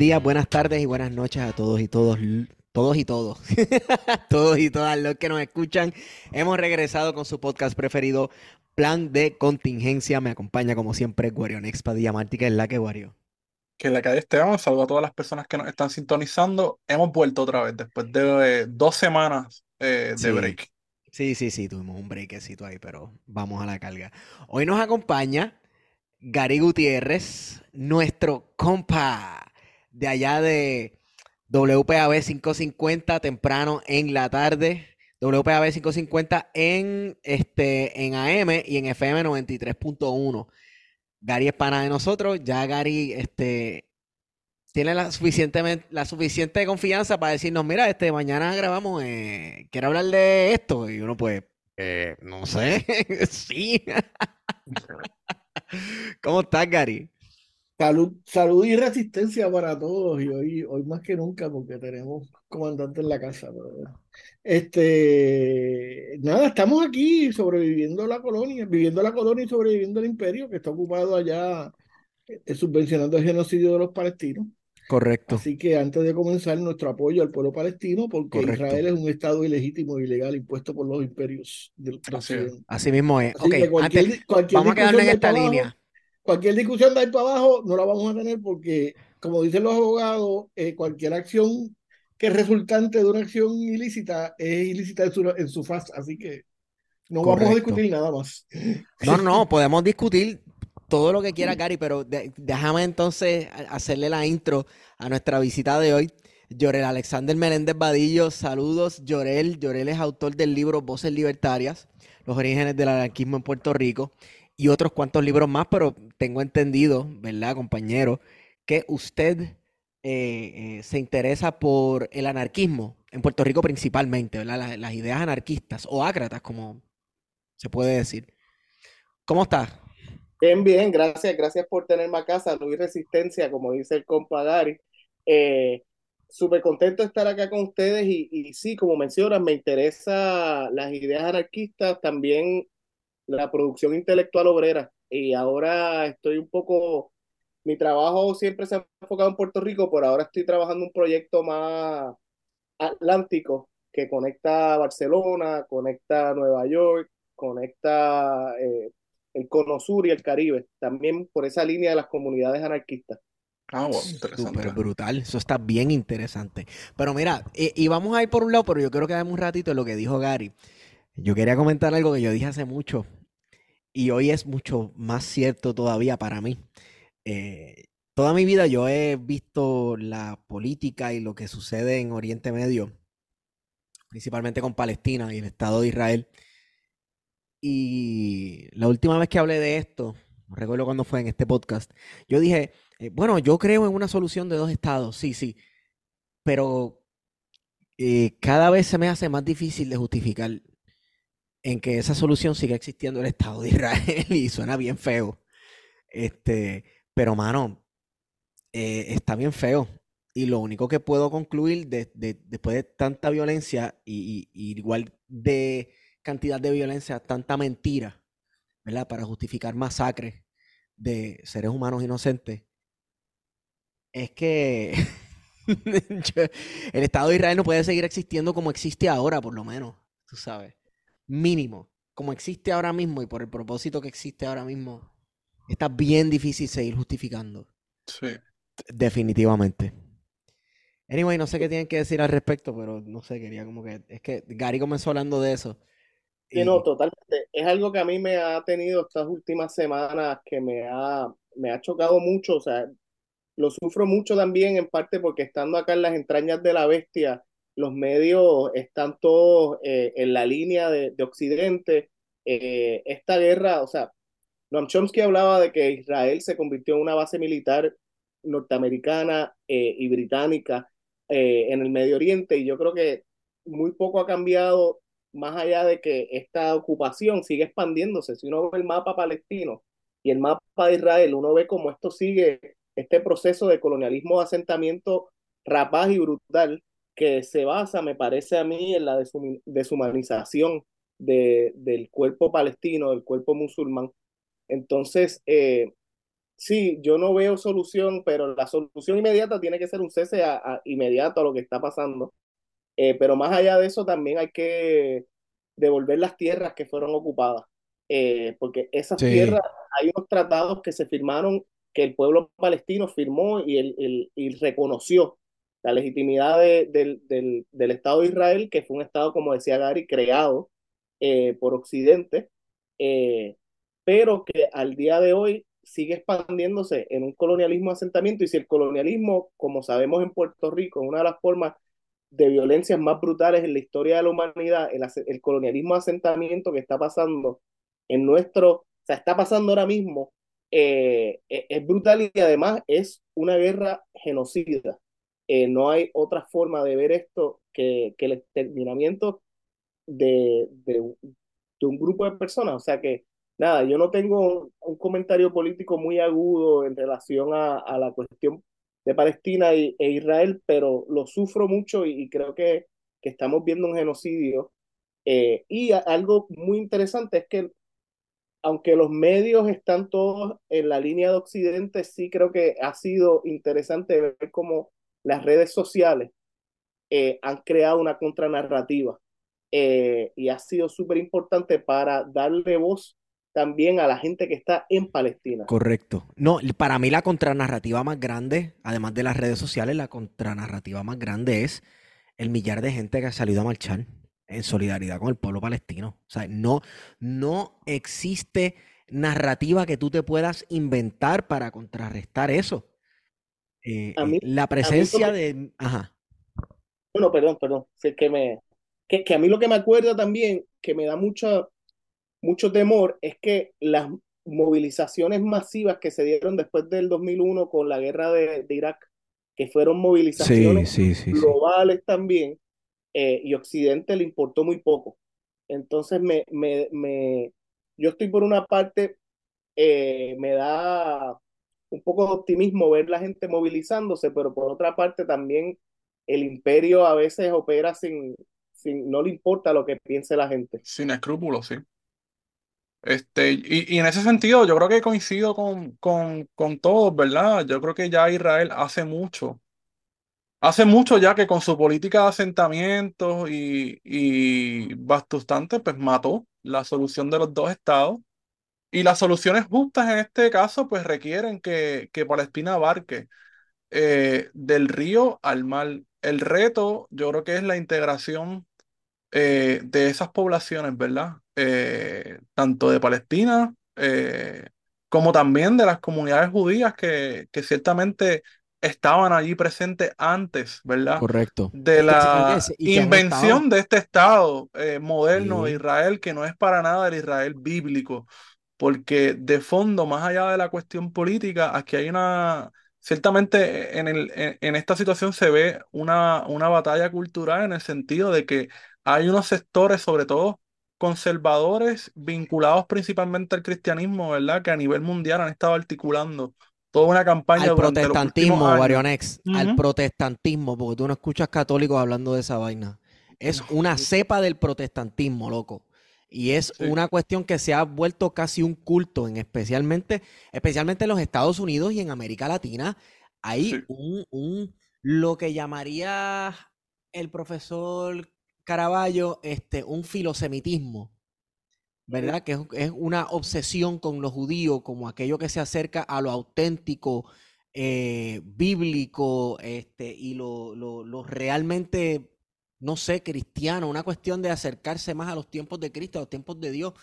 Días, buenas tardes y buenas noches a todos y todos, todos y todos, todos y todas los que nos escuchan. Hemos regresado con su podcast preferido, Plan de Contingencia. Me acompaña como siempre Guario Padilla Martí, que es la que Guario. Que en la calle Esteban, saludo a todas las personas que nos están sintonizando. Hemos vuelto otra vez después de eh, dos semanas eh, de Sí. break. Sí, sí, sí, tuvimos un breakcito ahí, pero vamos a la carga. Hoy nos acompaña Gary Gutiérrez, nuestro compa de allá de WPAB 550 temprano en la tarde. WPAB 550 en, este, en AM y en FM 93.1. Gary es pana de nosotros. Ya Gary este, tiene la, suficientemente, la suficiente confianza para decirnos, mira, este, mañana grabamos, eh, quiero hablar de esto. Y uno pues, eh, no sé, sí. ¿Cómo estás, Gary? Salud, salud y resistencia para todos, y hoy, hoy más que nunca, porque tenemos comandante en la casa. pero, Este, nada, estamos aquí sobreviviendo la colonia, viviendo la colonia y sobreviviendo el imperio que está ocupado allá, eh, subvencionando el genocidio de los palestinos. Correcto. Así que antes de comenzar, nuestro apoyo al pueblo palestino, porque Correcto. Israel es un estado ilegítimo e ilegal impuesto por los imperios del Así. Así mismo es. Así Ok, que cualquier, antes, cualquier vamos a quedarnos en esta abajo, línea. Cualquier discusión de ahí para abajo no la vamos a tener porque, como dicen los abogados, eh, cualquier acción que es resultante de una acción ilícita es ilícita en su, en su faz. Así que no vamos a Correcto. discutir nada más. No, no, podemos discutir todo lo que quiera, Gary, pero de- déjame entonces hacerle la intro a nuestra visita de hoy. Llorel Alexander Meléndez Vadillo, saludos, Llorel. Llorel es autor del libro Voces Libertarias, los orígenes del anarquismo en Puerto Rico y otros cuantos libros más, pero tengo entendido, ¿verdad, compañero, que usted eh, eh, se interesa por el anarquismo en Puerto Rico principalmente, ¿verdad? Las, ideas anarquistas o ácratas, como se puede decir. ¿Cómo estás? Bien, bien, gracias, gracias por tenerme acá, salud y resistencia, como dice el compa Gary. Eh, súper contento de estar acá con ustedes y, y sí, como mencionan, me interesa las ideas anarquistas, también la producción intelectual obrera. Y ahora estoy un poco, mi trabajo siempre se ha enfocado en Puerto Rico, pero ahora estoy trabajando un proyecto más atlántico que conecta Barcelona, conecta Nueva York, conecta eh, el Cono Sur y el Caribe, también por esa línea de las comunidades anarquistas. Ah, bueno, interesante. Súper brutal, eso está bien interesante. Pero mira, y, y vamos a ir por un lado, pero yo quiero quedarme un ratito en lo que dijo Gary. Yo quería comentar algo que yo dije hace mucho y hoy es mucho más cierto todavía para mí. Eh, toda mi vida yo he visto la política y lo que sucede en Oriente Medio, principalmente con Palestina y el Estado de Israel. Y la última vez que hablé de esto, recuerdo cuándo fue en este podcast, yo dije, eh, bueno, yo creo en una solución de dos estados, sí, sí, pero eh, cada vez se me hace más difícil de justificar en que esa solución siga existiendo el Estado de Israel y suena bien feo. Este, pero mano, eh, está bien feo. Y lo único que puedo concluir de- de- después de tanta violencia y, y- igual de cantidad de violencia, tanta mentira, ¿verdad? Para justificar masacres de seres humanos inocentes, es que el Estado de Israel no puede seguir existiendo como existe ahora, por lo menos, tú sabes. Mínimo, como existe ahora mismo y por el propósito que existe ahora mismo, está bien difícil seguir justificando. Sí. Definitivamente. Anyway, no sé qué tienen que decir al respecto, pero no sé, quería como que. Es que Gary comenzó hablando de eso. Sí, no, totalmente. Es algo que a mí me ha tenido estas últimas semanas que me ha, me ha chocado mucho. O sea, lo sufro mucho también en parte porque estando acá en las entrañas de la bestia, los medios están todos eh, en la línea de, Occidente. Eh, esta guerra, o sea, Noam Chomsky hablaba de que Israel se convirtió en una base militar norteamericana eh, y británica en el Medio Oriente y yo creo que muy poco ha cambiado más allá de que esta ocupación sigue expandiéndose. Si uno ve el mapa palestino y el mapa de Israel, uno ve cómo esto sigue, este proceso de colonialismo de asentamiento rapaz y brutal que se basa, me parece a mí, en la deshumanización de, del cuerpo palestino, del cuerpo musulmán. Entonces, eh, sí, yo no veo solución, pero la solución inmediata tiene que ser un cese inmediato a lo que está pasando. Eh, pero más allá de eso, también hay que devolver las tierras que fueron ocupadas, eh, porque esas tierras, hay unos tratados que se firmaron, que el pueblo palestino firmó y, el, y reconoció la legitimidad del, del, Estado de Israel, que fue un Estado, como decía Gary, creado eh, por Occidente, eh, pero que al día de hoy sigue expandiéndose en un colonialismo de asentamiento. Y si el colonialismo, como sabemos en Puerto Rico, es una de las formas de violencias más brutales en la historia de la humanidad, el, colonialismo de asentamiento que está pasando en nuestro, o sea, está pasando ahora mismo, eh, es brutal y además es una guerra genocida. Eh, no hay otra forma de ver esto que, que el exterminamiento de, de, un grupo de personas. O sea que, nada, yo no tengo un, comentario político muy agudo en relación a, la cuestión de Palestina e Israel, pero lo sufro mucho y, creo que, que, estamos viendo un genocidio. Eh, y algo muy interesante es que aunque los medios están todos en la línea de Occidente, sí creo que ha sido interesante ver cómo las redes sociales eh, han creado una contranarrativa eh, y ha sido súper importante para darle voz también a la gente que está en Palestina. Correcto. No, para mí la contranarrativa más grande, además de las redes sociales, la contranarrativa más grande es el millar de gente que ha salido a marchar en solidaridad con el pueblo palestino. O sea, no, no existe narrativa que tú te puedas inventar para contrarrestar eso. Eh, eh, la presencia de... Ajá. Bueno, perdón, perdón. que, me, que, que, a mí lo que me acuerda también, que me da mucho, mucho temor, es que las movilizaciones masivas que se dieron después del 2001 con la guerra de, Irak, que fueron movilizaciones globales también, eh, y Occidente le importó muy poco. Entonces, me, me, me, yo estoy por una parte, me da un poco de optimismo ver la gente movilizándose, pero por otra parte también el imperio a veces opera sin, sin no le importa lo que piense la gente. Sin escrúpulos, sí. Este, y, y, en ese sentido, yo creo que coincido con, con, con todos, ¿verdad? Yo creo que ya Israel hace mucho, hace mucho ya que con su política de asentamientos y, y pues mató la solución de los dos estados y las soluciones justas en este caso, pues requieren que, que Palestina abarque eh, del río al mar. El reto, yo creo que es la integración eh, de esas poblaciones, ¿verdad? Eh, tanto de Palestina como también de las comunidades judías que, que ciertamente estaban allí presentes antes, ¿verdad? Correcto. De la invención de este Estado moderno de Israel, que no es para nada el Israel bíblico porque de fondo, más allá de la cuestión política, aquí hay una, ciertamente en, el, en, esta situación se ve una, una batalla cultural en el sentido de que hay unos sectores, sobre todo conservadores, vinculados principalmente al cristianismo, ¿verdad? Que a nivel mundial han estado articulando toda una campaña al protestantismo, Varionex, al protestantismo, porque tú no escuchas católicos hablando de esa vaina. Es una cepa del protestantismo, loco. Y es una cuestión que se ha vuelto casi un culto, en especialmente, especialmente en los Estados Unidos y en América Latina. Hay un, un, lo que llamaría el profesor Caraballo, este, un filosemitismo, ¿verdad? Que es, una obsesión con los judíos, como aquello que se acerca a lo auténtico, eh, bíblico este, y lo, lo, lo, realmente, no sé, cristiano, una cuestión de acercarse más a los tiempos de Cristo, a los tiempos de Dios.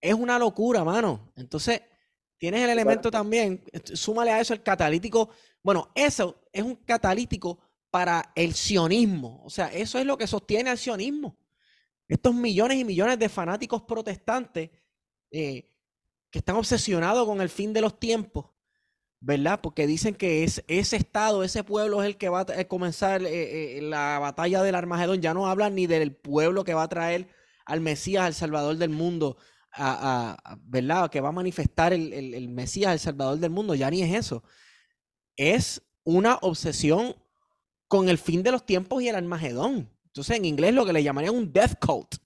Es una locura, mano. Entonces, tienes el elemento también, súmale a eso el catalítico. Bueno, eso es un catalítico para el sionismo. O sea, eso es lo que sostiene al sionismo. Estos millones y millones de fanáticos protestantes eh, que están obsesionados con el fin de los tiempos, ¿verdad? Porque dicen que es, ese estado, ese pueblo es el que va a comenzar eh, eh, la batalla del Armagedón. Ya no hablan ni del pueblo que va a traer al Mesías, al Salvador del mundo, a, ¿verdad? Que va a manifestar el, el Mesías, el Salvador del mundo. Ya ni es eso. Es una obsesión con el fin de los tiempos y el Armagedón. Entonces, en inglés lo que le llamarían un death cult.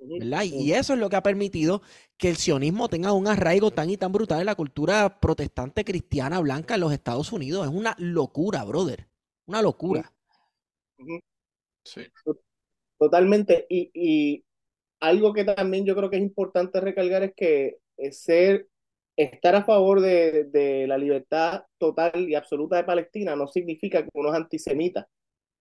¿Verdad? Y eso es lo que ha permitido que el sionismo tenga un arraigo tan y tan brutal en la cultura protestante cristiana blanca en los Estados Unidos. Es una locura, brother. Una locura. Sí. Totalmente. Y, y, algo que también yo creo que es importante recalcar es que ser, estar a favor de, de la libertad total y absoluta de Palestina no significa que uno es antisemita.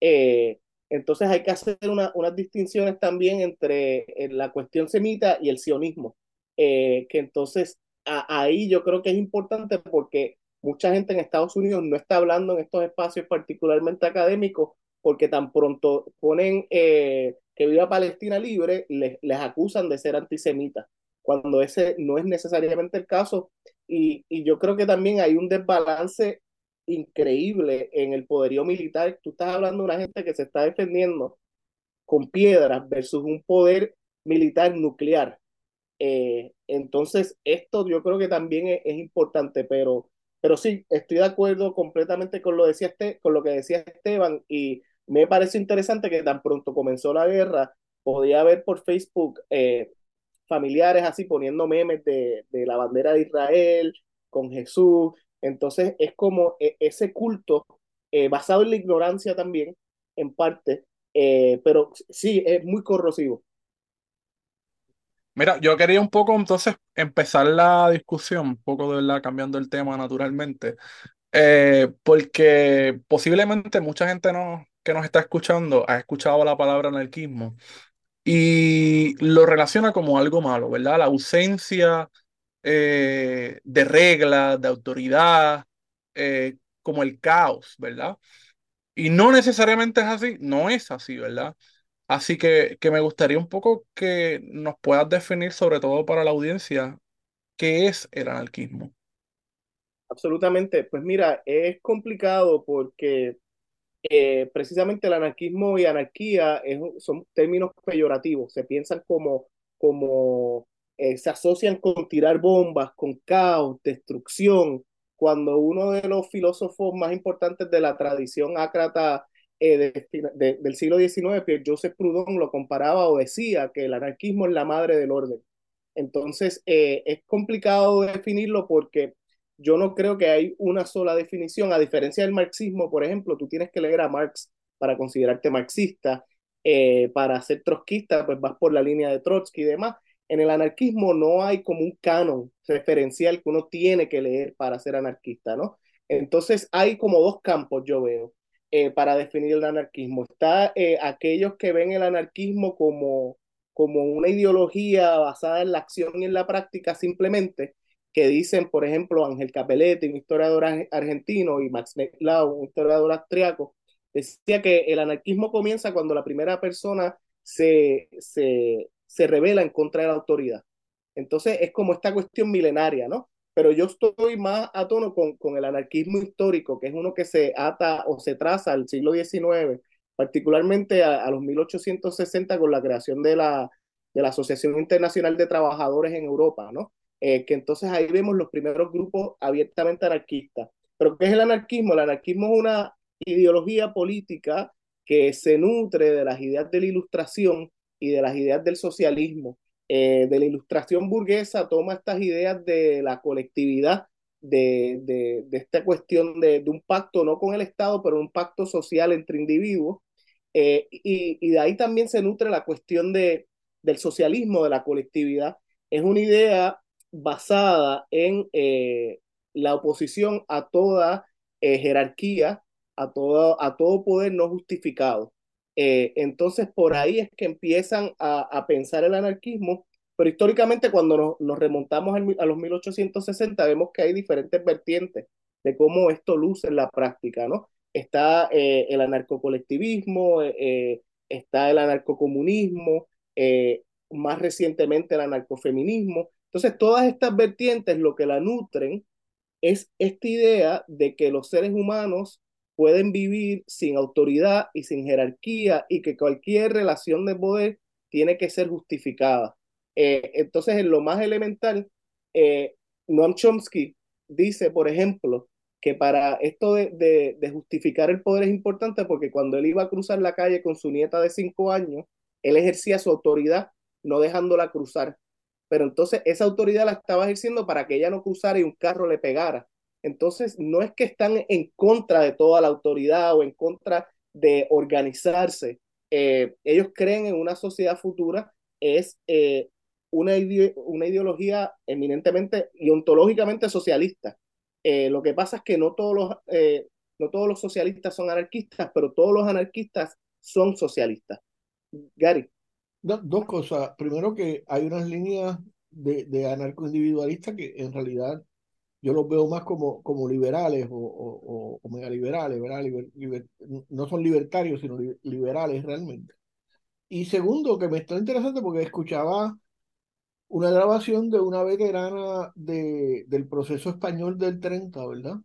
Eh, entonces hay que hacer unas distinciones también entre eh, la cuestión semita y el sionismo, eh, que entonces ahí yo creo que es importante porque mucha gente en Estados Unidos no está hablando en estos espacios particularmente académicos porque tan pronto ponen eh, que viva Palestina libre, les, les acusan de ser antisemitas, cuando ese no es necesariamente el caso. Y, y yo creo que también hay un desbalance increíble en el poderío militar. Tú estás hablando de una gente que se está defendiendo con piedras versus un poder militar nuclear. Eh, entonces, esto yo creo que también es, importante, pero, pero sí, estoy de acuerdo completamente con lo, decía este, con lo que decía Esteban y me parece interesante que tan pronto comenzó la guerra, podía ver por Facebook eh, familiares así poniendo memes de, de la bandera de Israel con Jesús entonces es como e, ese culto eh, basado en la ignorancia también, en parte, eh, pero sí, es muy corrosivo. Mira, yo quería un poco entonces empezar la discusión, un poco de verdad, cambiando el tema naturalmente, eh, porque posiblemente mucha gente no, que nos está escuchando ha escuchado la palabra anarquismo y lo relaciona como algo malo, ¿verdad? La ausencia eh, de reglas, de autoridad, eh, como el caos, ¿verdad? Y no necesariamente es así, no es así, ¿verdad? Así que, que me gustaría un poco que nos puedas definir, sobre todo para la audiencia, qué es el anarquismo. Absolutamente. Pues mira, es complicado porque eh, precisamente el anarquismo y anarquía son términos peyorativos, se piensan como, como eh, se asocian con tirar bombas, con caos, destrucción, cuando uno de los filósofos más importantes de la tradición ácrata eh, del siglo XIX, Pierre Joseph Proudhon, lo comparaba o decía que el anarquismo es la madre del orden. Entonces, eh, es complicado definirlo porque yo no creo que hay una sola definición. A diferencia del marxismo, por ejemplo, tú tienes que leer a Marx para considerarte marxista. para ser trotskista, pues vas por la línea de Trotsky y demás en el anarquismo no hay como un canon referencial que uno tiene que leer para ser anarquista, ¿no? Entonces hay como dos campos, yo veo, eh, para definir el anarquismo. Está eh, aquellos que ven el anarquismo como, como una ideología basada en la acción y en la práctica simplemente, que dicen, por ejemplo, Ángel Capelletti, un historiador argentino, y Max Necklau, un historiador austriaco, decía que el anarquismo comienza cuando la primera persona se, se, se revela en contra de la autoridad. Entonces es como esta cuestión milenaria, ¿no? Pero yo estoy más a tono con, con el anarquismo histórico, que es uno que se ata o se traza al siglo XIX, particularmente a, los 1860 con la creación de la, de la Asociación Internacional de Trabajadores en Europa, ¿no? Eh, que entonces ahí vemos los primeros grupos abiertamente anarquistas. Pero ¿qué es el anarquismo? El anarquismo es una ideología política que se nutre de las ideas de la ilustración y de las ideas del socialismo. Eh, de la ilustración burguesa toma estas ideas de la colectividad, de, de, esta cuestión de, un pacto, no con el Estado, pero un pacto social entre individuos. Eh, y, y, de ahí también se nutre la cuestión de, del socialismo, de la colectividad. Es una idea basada en eh, la oposición a toda jerarquía, a todo, a todo poder no justificado. Entonces, por ahí es que empiezan a, a pensar el anarquismo pero históricamente cuando nos, remontamos a los 1860 vemos que hay diferentes vertientes de cómo esto luce en la práctica, ¿no? Está eh, el anarcocolectivismo, eh, eh, está el anarcocomunismo, más recientemente el anarcofeminismo. Entonces, todas estas vertientes lo que la nutren es esta idea de que los seres humanos pueden vivir sin autoridad y sin jerarquía y que cualquier relación de poder tiene que ser justificada. Eh, entonces, en lo más elemental, eh, Noam Chomsky dice, por ejemplo, que para esto de, de, justificar el poder es importante porque cuando él iba a cruzar la calle con su nieta de cinco años, él ejercía su autoridad no dejándola cruzar. Pero entonces esa autoridad la estaba ejerciendo para que ella no cruzara y un carro le pegara. Entonces no es que están en contra de toda la autoridad o en contra de organizarse. Eh, ellos creen en una sociedad futura, es una, una ideología eminentemente y ontológicamente socialista. Eh, lo que pasa es que no todos, los, eh, no todos los socialistas son anarquistas, pero todos los anarquistas son socialistas. Gary. dos cosas. Primero que hay unas líneas de, de anarco-individualistas que en realidad yo los veo más como, como liberales o, o, o megaliberales, ¿verdad? no son libertarios, sino liberales realmente. Y segundo, que me está interesante porque escuchaba una grabación de una veterana de, del proceso español del 30, ¿verdad?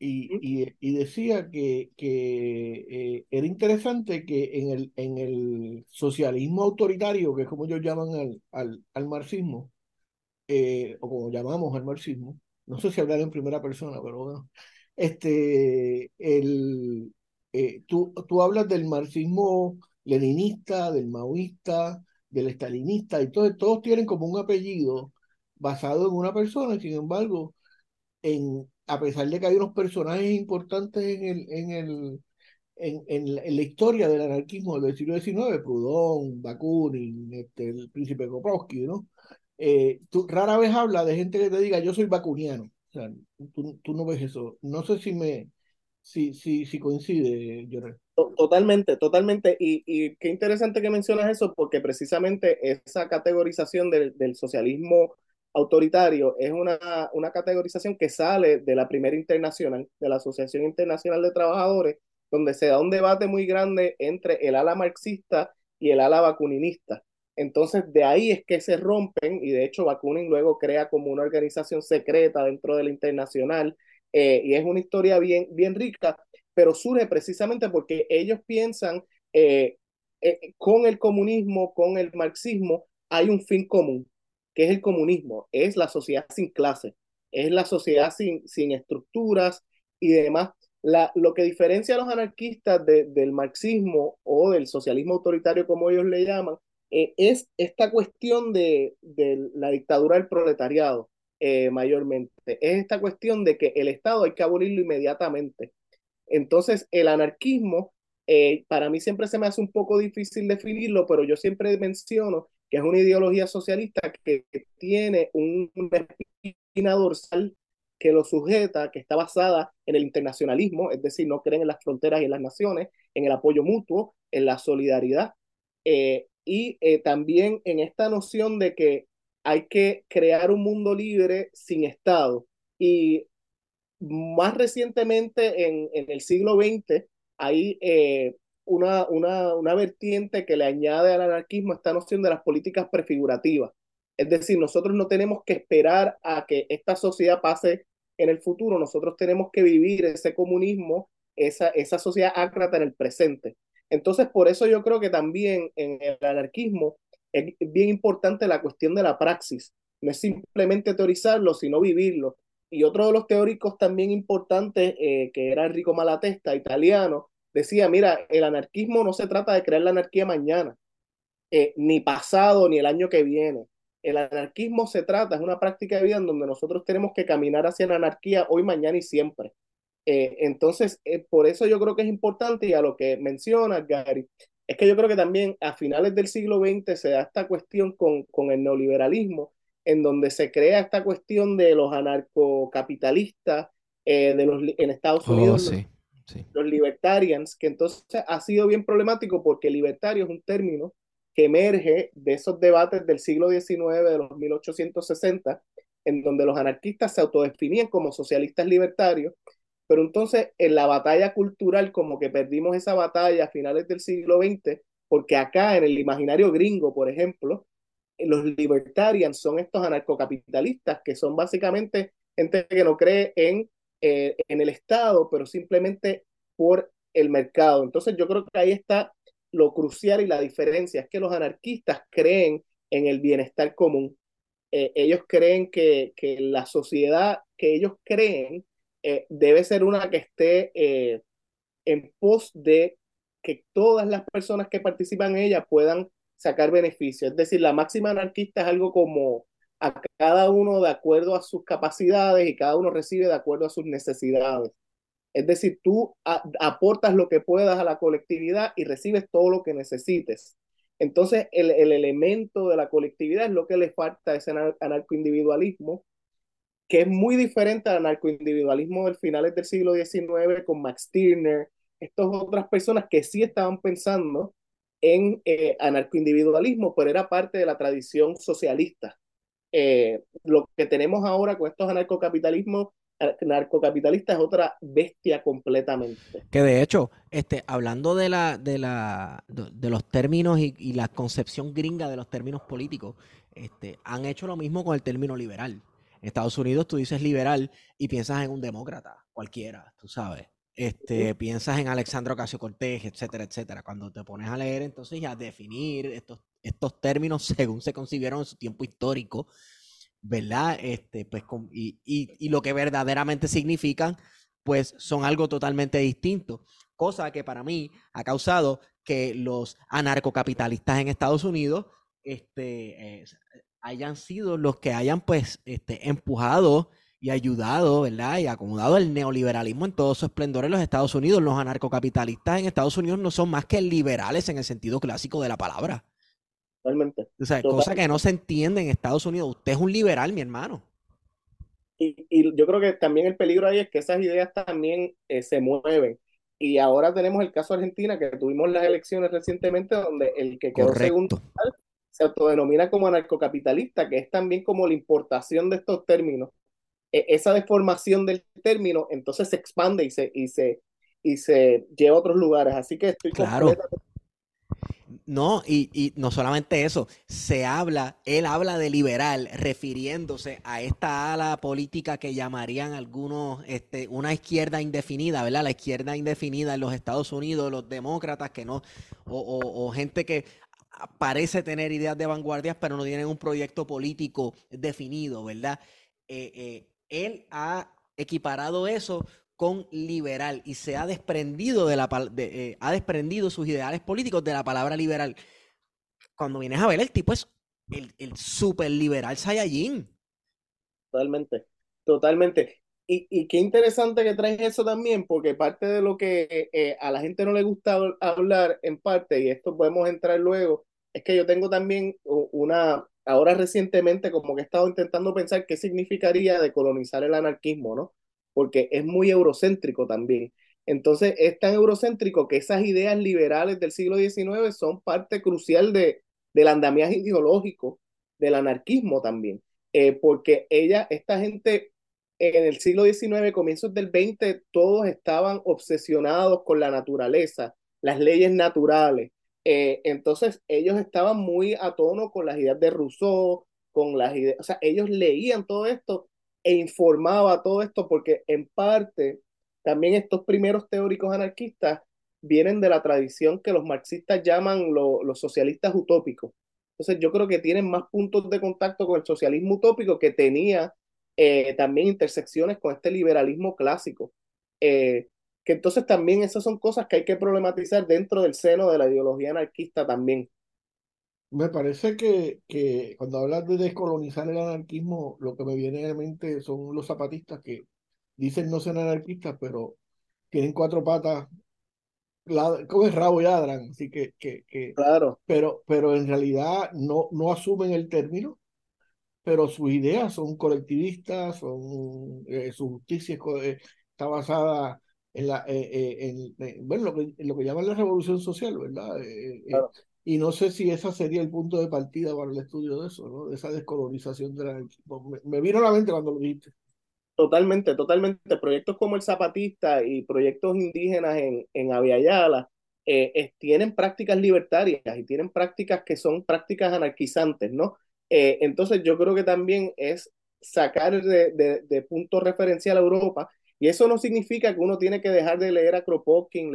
Y, y, y decía que, que eh, era interesante que en el, en el socialismo autoritario, que es como ellos llaman al, al, al marxismo, eh, o como llamamos al marxismo, no sé si hablar en primera persona, pero bueno, este, el, eh, tú, tú hablas del marxismo leninista, del maoísta, del estalinista, y todos, todos tienen como un apellido basado en una persona, sin embargo, en, a pesar de que hay unos personajes importantes en, el, en, el, en, en, la, historia del anarquismo del siglo XIX, Proudhon, Bakunin, este, el príncipe Koprovsky, ¿no? Eh, tú rara vez habla de gente que te diga yo soy bakuniano. O sea, tú, tú no ves eso. No sé si me si, si, si coincide, Jorge. Totalmente, totalmente. Y, y, qué interesante que mencionas eso, porque precisamente esa categorización del, del socialismo autoritario es una, una categorización que sale de la primera internacional, de la Asociación Internacional de Trabajadores, donde se da un debate muy grande entre el ala marxista y el ala bakuninista. Entonces, de ahí es que se rompen, y de hecho Bakunin luego crea como una organización secreta dentro de la internacional, eh, y es una historia bien, bien rica, pero surge precisamente porque ellos piensan eh, eh, con el comunismo, con el marxismo, hay un fin común, que es el comunismo, es la sociedad sin clase, es la sociedad sin, sin estructuras y demás. La, lo que diferencia a los anarquistas del marxismo o del socialismo autoritario, como ellos le llaman, eh, es esta cuestión de, de, la dictadura del proletariado, mayormente. Es esta cuestión de que el Estado hay que abolirlo inmediatamente. Entonces, el anarquismo, eh, para mí siempre se me hace un poco difícil definirlo, pero yo siempre menciono que es una ideología socialista que tiene una espina dorsal que lo sujeta, que está basada en el internacionalismo, es decir, no creen en las fronteras y en las naciones, en el apoyo mutuo, en la solidaridad, eh, y eh, también en esta noción de que hay que crear un mundo libre sin Estado. Y más recientemente, en, en el siglo XX, hay eh, una, una, una vertiente que le añade al anarquismo esta noción de las políticas prefigurativas. Es decir, nosotros no tenemos que esperar a que esta sociedad pase en el futuro, nosotros tenemos que vivir ese comunismo, esa, esa sociedad ácrata en el presente. Entonces, por eso yo creo que también en el anarquismo es bien importante la cuestión de la praxis. No es simplemente teorizarlo, sino vivirlo. Y otro de los teóricos también importantes, eh, que era Enrico Malatesta, italiano, decía, mira, el anarquismo no se trata de crear la anarquía mañana, eh, ni pasado, ni el año que viene. El anarquismo se trata, es una práctica de vida en donde nosotros tenemos que caminar hacia la anarquía hoy, mañana y siempre. Eh, entonces, por eso yo creo que es importante y a lo que menciona Gary, es que yo creo que también a finales del siglo XX se da esta cuestión con, con el neoliberalismo, en donde se crea esta cuestión de los anarcocapitalistas eh, de los, en Estados Oh, Unidos, los, sí, sí. los libertarians, que entonces ha sido bien problemático porque libertario es un término que emerge de esos debates del siglo XIX, de los 1860, en donde los anarquistas se autodefinían como socialistas libertarios, pero entonces en la batalla cultural como que perdimos esa batalla a finales del siglo XX, porque acá en el imaginario gringo, por ejemplo, los libertarians son estos anarcocapitalistas que son básicamente gente que no cree en, eh, en el Estado, pero simplemente por el mercado. Entonces yo creo que ahí está lo crucial y la diferencia, es que los anarquistas creen en el bienestar común. Eh, ellos creen que, que, la sociedad que ellos creen eh, debe ser una que esté eh, en pos de que todas las personas que participan en ella puedan sacar beneficios. Es decir, la máxima anarquista es algo como a cada uno de acuerdo a sus capacidades y cada uno recibe de acuerdo a sus necesidades. Es decir, tú aportas lo que puedas a la colectividad y recibes todo lo que necesites. Entonces, el, el, elemento de la colectividad es lo que le falta a ese anarcoindividualismo, que es muy diferente al anarcoindividualismo del finales del siglo XIX con Max Stirner, estas otras personas que sí estaban pensando en eh, anarcoindividualismo, pero era parte de la tradición socialista. Eh, lo que tenemos ahora con estos anarcocapitalismos narcocapitalista es otra bestia completamente. Que de hecho, este, hablando de la, de la, de los términos y, y, la concepción gringa de los términos políticos, este, han hecho lo mismo con el término liberal. En Estados Unidos tú dices liberal y piensas en un demócrata, cualquiera, tú sabes. Este, piensas en Alexandro Ocasio Cortés, etcétera, etcétera. Cuando te pones a leer entonces y a definir estos, estos términos según se concibieron en su tiempo histórico, ¿verdad? Este, pues, con, y, y, y, lo que verdaderamente significan, pues son algo totalmente distinto. Cosa que para mí ha causado que los anarcocapitalistas en Estados Unidos este, eh, hayan sido los que hayan, pues, este, empujado y ayudado, ¿verdad? Y acomodado el neoliberalismo en todo su esplendor en los Estados Unidos. Los anarcocapitalistas en Estados Unidos no son más que liberales en el sentido clásico de la palabra. Totalmente. O sea, Totalmente. cosa que no se entiende en Estados Unidos. Usted es un liberal, mi hermano. Y, y yo creo que también el peligro ahí es que esas ideas también eh, se mueven. Y ahora tenemos el caso de Argentina, que tuvimos las elecciones recientemente, donde el que quedó Correcto. segundo se autodenomina como anarcocapitalista, que es también como la importación de estos términos. Eh, esa deformación del término entonces se expande y se, y se, y se lleva a otros lugares. Así que estoy claro. no, y, y, no solamente eso, se habla, él habla de liberal, refiriéndose a esta ala política que llamarían algunos este, una izquierda indefinida, ¿verdad? La izquierda indefinida en los Estados Unidos, los demócratas que no, o, o, o gente que parece tener ideas de vanguardias, pero no tienen un proyecto político definido, ¿verdad? Eh, eh, él ha equiparado eso con liberal y se ha desprendido de la de, eh, ha desprendido sus ideales políticos de la palabra liberal. Cuando vienes a ver el tipo es el, el super liberal Saiyajin. Totalmente, totalmente. Y, qué interesante que traes eso también, porque parte de lo que a la gente no le gusta hablar en parte, y esto podemos entrar luego, es que yo tengo también una, ahora recientemente como que he estado intentando pensar qué significaría decolonizar el anarquismo, ¿no? porque es muy eurocéntrico también. Entonces, es tan eurocéntrico que esas ideas liberales del siglo XIX son parte crucial de, del andamiaje ideológico del anarquismo también, eh, porque ella, esta gente en el siglo XIX, comienzos del XX, todos estaban obsesionados con la naturaleza, las leyes naturales. Eh, entonces, ellos estaban muy a tono con las ideas de Rousseau, con las ideas, o sea, ellos leían todo esto e informaba todo esto porque en parte también estos primeros teóricos anarquistas vienen de la tradición que los marxistas llaman lo, los socialistas utópicos. Entonces yo creo que tienen más puntos de contacto con el socialismo utópico que tenía eh, también intersecciones con este liberalismo clásico. Eh, que entonces también esas son cosas que hay que problematizar dentro del seno de la ideología anarquista también. Me parece que, que cuando hablas de descolonizar el anarquismo, lo que me viene a la mente son los zapatistas que dicen no ser anarquistas, pero tienen cuatro patas, como es rabo y ladran, así que, que, que claro. pero, pero en realidad no, no asumen el término, pero sus ideas son colectivistas, son, eh, su justicia está basada en, la, en, bueno, lo que, lo que llaman la revolución social, ¿verdad? Y no sé si ese sería el punto de partida para el estudio de eso, ¿no? De esa descolonización de la... Me, me vino a la mente cuando lo dijiste. Totalmente, totalmente. Proyectos como el Zapatista y proyectos indígenas en, en Aviala eh, tienen prácticas libertarias y tienen prácticas que son prácticas anarquizantes, ¿no? Eh, entonces yo creo que también es sacar de, de, de, punto referencial a Europa y eso no significa que uno tiene que dejar de leer a Kropotkin,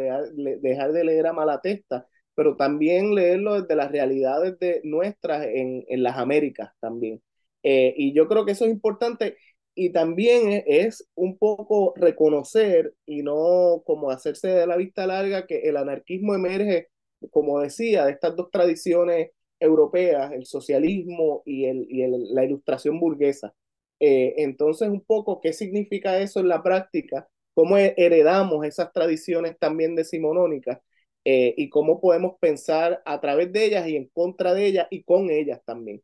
dejar de leer a Malatesta, pero también leerlo desde las realidades de nuestras en, en las Américas también. Eh, y yo creo que eso es importante y también e, es un poco reconocer y no como hacerse de la vista larga que el anarquismo emerge, como decía, de estas dos tradiciones europeas, el socialismo y, el, y el, la ilustración burguesa. Eh, entonces, un poco, ¿qué significa eso en la práctica? ¿Cómo heredamos esas tradiciones también decimonónicas? Eh, y cómo podemos pensar a través de ellas y en contra de ellas y con ellas también.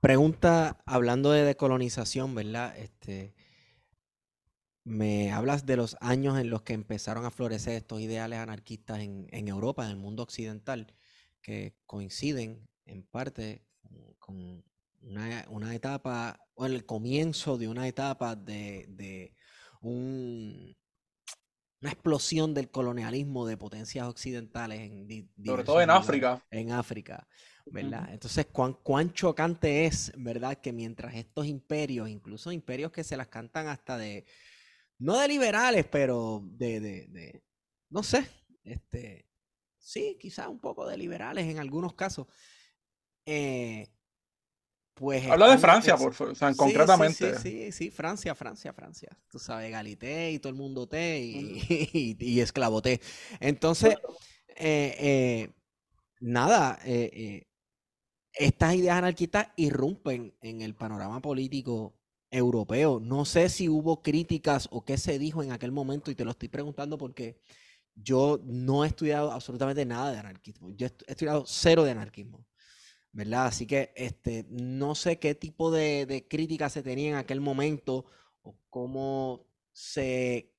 Pregunta, hablando de decolonización, ¿verdad? Este, me hablas de los años en los que empezaron a florecer estos ideales anarquistas en, en Europa, en el mundo occidental, que coinciden en parte con una, una etapa, o el comienzo de una etapa de, de un, una explosión del colonialismo de potencias occidentales en sobre todo en África. en África verdad entonces cuán, cuán chocante es verdad que mientras estos imperios incluso imperios que se las cantan hasta de no de liberales pero de, de, de no sé este sí quizás un poco de liberales en algunos casos eh, pues Habla de Francia, por favor, o sea, concretamente. Sí, sí, sí, Francia, Francia, Francia. Tú sabes, Galité y todo el mundo té y, y, esclavoté. Entonces, eh, eh, nada, eh, estas ideas anarquistas irrumpen en el panorama político europeo. No sé si hubo críticas o qué se dijo en aquel momento y te lo estoy preguntando porque yo no he estudiado absolutamente nada de anarquismo. Yo he estudiado cero de anarquismo. ¿Verdad? Así que este, no sé qué tipo de, de crítica se tenía en aquel momento o cómo se eh,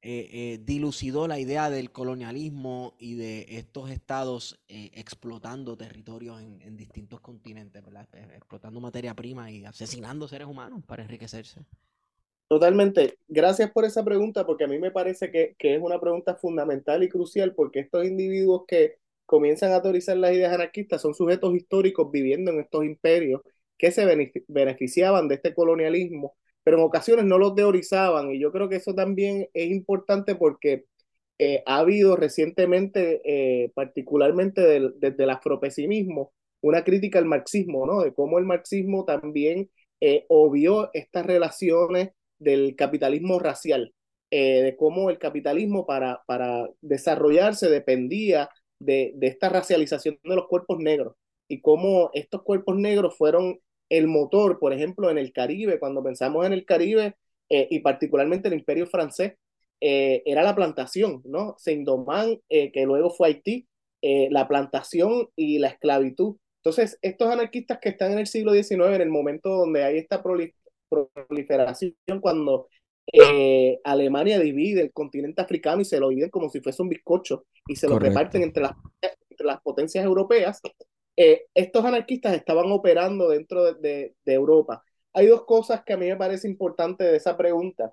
eh, dilucidó la idea del colonialismo y de estos estados eh, explotando territorios en, en, distintos continentes, ¿verdad? explotando materia prima y asesinando seres humanos para enriquecerse. Totalmente. Gracias por esa pregunta, porque a mí me parece que, que es una pregunta fundamental y crucial, porque estos individuos que, comienzan a teorizar las ideas anarquistas son sujetos históricos viviendo en estos imperios que se beneficiaban de este colonialismo, pero en ocasiones no los teorizaban. Y yo creo que eso también es importante porque eh, ha habido recientemente, eh, particularmente desde el afropesimismo, una crítica al marxismo, ¿no? De cómo el marxismo también eh, obvió estas relaciones del capitalismo racial, de cómo el capitalismo para, para desarrollarse dependía de, esta racialización de los cuerpos negros y cómo estos cuerpos negros fueron el motor, por ejemplo, en el Caribe, cuando pensamos en el Caribe eh, y particularmente el imperio francés, eh, era la plantación, ¿no? Saint-Domingue, eh, que luego fue Haití, la plantación y la esclavitud. Entonces, estos anarquistas que están en el siglo XIX, en el momento donde hay esta proliferación, cuando eh, Alemania divide el continente africano y se lo divide como si fuese un bizcocho y se lo reparten entre las, entre las potencias europeas. Eh, estos anarquistas estaban operando dentro de, de, Europa. Hay dos cosas que a mí me parece importante de esa pregunta.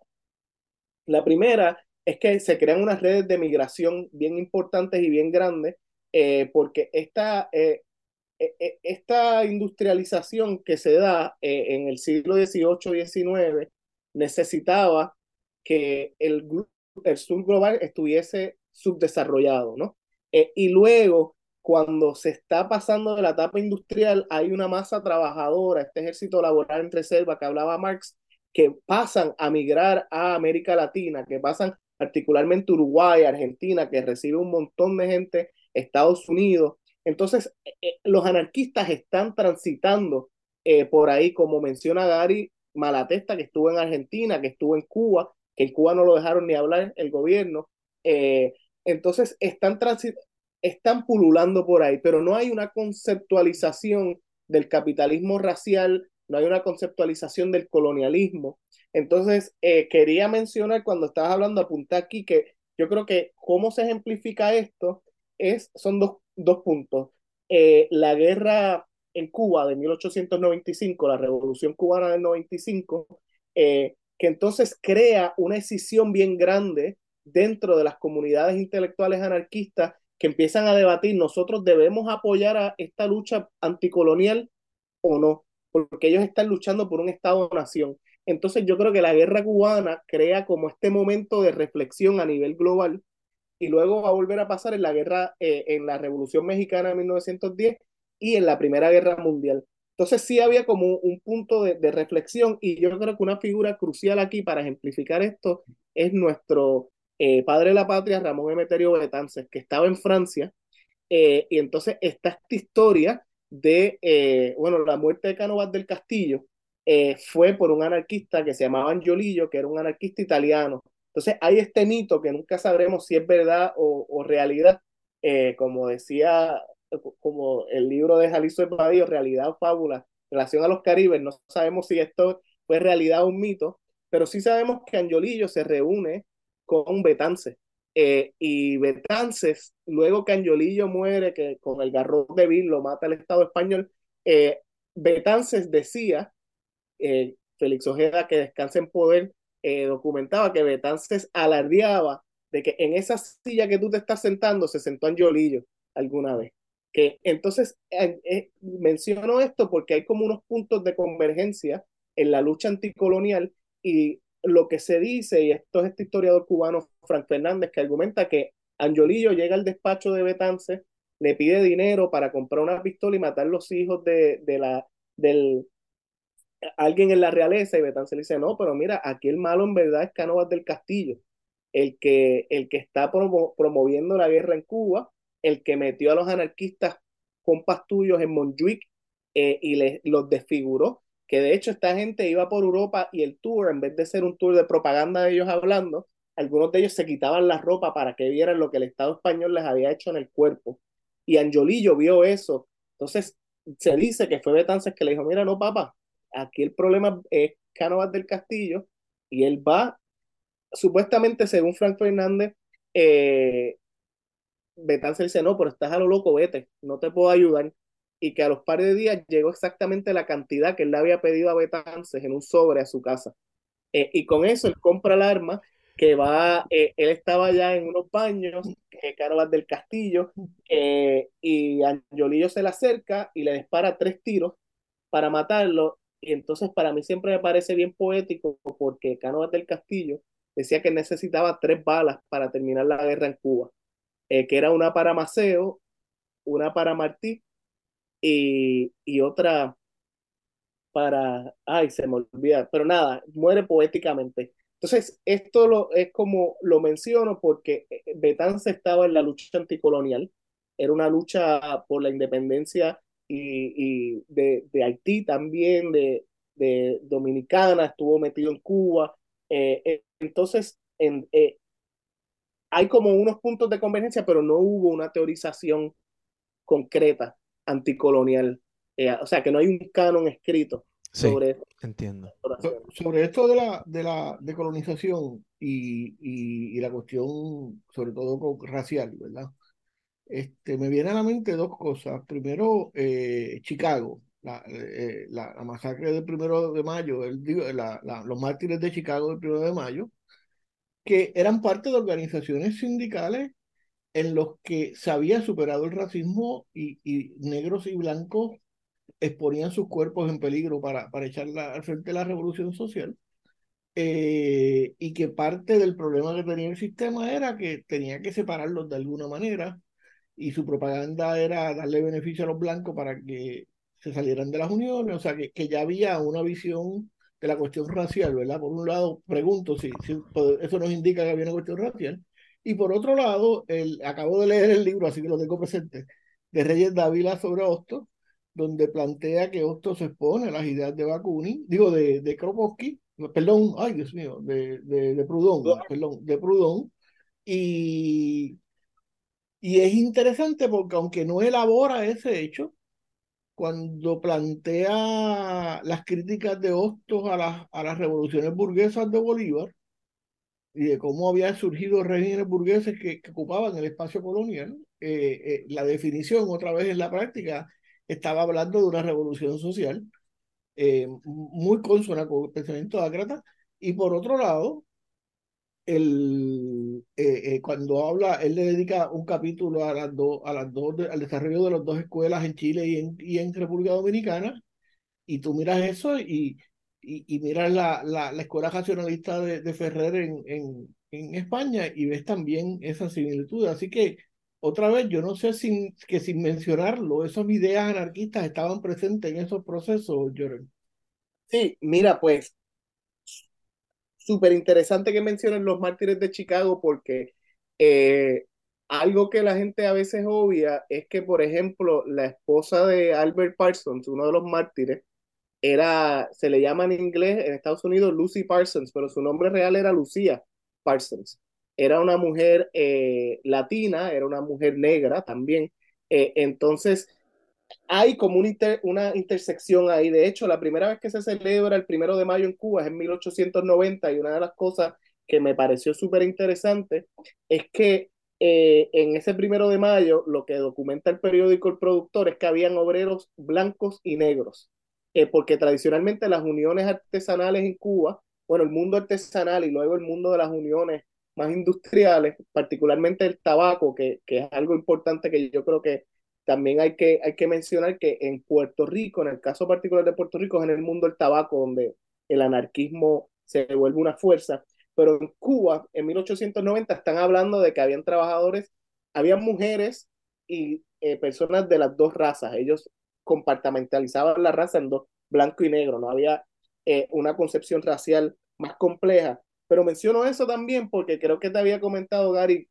La primera es que se crean unas redes de migración bien importantes y bien grandes, eh, porque esta, esta industrialización que se da en el siglo XVIII-XIX necesitaba que el, el sur global estuviese subdesarrollado, ¿no? Eh, y luego, cuando se está pasando de la etapa industrial, hay una masa trabajadora, este ejército laboral entre selva que hablaba Marx, que pasan a migrar a América Latina, que pasan particularmente Uruguay, Argentina, que recibe un montón de gente, Estados Unidos. Entonces, eh, eh, los anarquistas están transitando por ahí, como menciona Gary, Malatesta, que estuvo en Argentina, que estuvo en Cuba, que en Cuba no lo dejaron ni hablar el gobierno. Eh, entonces, están están pululando por ahí, pero no hay una conceptualización del capitalismo racial, no hay una conceptualización del colonialismo. Entonces, eh, quería mencionar cuando estabas hablando, apuntar aquí que yo creo que cómo se ejemplifica esto es, son dos, dos puntos. Eh, la guerra en Cuba de 1895, la revolución cubana del 95, eh, que entonces crea una escisión bien grande dentro de las comunidades intelectuales anarquistas que empiezan a debatir, nosotros debemos apoyar a esta lucha anticolonial o no, porque ellos están luchando por un Estado-nación. Entonces yo creo que la guerra cubana crea como este momento de reflexión a nivel global y luego va a volver a pasar en la guerra, eh, en la Revolución Mexicana de 1910 y en la Primera Guerra Mundial. Entonces sí había como un punto de, de reflexión y yo creo que una figura crucial aquí para ejemplificar esto es nuestro eh, padre de la patria, Ramón Emeterio Betances, que estaba en Francia, eh, y entonces está esta historia de, eh, bueno, la muerte de Cánovas del Castillo fue por un anarquista que se llamaba Angiolillo, que era un anarquista italiano. Entonces hay este mito que nunca sabremos si es verdad o, realidad, como decía, como el libro de Jalisco Evadillo, realidad o fábula, relación a los caribes, no sabemos si esto fue realidad o un mito, pero sí sabemos que Angiolillo se reúne con Betances. Eh, y Betances, luego que Angiolillo muere, que con el garrote de Bill lo mata el Estado español, eh, Betances decía, eh, Félix Ojeda, que descansa en poder, documentaba que Betances alardeaba de que en esa silla que tú te estás sentando se sentó Angiolillo alguna vez. Que entonces menciono esto porque hay como unos puntos de convergencia en la lucha anticolonial y lo que se dice, y esto es este historiador cubano, Frank Fernández, que argumenta que Angiolillo llega al despacho de Betance, le pide dinero para comprar una pistola y matar los hijos de, de la, del, alguien en la realeza, y Betance le dice, no, pero mira, aquí el malo en verdad es Cánovas del Castillo, el que, el que está promoviendo la guerra en Cuba, el que metió a los anarquistas compas tuyos en Montjuic eh, y les, los desfiguró que de hecho esta gente iba por Europa y el tour, en vez de ser un tour de propaganda de ellos hablando, algunos de ellos se quitaban la ropa para que vieran lo que el Estado español les había hecho en el cuerpo. Y Angiolillo vio eso. Entonces se dice que fue Betances que le dijo, mira, no, papá, aquí el problema es Cánovas del Castillo y él va, supuestamente según Frank Fernández, eh, Betances dice, no, pero estás a lo loco, vete, no te puedo ayudar y que a los par de días llegó exactamente la cantidad que él le había pedido a Betances en un sobre a su casa. Eh, y con eso él compra el arma que va, eh, él estaba ya en unos baños, eh, del Castillo, eh, y Angiolillo se le acerca y le dispara tres tiros para matarlo. Y entonces para mí siempre me parece bien poético porque Cánovas del Castillo decía que necesitaba tres balas para terminar la guerra en Cuba, que era una para Maceo, una para Martí y, otra para, ay, se me olvida, pero nada, muere poéticamente. Entonces, esto lo, es como lo menciono porque eh, Betance estaba en la lucha anticolonial, era una lucha por la independencia y, de, Haití también, de, de, Dominicana, estuvo metido en Cuba. Eh, eh, entonces, en, hay como unos puntos de convergencia, pero no hubo una teorización concreta anticolonial. Eh, o sea, que no hay un canon escrito sobre Entiendo. sobre esto de la, de la decolonización y, y, la cuestión, sobre todo racial, ¿verdad? Este, me viene a la mente dos cosas. Primero, eh, Chicago, la, eh, la, masacre del primero de mayo, el, la, los mártires de Chicago del primero de mayo, que eran parte de organizaciones sindicales en los que se había superado el racismo y, negros y blancos exponían sus cuerpos en peligro para, para echarla al frente de la revolución social. Eh, y que parte del problema que tenía el sistema era que tenía que separarlos de alguna manera y su propaganda era darle beneficio a los blancos para que se salieran de las uniones, o sea, que, que ya había una visión de la cuestión racial, ¿verdad? Por un lado, pregunto si, si eso nos indica que había una cuestión racial, y por otro lado, el, acabo de leer el libro, así que lo tengo presente, de Reyes Dávila sobre Hostos, donde plantea que Hostos se expone a las ideas de Bakunin, digo, de, de Kropotkin, perdón, ay Dios mío, de, de, de Proudhon, perdón, de Proudhon, y, Y es interesante porque aunque no elabora ese hecho, cuando plantea las críticas de Hostos a las, a las revoluciones burguesas de Bolívar y de cómo habían surgido regímenes burgueses que, que ocupaban el espacio colonial, eh, eh, la definición otra vez en la práctica estaba hablando de una revolución social eh, muy consona con el pensamiento ácrata y por otro lado, el, eh, eh, cuando habla, él le dedica un capítulo a las, dos a las dos al desarrollo de las dos escuelas en Chile y en, y en República Dominicana, y tú miras eso y, y, y miras la, la, la, escuela racionalista de, de Ferrer en, en, en, España y ves también esa similitud. Así que, otra vez, yo no sé sin, que sin mencionarlo, esas ideas anarquistas estaban presentes en esos procesos, Jordan. Sí, mira, pues súper interesante que mencionen los mártires de Chicago porque eh, algo que la gente a veces obvia es que, por ejemplo, la esposa de Albert Parsons, uno de los mártires, era, se le llama en inglés en Estados Unidos Lucy Parsons, pero su nombre real era Lucía Parsons. Era una mujer eh, latina, era una mujer negra también. Eh, entonces, hay como una, intersección ahí. De hecho, la primera vez que se celebra el primero de mayo en Cuba es en 1890 y una de las cosas que me pareció súper interesante es que eh, en ese primero de mayo lo que documenta el periódico El Productor es que habían obreros blancos y negros, eh, porque tradicionalmente las uniones artesanales en Cuba, bueno, el mundo artesanal y luego el mundo de las uniones más industriales, particularmente el tabaco, que, que es algo importante que yo creo que también hay que, hay que mencionar que en Puerto Rico, en el caso particular de Puerto Rico, es en el mundo del tabaco donde el anarquismo se vuelve una fuerza, pero en Cuba, en 1890, están hablando de que habían trabajadores, habían mujeres y eh, personas de las dos razas. Ellos compartamentalizaban la raza en dos, blanco y negro, no había eh, una concepción racial más compleja. Pero menciono eso también porque creo que te había comentado, Gary,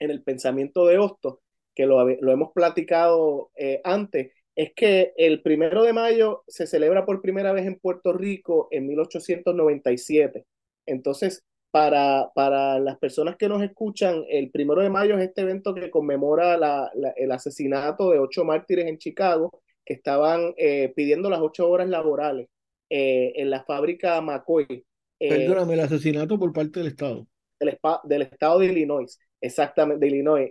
en el pensamiento de Hostos, que lo, lo hemos platicado eh, antes, es que el primero de mayo se celebra por primera vez en Puerto Rico en 1897. Entonces, para, para las personas que nos escuchan, el primero de mayo es este evento que conmemora la, el asesinato de ocho mártires en Chicago que estaban eh, pidiendo las ocho horas laborales eh, en la fábrica McCoy. Perdóname, el asesinato por parte del Estado. Del, del Estado de Illinois, exactamente, de Illinois.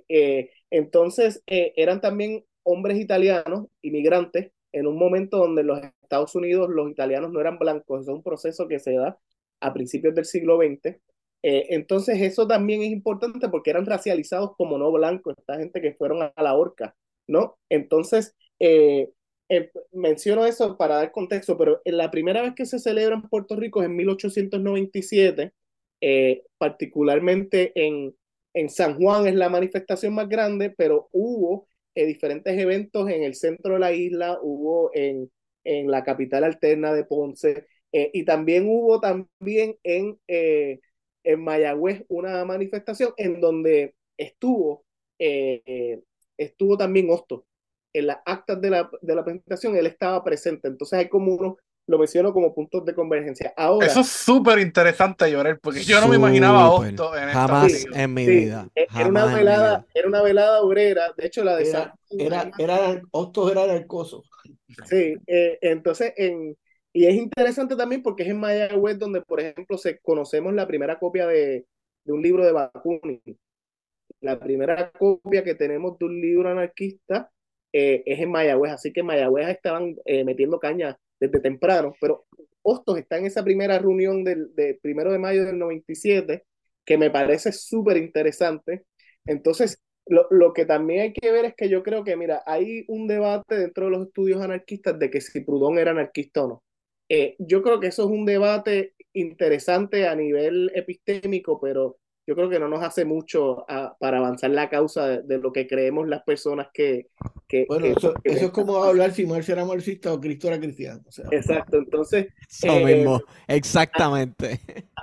Entonces, eh, eran también hombres italianos, inmigrantes, en un momento donde en los Estados Unidos los italianos no eran blancos, es un proceso que se da a principios del siglo XX. Eh, entonces, eso también es importante porque eran racializados como no blancos, esta gente que fueron a la horca, ¿no? Entonces, eh, menciono eso para dar contexto, pero la primera vez que se celebra en Puerto Rico es en 1897, particularmente en, en San Juan es la manifestación más grande, pero hubo eh, diferentes eventos en el centro de la isla, hubo en, en la capital alterna de Ponce, eh, y también hubo también en, eh, en Mayagüez una manifestación en donde estuvo, estuvo también Hosto. En las actas de la, de la presentación él estaba presente, entonces hay como unos lo menciono como puntos de convergencia. Ahora, Eso es súper interesante, Llorel, porque yo no me imaginaba a Otto en Jamás esta en mi vida. era, jamás una en mi velada, vida. era una velada obrera, de hecho la de Era, San- era, era, Hostos era narcoso. Sí, eh, entonces, en, y es interesante también porque es en Mayagüez donde, por ejemplo, se, conocemos la primera copia de, de un libro de Bakunin. La primera copia que tenemos de un libro anarquista eh, es en Mayagüez, así que en Mayagüez estaban eh, metiendo caña desde temprano, pero Hostos está en esa primera reunión del, primero de mayo del 97, que me parece súper interesante. Entonces, lo, lo que también hay que ver es que yo creo que, mira, hay un debate dentro de los estudios anarquistas de que si Proudhon era anarquista o no. Eh, yo creo que eso es un debate interesante a nivel epistémico, pero yo creo que no nos hace mucho a- para avanzar la causa de, de lo que creemos las personas que... que Bueno, que- eso, que- eso es como hablar si Marx era marxista o Cristo era cristiano. O sea, Exacto, entonces Eso eh, mismo, exactamente.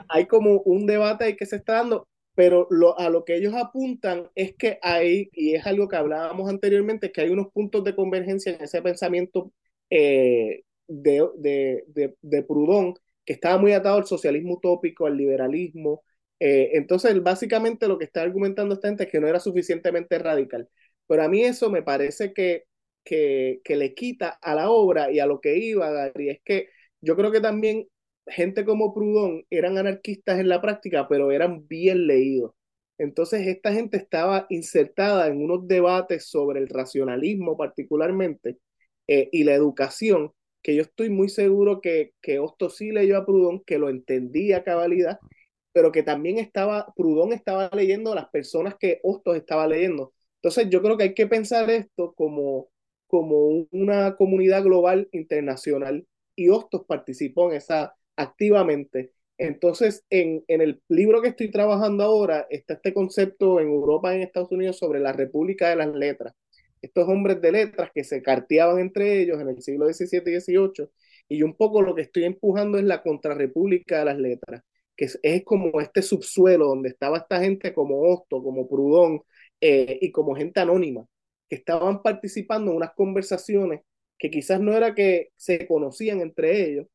hay como un debate ahí que se está dando, pero lo, a lo que ellos apuntan es que hay, y es algo que hablábamos anteriormente, que hay unos puntos de convergencia en ese pensamiento eh, de, de, de, de Proudhon, que estaba muy atado al socialismo utópico, al liberalismo, Eh, entonces, básicamente lo que está argumentando esta gente es que no era suficientemente radical. Pero a mí eso me parece que, que, que le quita a la obra y a lo que iba, Gary. Es que yo creo que también gente como Proudhon eran anarquistas en la práctica, pero eran bien leídos. Entonces, esta gente estaba insertada en unos debates sobre el racionalismo particularmente eh, y la educación, que yo estoy muy seguro que, que Hosto sí leyó a Proudhon, que lo entendía a cabalidad, pero que también estaba, Proudhon estaba leyendo las personas que Hostos estaba leyendo. Entonces, yo creo que hay que pensar esto como, como una comunidad global internacional y Hostos participó en esa activamente. Entonces, en, en, el libro que estoy trabajando ahora está este concepto en Europa en Estados Unidos sobre la República de las Letras. Estos hombres de letras que se carteaban entre ellos en el siglo XVII y XVIII. Y un poco lo que estoy empujando es la Contrarrepública de las Letras, que es, como este subsuelo donde estaba esta gente como Hosto, como Proudhon eh, y como gente anónima, que estaban participando en unas conversaciones que quizás no era que se conocían entre ellos,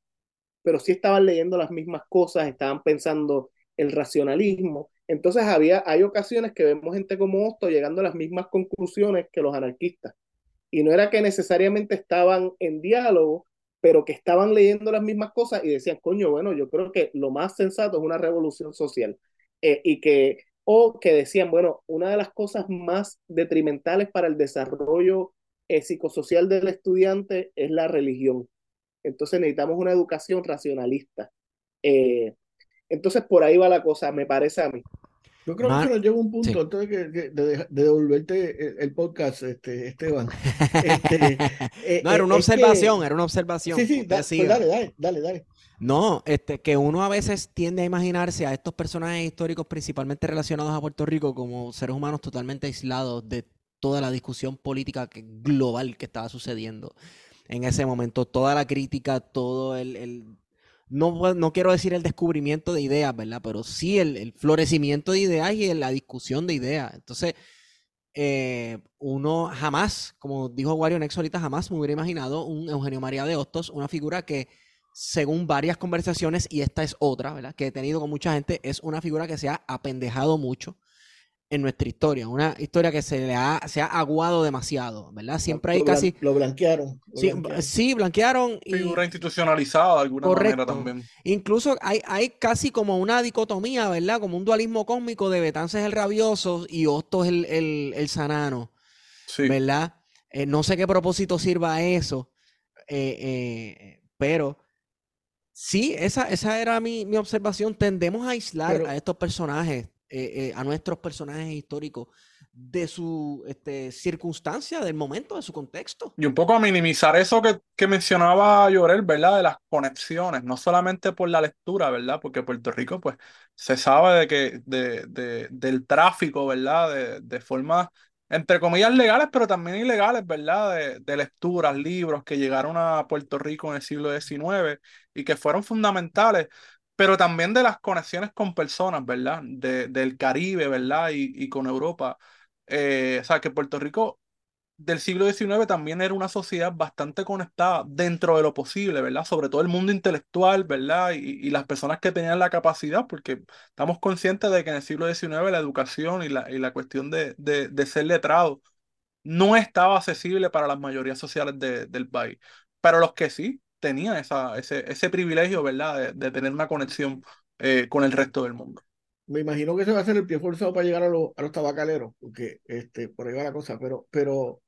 pero sí estaban leyendo las mismas cosas, estaban pensando el racionalismo. Entonces había, hay ocasiones que vemos gente como Hosto llegando a las mismas conclusiones que los anarquistas. Y no era que necesariamente estaban en diálogo, pero que estaban leyendo las mismas cosas y decían, coño, bueno, yo creo que lo más sensato es una revolución social. Eh, y que, o que decían, bueno, una de las cosas más detrimentales para el desarrollo eh, psicosocial del estudiante es la religión. Entonces necesitamos una educación racionalista. Eh, entonces por ahí va la cosa, me parece a mí. Yo creo que nos llega un punto antes de, de, devolverte el, podcast, este, Esteban. Este, eh, no, era una observación, era una observación. Sí, sí, pues dale, dale, dale, dale. No, este, que uno a veces tiende a imaginarse a estos personajes históricos principalmente relacionados a Puerto Rico como seres humanos totalmente aislados de toda la discusión política global que estaba sucediendo en ese momento. Toda la crítica, todo el, no, no, quiero decir el descubrimiento de ideas, ¿verdad? Pero sí el, florecimiento de ideas y la discusión de ideas. Entonces, eh, uno jamás, como dijo Wario Nex ahorita, jamás me hubiera imaginado un Eugenio María de Hostos, una figura que, según varias conversaciones, y esta es otra, ¿verdad? Que he tenido con mucha gente, es una figura que se ha apendejado mucho en nuestra historia, una historia que se le ha, se ha aguado demasiado, ¿verdad? Siempre hay casi... Lo blanquearon. sí, blanquearon. Y... Figura institucionalizada de alguna manera también. Incluso hay, hay casi como una dicotomía, ¿verdad? Como un dualismo cósmico de Betances el rabioso y Hostos el, el, sanano, sí. ¿verdad? Eh, no sé qué propósito sirva eso, eh, eh, pero... Sí, esa, esa era mi, mi observación. Tendemos a aislar a estos personajes eh, eh, a nuestros personajes históricos de su este, circunstancia, del momento, de su contexto. Y un poco a minimizar eso que, que mencionaba Llorel, ¿verdad? De las conexiones, no solamente por la lectura, ¿verdad? Porque Puerto Rico, pues, se sabe de que, de, de del tráfico, ¿verdad? De, de formas, entre comillas, legales, pero también ilegales, ¿verdad? De, de lecturas, libros que llegaron a Puerto Rico en el siglo XIX y que fueron fundamentales pero también de las conexiones con personas, ¿verdad? De, del Caribe, ¿verdad? Y, y con Europa. Eh, o sea, que Puerto Rico del siglo XIX también era una sociedad bastante conectada dentro de lo posible, ¿verdad? Sobre todo el mundo intelectual, ¿verdad? Y, y las personas que tenían la capacidad, porque estamos conscientes de que en el siglo XIX la educación y la, y la cuestión de, de, de ser letrado no estaba accesible para las mayorías sociales de, del país. Pero los que sí, tenía esa, ese, ese privilegio, ¿verdad?, de, tener una conexión eh, con el resto del mundo. Me imagino que ese va a ser el pie forzado para llegar a, los, a los tabacaleros, porque este, por ahí va la cosa, pero, pero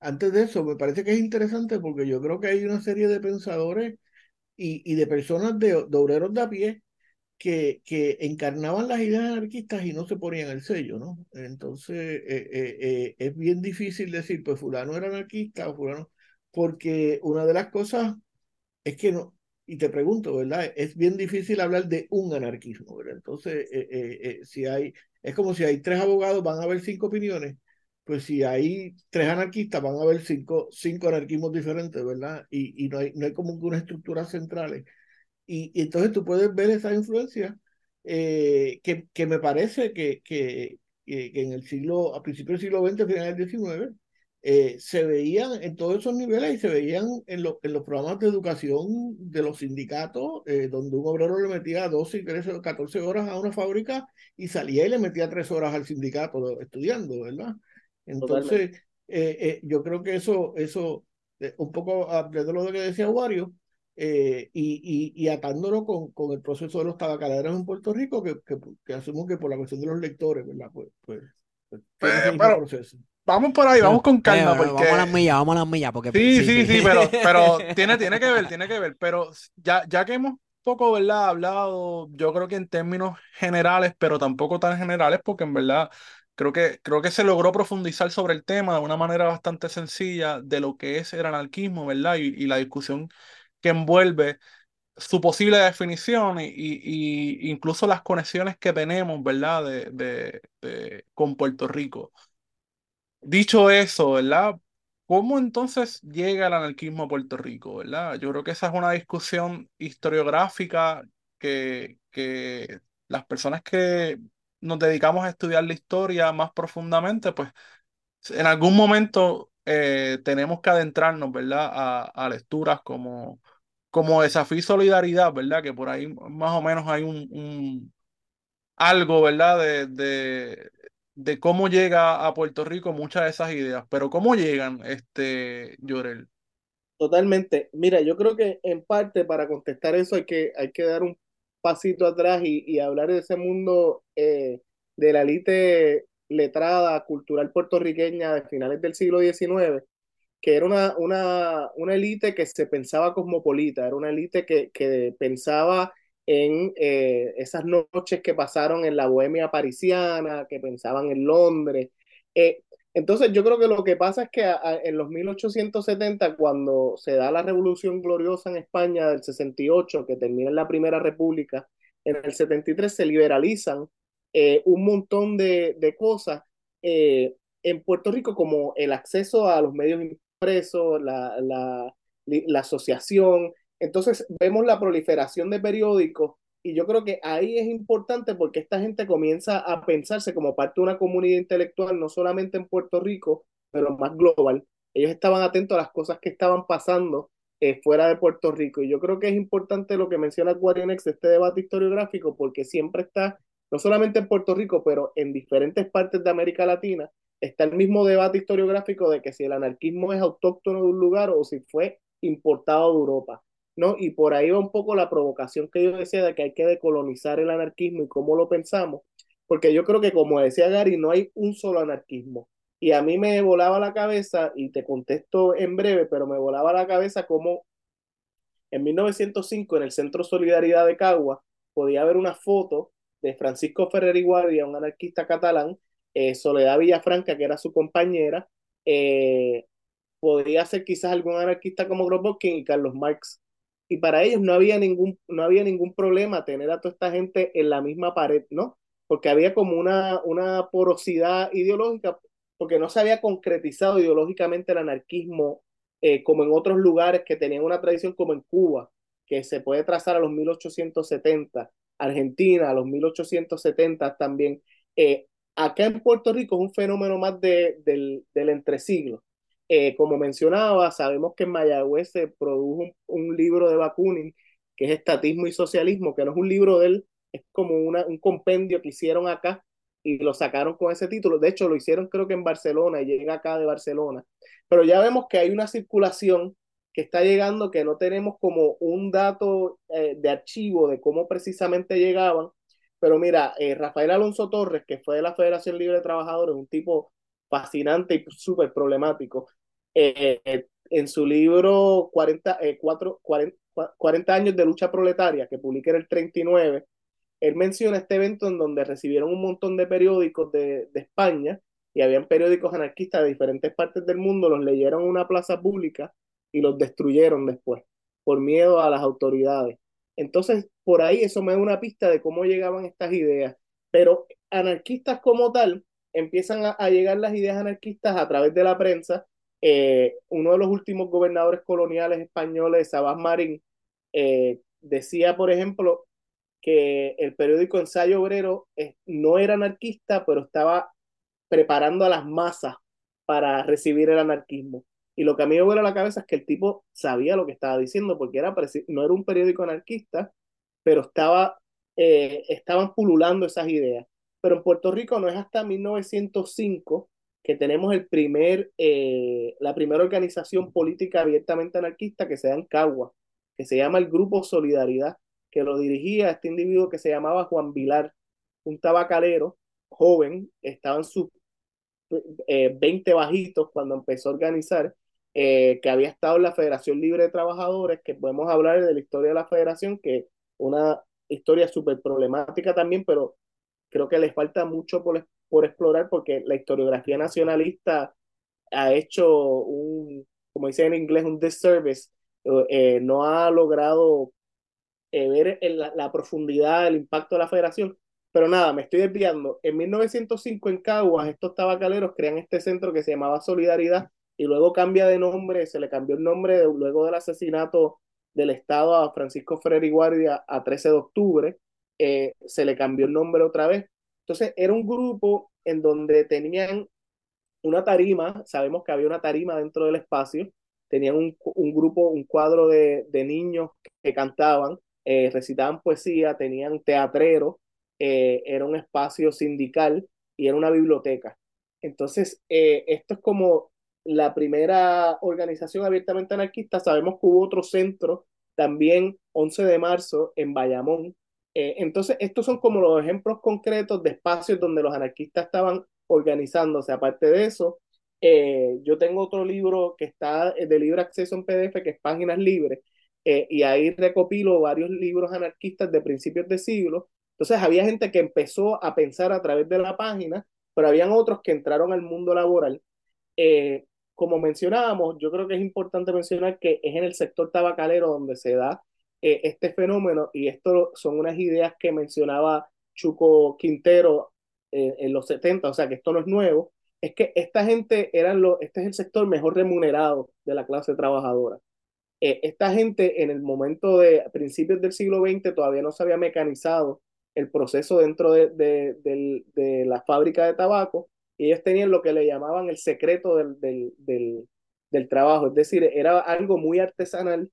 antes de eso, me parece que es interesante porque yo creo que hay una serie de pensadores y, y de personas de, de, obreros de a pie que, que encarnaban las ideas anarquistas y no se ponían el sello, ¿no? Entonces, eh, eh, es bien difícil decir, pues fulano era anarquista o fulano, porque una de las cosas es que no, y te pregunto, ¿verdad? Es bien difícil hablar de un anarquismo, ¿verdad? Entonces, eh, eh, eh, si hay, es como si hay tres abogados, van a haber cinco opiniones, pues si hay tres anarquistas, van a haber cinco, cinco anarquismos diferentes, ¿verdad? Y, y no, hay, no hay como una estructura central. Y, y, entonces tú puedes ver esa influencia que, que me parece que, que, que, en el siglo, a principios del siglo XX, final del XIX, eh, se veían en todos esos niveles y se veían en, en los programas de educación de los sindicatos, eh, donde un obrero le metía 12, 13, 14 horas a una fábrica y salía y le metía 3 horas al sindicato estudiando, ¿verdad? Entonces, eh, yo creo que eso, eso un poco de lo que decía Wario, y, y, y, atándolo con, con, el proceso de los tabacaleros en Puerto Rico, que, que, que, asumo que por la cuestión de los lectores, ¿verdad? Pues, pues, pues, proceso vamos por ahí, vamos con calma. porque... Vamos a las millas, vamos a las millas. Porque... Sí, sí, sí, pero, pero tiene, tiene que ver, tiene que ver. Pero ya, ya que hemos poco, ¿verdad? Hablado, yo creo que en términos generales, pero tampoco tan generales, porque en verdad creo que, creo que se logró profundizar sobre el tema de una manera bastante sencilla de lo que es el anarquismo, ¿verdad? Y, y la discusión que envuelve su posible definición y, y, incluso las conexiones que tenemos, ¿verdad? De, de, de, con Puerto Rico. Dicho eso, ¿verdad? ¿Cómo entonces llega el anarquismo a Puerto Rico, verdad? Yo creo que esa es una discusión historiográfica que, que las personas que nos dedicamos a estudiar la historia más profundamente, pues en algún momento eh, tenemos que adentrarnos, ¿verdad? A, lecturas como, como Desafío y Solidaridad, ¿verdad? Que por ahí más o menos hay un, algo, ¿verdad? De, de cómo llega a Puerto Rico muchas de esas ideas, pero ¿cómo llegan, este, Llorel? Totalmente. Mira, yo creo que en parte para contestar eso hay que, hay que dar un pasito atrás y, y hablar de ese mundo eh, de la élite letrada cultural puertorriqueña de finales del siglo XIX, que era una, una, una élite que se pensaba cosmopolita, era una élite que, que pensaba en eh, esas noches que pasaron en la bohemia parisiana, que pensaban en Londres. Eh, entonces yo creo que lo que pasa es que en los 1870, cuando se da la Revolución Gloriosa en España del 68, que termina en la Primera República, en el 73 se liberalizan eh, un montón de, de cosas en Puerto Rico, como el acceso a los medios impresos, la, la, la asociación, entonces vemos la proliferación de periódicos y yo creo que ahí es importante porque esta gente comienza a pensarse como parte de una comunidad intelectual, no solamente en Puerto Rico, pero más global. Ellos estaban atentos a las cosas que estaban pasando eh, fuera de Puerto Rico. Y yo creo que es importante lo que menciona Guarionex, este debate historiográfico, porque siempre está, no solamente en Puerto Rico, pero en diferentes partes de América Latina, está el mismo debate historiográfico de que si el anarquismo es autóctono de un lugar o si fue importado de Europa. ¿No? Y por ahí va un poco la provocación que yo decía de que hay que decolonizar el anarquismo y cómo lo pensamos, porque yo creo que como decía Gary, no hay un solo anarquismo. Y a mí me volaba la cabeza, y te contesto en breve, pero me volaba la cabeza como en 1905 en el Centro Solidaridad de Cagua podía haber una foto de Francisco Ferrer y Guardia, un anarquista catalán, eh, Soledad Villafranca, que era su compañera, eh, podría ser quizás algún anarquista como Grobotkin y Carlos Marx y para ellos no había ningún, no había ningún problema tener a toda esta gente en la misma pared, ¿no? Porque había como una, una porosidad ideológica, porque no se había concretizado ideológicamente el anarquismo eh, como en otros lugares que tenían una tradición como en Cuba, que se puede trazar a los 1870, Argentina a los 1870 también. Eh, acá en Puerto Rico es un fenómeno más de, del, del entresiglo. Eh, como mencionaba, sabemos que en Mayagüez se produjo un, libro de Bakunin, que es Estatismo y Socialismo, que no es un libro de él, es como una, un compendio que hicieron acá y lo sacaron con ese título. De hecho, lo hicieron creo que en Barcelona y llega acá de Barcelona. Pero ya vemos que hay una circulación que está llegando, que no tenemos como un dato eh, de archivo de cómo precisamente llegaban. Pero mira, eh, Rafael Alonso Torres, que fue de la Federación Libre de Trabajadores, un tipo fascinante y súper problemático, eh, en su libro 40, 40, años de lucha proletaria, que publica en el 39, él menciona este evento en donde recibieron un montón de periódicos de, de España y habían periódicos anarquistas de diferentes partes del mundo, los leyeron en una plaza pública y los destruyeron después por miedo a las autoridades. Entonces, por ahí eso me da una pista de cómo llegaban estas ideas. Pero anarquistas como tal, empiezan a, llegar las ideas anarquistas a través de la prensa. Eh, uno de los últimos gobernadores coloniales españoles, Sabás Marín, eh, decía, por ejemplo, que el periódico Ensayo Obrero no era anarquista, pero estaba preparando a las masas para recibir el anarquismo. Y lo que a mí me vuela la cabeza es que el tipo sabía lo que estaba diciendo, porque era no era un periódico anarquista, pero estaba, eh, estaban pululando esas ideas. Pero en Puerto Rico no es hasta 1905 que tenemos el primer, eh, la primera organización política abiertamente anarquista que se da en Cagua, que se llama el Grupo Solidaridad, que lo dirigía este individuo que se llamaba Juan Vilar, un tabacalero joven, estaba en sus 20 bajitos cuando empezó a organizar, eh, que había estado en la Federación Libre de Trabajadores, que podemos hablar de la historia de la federación, que una historia súper problemática también, pero creo que les falta mucho por, por explorar porque la historiografía nacionalista ha hecho un, como dice en inglés, un disservice, eh, no ha logrado eh, ver la, la, profundidad, el impacto de la federación. Pero nada, me estoy desviando. En 1905 en Caguas, estos tabacaleros crean este centro que se llamaba Solidaridad y luego cambia de nombre, se le cambió el nombre luego del asesinato del Estado a Francisco Ferrer Guardia a 13 de octubre, eh, se le cambió el nombre otra vez. Entonces era un grupo en donde tenían una tarima, sabemos que había una tarima dentro del espacio, tenían un, un grupo, un cuadro de, de niños que cantaban, eh, recitaban poesía, tenían teatrero, eh, era un espacio sindical y era una biblioteca. Entonces, eh, esto es como la primera organización abiertamente anarquista. Sabemos que hubo otro centro también 11 de marzo en Bayamón. Entonces, estos son como los ejemplos concretos de espacios donde los anarquistas estaban organizándose. Aparte de eso, yo tengo otro libro que está de libre acceso en PDF, que es Páginas Libres, eh, y ahí recopilo varios libros anarquistas de principios de siglo. Entonces había gente que empezó a pensar a través de la página, pero habían otros que entraron al mundo laboral. Eh, como mencionábamos, yo creo que es importante mencionar que es en el sector tabacalero donde se da eh, este fenómeno y esto son unas ideas que mencionaba Chuco Quintero en los 70, o sea que esto no es nuevo, es que esta gente eran lo, este es el sector mejor remunerado de la clase trabajadora. Eh, esta gente en el momento de principios del siglo XX todavía no se había mecanizado el proceso dentro de, de, de, la fábrica de tabaco y ellos tenían lo que le llamaban el secreto del, del, del, trabajo, es decir, era algo muy artesanal,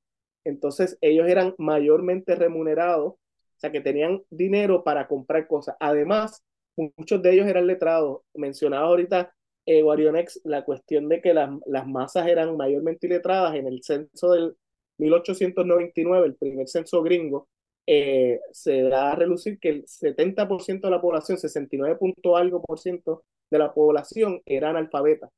entonces ellos eran mayormente remunerados, o sea que tenían dinero para comprar cosas. Además, muchos de ellos eran letrados. Mencionaba ahorita eh, Guarionex la cuestión de que las, las masas eran mayormente iletradas en el censo del 1899, el primer censo gringo, eh, se da a relucir que el 70% de la población, 69 punto algo por ciento de la población era analfabeta.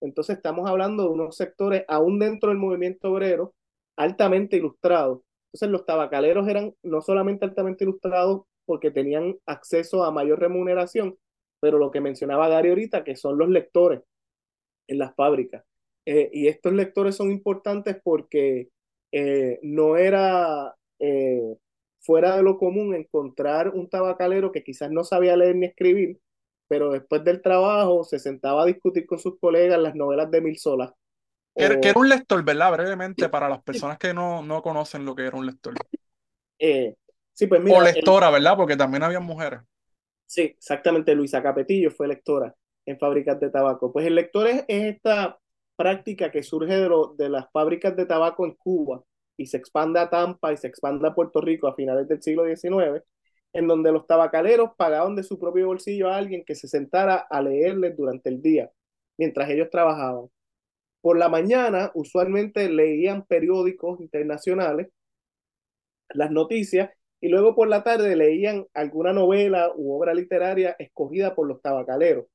Entonces estamos hablando de unos sectores, aún dentro del movimiento obrero, altamente ilustrados. Entonces los tabacaleros eran no solamente altamente ilustrados porque tenían acceso a mayor remuneración, pero lo que mencionaba Gary ahorita, que son los lectores en las fábricas. Eh, y estos lectores son importantes porque eh, no era eh, fuera de lo común encontrar un tabacalero que quizás no sabía leer ni escribir, pero después del trabajo se sentaba a discutir con sus colegas las novelas de Mil Solas. Que, era un lector, ¿verdad? Brevemente, para las personas que no, no conocen lo que era un lector. sí, pues mira, o lectora, ¿verdad? Porque también había mujeres. Sí, exactamente. Luisa Capetillo fue lectora en fábricas de tabaco. Pues el lector es, esta práctica que surge de, de las fábricas de tabaco en Cuba y se expande a Tampa y se expande a Puerto Rico a finales del siglo XIX, en donde los tabacaleros pagaban de su propio bolsillo a alguien que se sentara a leerles durante el día, mientras ellos trabajaban. Por la mañana, usualmente leían periódicos internacionales, las noticias, y luego por la tarde leían alguna novela u obra literaria escogida por los tabacaleros.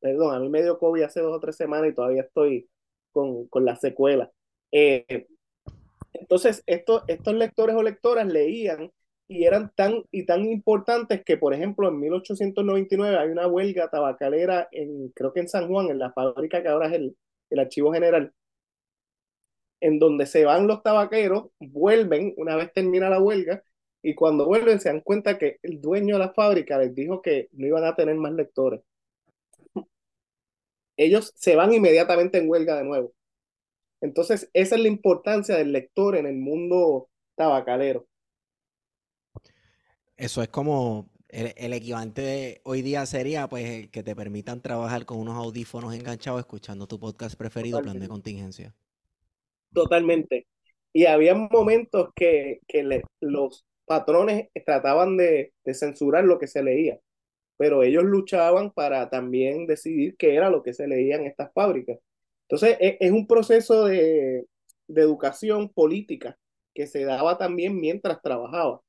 Perdón, a mí me dio COVID hace dos o tres semanas y todavía estoy con, con la secuela. Eh, entonces, estos, estos lectores o lectoras leían y eran tan y tan importantes que, por ejemplo, en 1899 hay una huelga tabacalera en, creo que en San Juan, en la fábrica que ahora es el, el Archivo General, en donde se van los tabaqueros, vuelven una vez termina la huelga, y cuando vuelven se dan cuenta que el dueño de la fábrica les dijo que no iban a tener más lectores. Ellos se van inmediatamente en huelga de nuevo. Entonces, esa es la importancia del lector en el mundo tabacalero. Eso es como El, el equivalente de hoy día sería pues el que te permitan trabajar con unos audífonos enganchados escuchando tu podcast preferido, Plan de. Contingencia. Totalmente. Y había momentos que, que le- los patrones trataban de, de censurar lo que se leía, pero ellos luchaban para también decidir qué era lo que se leía en estas fábricas. Entonces, e- es, un proceso de, de educación política que se daba también mientras trabajaba.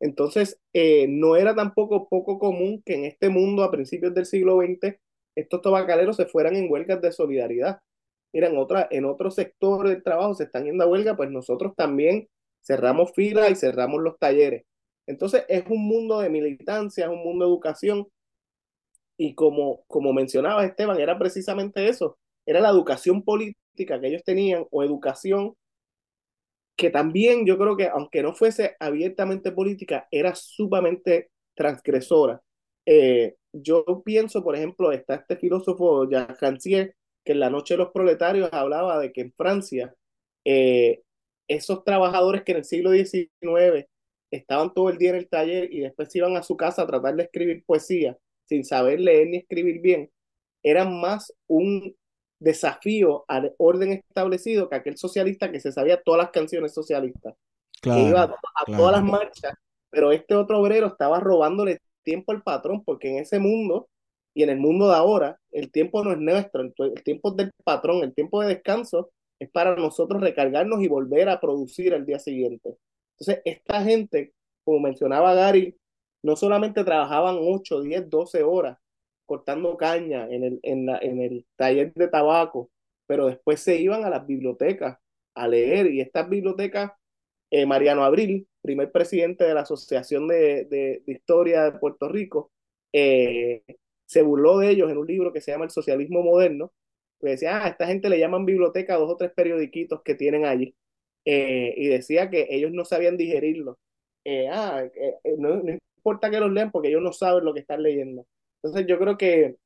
Entonces, eh, no era tampoco poco común que en este mundo a principios del siglo XX estos tabacaleros se fueran en huelgas de solidaridad. Mira, en otra, en otro sector del trabajo se están yendo a huelga, pues nosotros también cerramos filas y cerramos los talleres. Entonces, es un mundo de militancia, es un mundo de educación, y como, como mencionaba Esteban, era precisamente eso, era la educación política que ellos tenían, o educación que también yo creo que, aunque no fuese abiertamente política, era sumamente transgresora. Eh, yo pienso, por ejemplo, está este filósofo Jacques Rancière, que en La Noche de los Proletarios hablaba de que en Francia, eh, esos trabajadores que en el siglo XIX estaban todo el día en el taller y después iban a su casa a tratar de escribir poesía sin saber leer ni escribir bien, eran más un desafío al orden establecido que aquel socialista que se sabía todas las canciones socialistas, que iba a, a claro. todas las marchas, pero este otro obrero estaba robándole tiempo al patrón, porque en ese mundo y en el mundo de ahora, el tiempo no es nuestro, el, tiempo es del patrón, el tiempo de descanso es para nosotros recargarnos y volver a producir el día siguiente. Entonces, esta gente, como mencionaba Gary, no solamente trabajaban 8, 10, 12 horas cortando caña en el, en, la, en el taller de tabaco, pero después se iban a las bibliotecas a leer y estas bibliotecas, eh, Mariano Abril, primer presidente de la Asociación de, de, Historia de Puerto Rico, eh, se burló de ellos en un libro que se llama El Socialismo Moderno, que decía, ah, esta gente le llaman biblioteca a dos o tres periodiquitos que tienen allí, eh, y decía que ellos no sabían digerirlo. Ah, no, no importa que los lean porque ellos no saben lo que están leyendo. Entonces yo creo que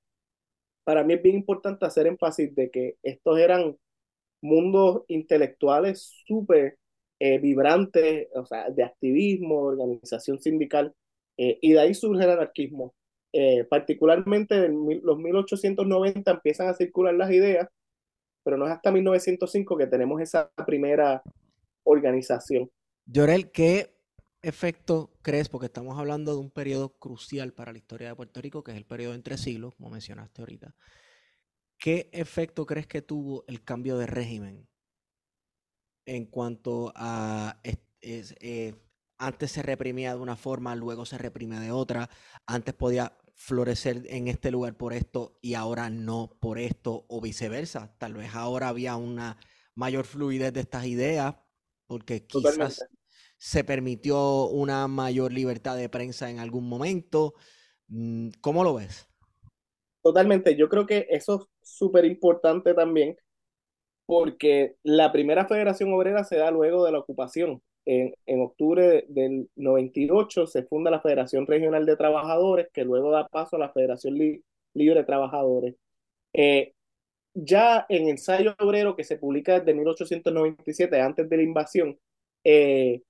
para mí es bien importante hacer énfasis de que estos eran mundos intelectuales súper eh, vibrantes, o sea, de activismo, organización sindical, eh, y de ahí surge el anarquismo. Eh, particularmente en los 1890 empiezan a circular las ideas, pero no es hasta 1905 que tenemos esa primera organización. Llorel, ¿qué efecto crees? Porque estamos hablando de un periodo crucial para la historia de Puerto Rico, que es el periodo entre siglos, como mencionaste ahorita. ¿Qué efecto crees que tuvo el cambio de régimen en cuanto a eh, antes se reprimía de una forma, luego se reprimía de otra, antes podía florecer en este lugar por esto y ahora no por esto o viceversa? Tal vez ahora había una mayor fluidez de estas ideas porque quizás. Se permitió una mayor libertad de prensa en algún momento. Mm, ¿Cómo lo ves? Totalmente, yo creo que eso es súper importante también, porque la primera Federación Obrera se da luego de la ocupación. En, en, octubre del 98 se funda la Federación Regional de Trabajadores, que luego da paso a la Federación Li Libre de Trabajadores. Eh, ya en Ensayo Obrero, que se publica desde 1897, antes de la invasión, eh,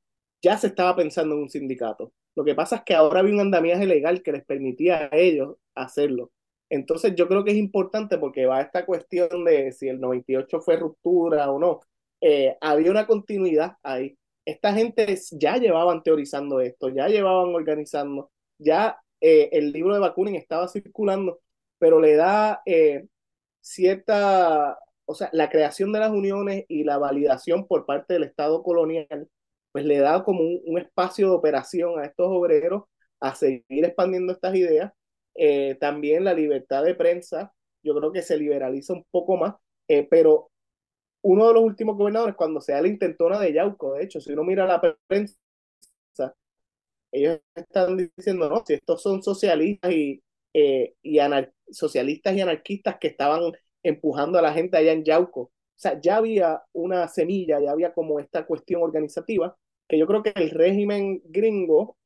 ya se estaba pensando en un sindicato. Lo que pasa es que ahora había un andamiaje legal que les permitía a ellos hacerlo. Entonces yo creo que es importante porque va esta cuestión de si el 98 fue ruptura o no. Eh, había una continuidad ahí. Esta gente ya llevaban teorizando esto, ya llevaban organizando, ya eh, el libro de Bakunin estaba circulando, pero le da eh, cierta, o sea, la creación de las uniones y la validación por parte del Estado colonial, pues le da como un, un espacio de operación a estos obreros a seguir expandiendo estas ideas eh, también la libertad de prensa, yo creo que se liberaliza un poco más, eh, pero uno de los últimos gobernadores, cuando se da la intentona de Yauco, de hecho, si uno mira la prensa, ellos están diciendo, no, si estos son socialistas y, eh, y socialistas y anarquistas que estaban empujando a la gente allá en Yauco. O sea, ya había una semilla, ya había como esta cuestión organizativa que yo creo que el régimen gringo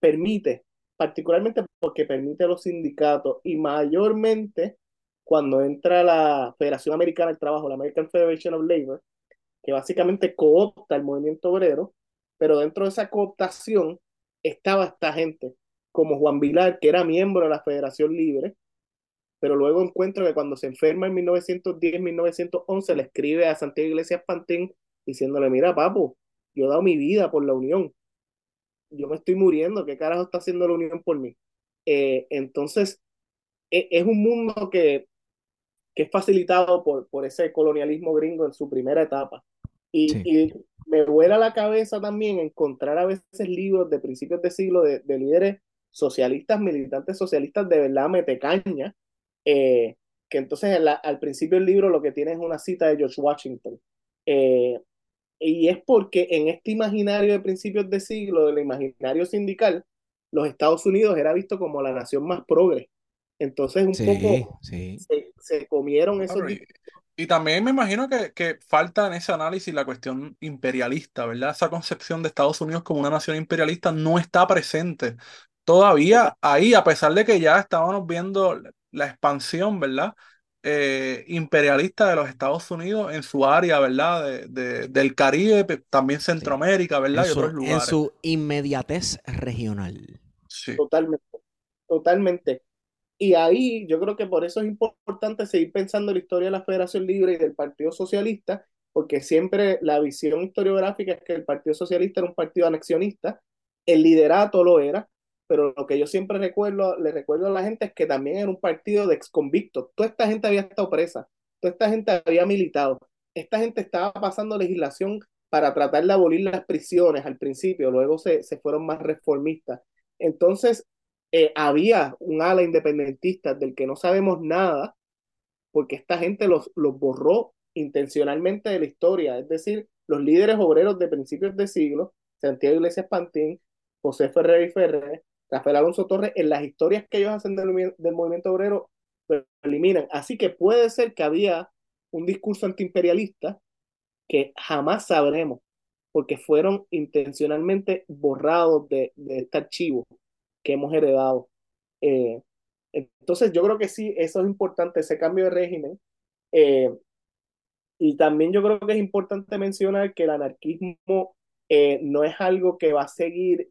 permite particularmente porque permite a los sindicatos y mayormente cuando entra la Federación Americana del Trabajo, la American Federation of Labor, que básicamente coopta el movimiento obrero, pero dentro de esa cooptación estaba esta gente. como Juan Vilar, que era miembro de la Federación Libre, pero luego encuentro que cuando se enferma en 1910-1911 le escribe a Santiago Iglesias Pantín diciéndole, mira, papo, yo he dado mi vida por la Unión, yo me estoy muriendo, ¿qué carajo está haciendo la Unión por mí? Eh, entonces, e, es un mundo que, que es facilitado por, por ese colonialismo gringo en su primera etapa. Y, y me vuela la cabeza también encontrar a veces libros de principios de siglo de, de líderes socialistas, militantes socialistas de verdad metecaña, eh, que entonces al principio del libro lo que tiene es una cita de George Washington. Eh, y es porque en este imaginario de principios de siglo, del imaginario sindical, los Estados Unidos era visto como la nación más progre. Entonces un poco Se, se, comieron esos... Y, también me imagino que, que, falta en ese análisis la cuestión imperialista, ¿verdad? Esa concepción de Estados Unidos como una nación imperialista no está presente todavía ahí, a pesar de que ya estábamos viendo la expansión, ¿verdad? Eh, imperialista de los Estados Unidos en su área, ¿verdad? De, del Caribe, también Centroamérica, ¿verdad? En, y otros lugares. en su inmediatez regional. Sí. Totalmente, totalmente. Y ahí yo creo que por eso es importante seguir pensando en la historia de la Federación Libre y del Partido Socialista, porque siempre la visión historiográfica es que el Partido Socialista era un partido anexionista, el liderato lo era, pero lo que yo siempre recuerdo, le recuerdo a la gente es que también era un partido de exconvictos. Toda esta gente había estado presa, toda esta gente había militado, esta gente estaba pasando legislación para tratar de abolir las prisiones al principio, luego se, se fueron más reformistas. Entonces, eh, había un ala independentista del que no sabemos nada, porque esta gente los, los borró intencionalmente de la historia, es decir, los líderes obreros de principios de siglo, Santiago Iglesias Pantín, José Ferrer y Ferrer, Rafael Alonso Torres, en las historias que ellos hacen del, movimiento obrero, lo eliminan. Así que puede ser que había un discurso antiimperialista que jamás sabremos, porque fueron intencionalmente borrados de, este archivo que hemos heredado. Eh, entonces yo creo que sí, eso es importante, ese cambio de régimen. Eh, y también yo creo que es importante mencionar que el anarquismo eh, no es algo que va a seguir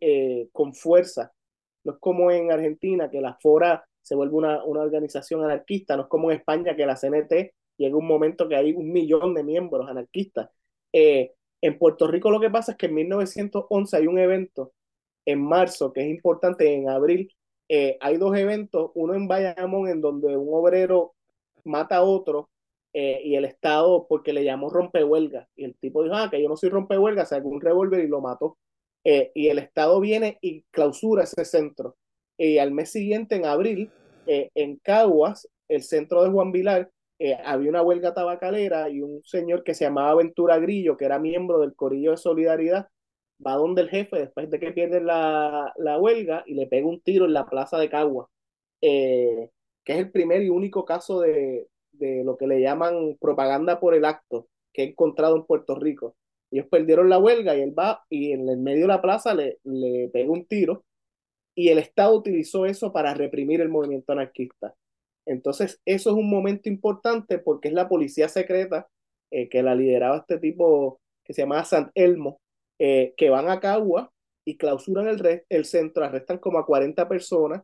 con fuerza no es como en Argentina que la FORA se vuelve una, una organización anarquista, no es como en España que la CNT llega un momento que hay un millón de miembros anarquistas. Eh, en Puerto Rico lo que pasa es que en 1911 hay un evento en marzo que es importante, en abril eh, hay dos eventos, uno en Bayamón en donde un obrero mata a otro eh, y el Estado, porque le llamó rompehuelga, y el tipo dijo, ah, que yo no soy rompehuelga, sacó un revólver y lo mató. Eh, y el Estado viene y clausura ese centro. Y al mes siguiente, en abril, eh, en Caguas, el centro de Juan Vilar, eh, había una huelga tabacalera y un señor que se llamaba Ventura Grillo, que era miembro del Corillo de Solidaridad, va donde el jefe después de que pierde la, la huelga y le pega un tiro en la plaza de Caguas, que es el primer y único caso de, de lo que le llaman propaganda por el acto que he encontrado en Puerto Rico. Ellos perdieron la huelga y él va y en el medio de la plaza le, le pega un tiro y el Estado utilizó eso para reprimir el movimiento anarquista. Entonces, eso es un momento importante porque es la policía secreta eh, que la lideraba este tipo que se llamaba San Elmo, eh, que van a Cagua y clausuran el, el centro, arrestan como a 40 personas.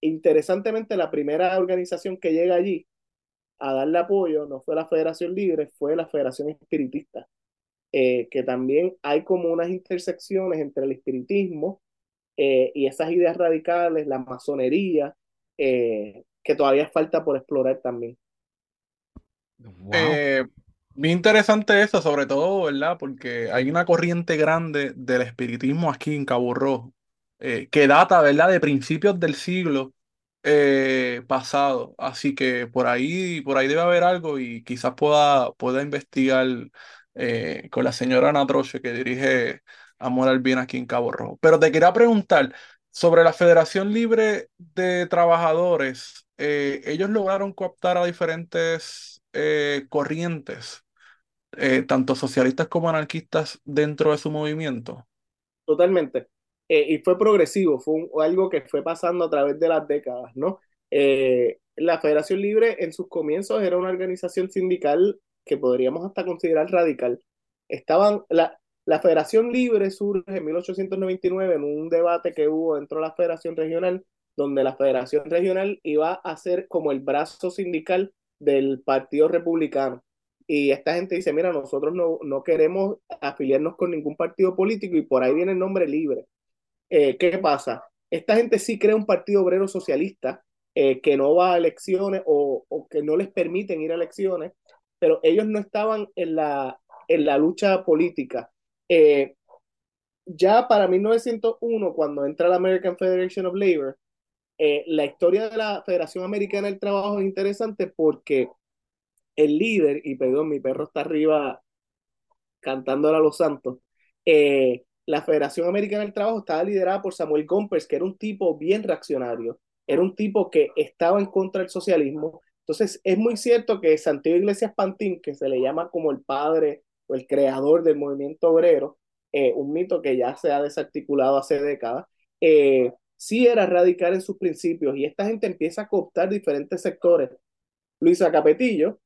Interesantemente, la primera organización que llega allí a darle apoyo no fue la Federación Libre, fue la Federación Espiritista. Eh, que también hay como unas intersecciones entre el espiritismo eh, y esas ideas radicales, la masonería, eh, que todavía falta por explorar también. bien interesante eso, sobre todo, ¿verdad? Porque hay una corriente grande del espiritismo aquí en Cabo Rojo, que data, ¿verdad?, de principios del siglo pasado. Así que por ahí, por ahí debe haber algo y quizás pueda, pueda investigar eh, con la señora Ana Troche, que dirige Amor al Bien aquí en Cabo Rojo. Pero te quería preguntar sobre la Federación Libre de Trabajadores. Eh, ellos lograron cooptar a diferentes eh, corrientes, tanto socialistas como anarquistas, dentro de su movimiento. Totalmente. y fue progresivo, fue algo que fue pasando a través de las décadas, ¿no? la Federación Libre en sus comienzos era una organización sindical que podríamos hasta considerar radical. Estaban, la, La Federación Libre surge en 1899 en un debate que hubo dentro de la Federación Regional, donde la Federación Regional iba a ser como el brazo sindical del Partido Republicano. Y esta gente dice, mira, nosotros no, no queremos afiliarnos con ningún partido político y por ahí viene el nombre libre. Eh, ¿Qué pasa? Esta gente sí crea un partido obrero socialista eh, que no va a elecciones o, o, que no les permiten ir a elecciones, pero ellos no estaban en la, en la lucha política. Eh, ya para 1901, cuando entra la American Federation of Labor, eh, la historia de la Federación Americana del Trabajo es interesante porque el líder, y perdón, mi perro está arriba cantándole a los santos, eh, la Federación Americana del Trabajo estaba liderada por Samuel Gompers, que era un tipo bien reaccionario, era un tipo que estaba en contra del socialismo. Entonces, es muy cierto que Santiago Iglesias Pantín, que se le llama como el padre o el creador del movimiento obrero, eh, un mito que ya se ha desarticulado hace décadas, eh, sí era radical en sus principios y esta gente empieza a cooptar diferentes sectores. Luisa Capetillo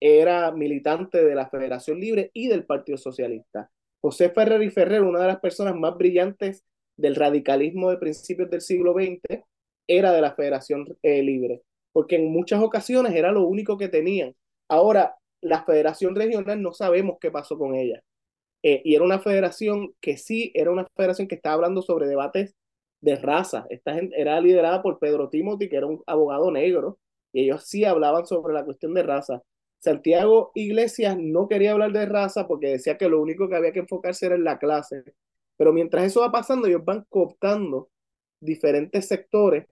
era militante de la Federación Libre y del Partido Socialista. José Ferrer y Ferrer, una de las personas más brillantes del radicalismo de principios del siglo XX, era de la Federación eh, Libre, porque en muchas ocasiones era lo único que tenían. Ahora, la Federación Regional no sabemos qué pasó con ella. Eh, y era una federación que sí, era una federación que estaba hablando sobre debates de raza. Esta gente era liderada por Pedro Timothy, que era un abogado negro, y ellos sí hablaban sobre la cuestión de raza. Santiago Iglesias no quería hablar de raza porque decía que lo único que había que enfocarse era en la clase. Pero mientras eso va pasando, ellos van cooptando diferentes sectores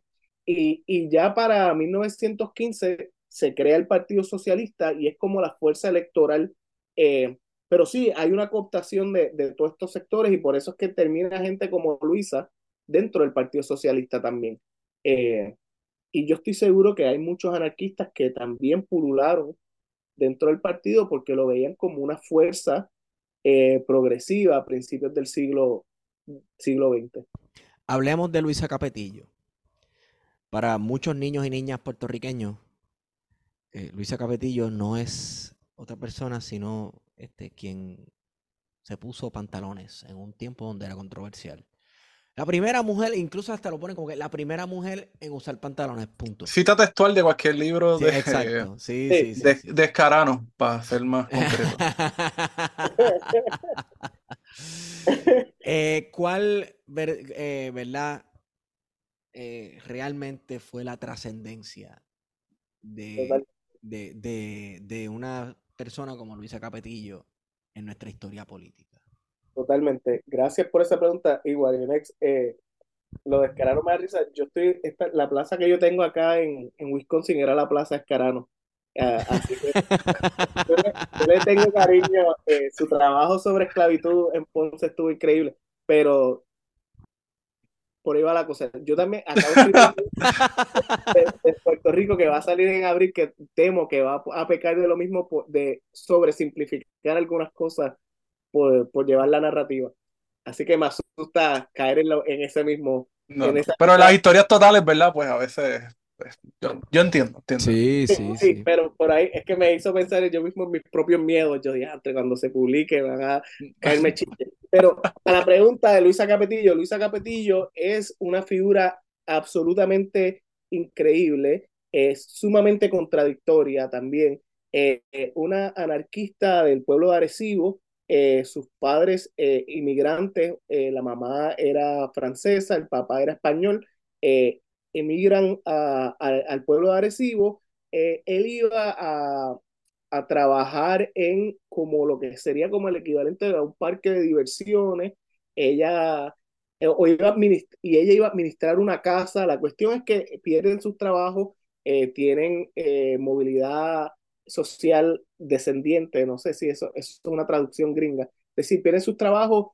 y, y ya para 1915 se crea el Partido Socialista y es como la fuerza electoral. Eh, pero sí, hay una cooptación de, de, todos estos sectores y por eso es que termina gente como Luisa dentro del Partido Socialista también. Eh, y yo estoy seguro que hay muchos anarquistas que también pulularon dentro del partido porque lo veían como una fuerza eh, progresiva a principios del siglo, siglo XX. Hablemos de Luisa Capetillo. Para muchos niños y niñas puertorriqueños, eh, Luisa Capetillo no es otra persona, sino este, quien se puso pantalones en un tiempo donde era controversial. La primera mujer, incluso hasta lo ponen como que la primera mujer en usar pantalones, punto. Cita textual de cualquier libro Sí, de, exacto. Sí, de, sí, sí, de- sí. de Escarano, para ser más concreto. Eh, ¿Cuál, ver- eh, verdad, eh, realmente fue la trascendencia de, de, de, de una persona como Luisa Capetillo en nuestra historia política? Totalmente. Gracias por esa pregunta. Igual, eh, lo de Escarano me da risa. Yo estoy, esta, la plaza que yo tengo acá en, en Wisconsin era la plaza Escarano. Ah, así que yo le, yo le tengo cariño. eh, su trabajo sobre esclavitud en Ponce estuvo increíble, pero por ahí va la cosa. Yo también acabo de de, de Puerto Rico que va a salir en abril, que temo que va a pecar de lo mismo, de sobresimplificar algunas cosas por, por llevar la narrativa. Así que me asusta caer en, lo- en ese mismo. No, en esa- Pero las historias totales, ¿verdad? Pues a veces, pues, yo, yo entiendo, entiendo. Sí, sí, Sí, sí. pero por ahí es que me hizo pensar yo mismo en mis propios miedos. Yo dije, antes cuando se publique van a caerme chistes. Pero a la pregunta de Luisa Capetillo, Luisa Capetillo es una figura absolutamente increíble, es sumamente contradictoria también. Eh, eh, una anarquista del pueblo de Arecibo, eh, sus padres eh, inmigrantes, eh, la mamá era francesa, el papá era español, eh, emigran al pueblo de Arecibo. Eh, él iba a, trabajar en como lo que sería como el equivalente a un parque de diversiones. Ella, eh, o iba y ella iba a administrar una casa. La cuestión es que pierden sus trabajos, eh, tienen movilidad social descendiente, no sé si eso, es una traducción gringa. Es decir, pierden sus trabajos,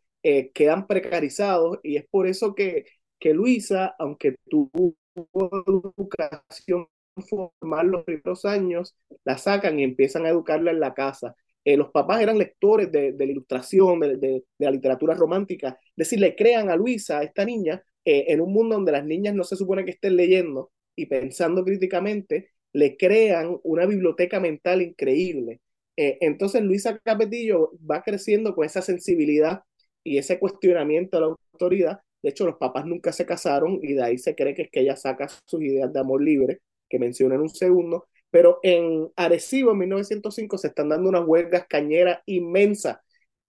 quedan precarizados y es por eso que, que Luisa, aunque educación formal los primeros años, la sacan y empiezan a educarla en la casa. Eh, los papás eran lectores de, de la ilustración, de, de, de, la literatura romántica. Es decir, le crean a Luisa, a esta niña, eh, en un mundo donde las niñas no se supone que estén leyendo y pensando críticamente, le crean una biblioteca mental increíble. Eh, entonces Luisa Capetillo va creciendo con esa sensibilidad y ese cuestionamiento a la autoridad. De hecho, los papás nunca se casaron y de ahí se cree que es que ella saca sus ideas de amor libre, que menciona en un segundo. Pero en Arecibo, en 1905, se están dando unas huelgas cañeras inmensas.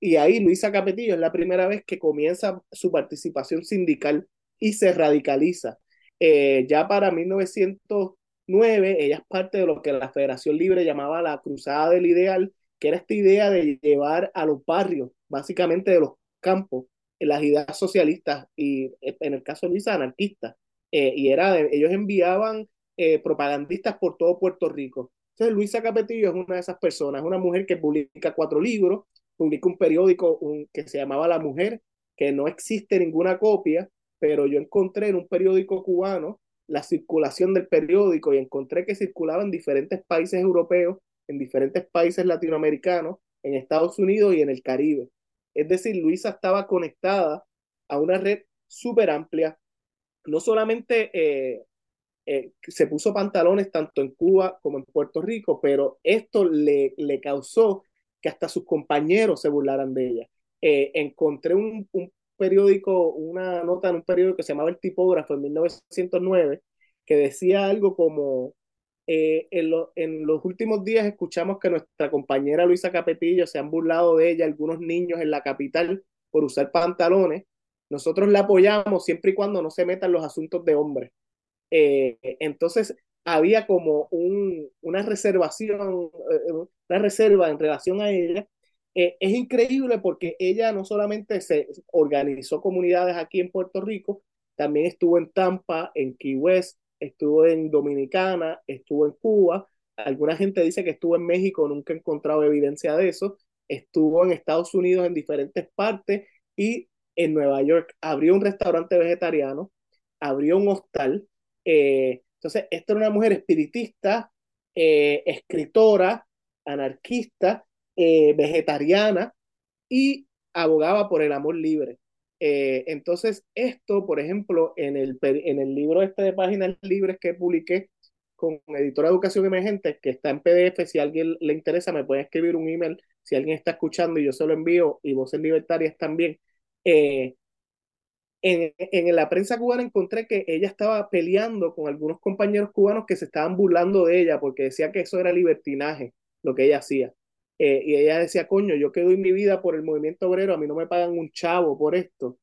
Y ahí Luisa Capetillo es la primera vez que comienza su participación sindical y se radicaliza. Eh, ya para 1909, ella es parte de lo que la Federación Libre llamaba la Cruzada del Ideal, que era esta idea de llevar a los barrios, básicamente de los campos, las ideas socialistas y en el caso de Luisa, anarquistas. Eh, y era ellos enviaban eh, propagandistas por todo Puerto Rico. Entonces, Luisa Capetillo es una de esas personas, una mujer que publica cuatro libros, publica un periódico que se llamaba La Mujer, que no existe ninguna copia, pero yo encontré en un periódico cubano la circulación del periódico y encontré que circulaba en diferentes países europeos, en diferentes países latinoamericanos, en Estados Unidos y en el Caribe. Es decir, Luisa estaba conectada a una red súper amplia. No solamente eh, eh, se puso pantalones tanto en Cuba como en Puerto Rico, pero esto le, le causó que hasta sus compañeros se burlaran de ella. Eh, encontré un, un, periódico, una nota en un periódico que se llamaba El Tipógrafo en 1909, que decía algo como, eh, en, los últimos días escuchamos que nuestra compañera Luisa Capetillo se han burlado de ella algunos niños en la capital por usar pantalones. Nosotros la apoyamos siempre y cuando no se metan los asuntos de hombres. Eh, entonces había como eh, una reserva en relación a ella es increíble porque ella no solamente se organizó comunidades aquí en Puerto Rico, también estuvo en Tampa, en Key West, estuvo en Dominicana, estuvo en Cuba. Alguna gente dice que estuvo en México, nunca he encontrado evidencia de eso. Estuvo en Estados Unidos en diferentes partes y en Nueva York abrió un restaurante vegetariano, abrió un hostal. Eh, entonces, esta era una mujer espiritista, eh, escritora, anarquista, eh, vegetariana y abogaba por el amor libre. Eh, entonces, esto, por ejemplo, en el, en el libro este de páginas libres que publiqué con Editora Educación Emergente, que está en PDF, si a alguien le interesa, me puede escribir un email, si alguien está escuchando y yo se lo envío, y Voces Libertarias también. Eh, en, en, la prensa cubana encontré que ella estaba peleando con algunos compañeros cubanos que se estaban burlando de ella porque decía que eso era libertinaje, lo que ella hacía. Eh, y ella decía, coño, yo quedo en mi vida por el movimiento obrero, a mí no me pagan un chavo por esto,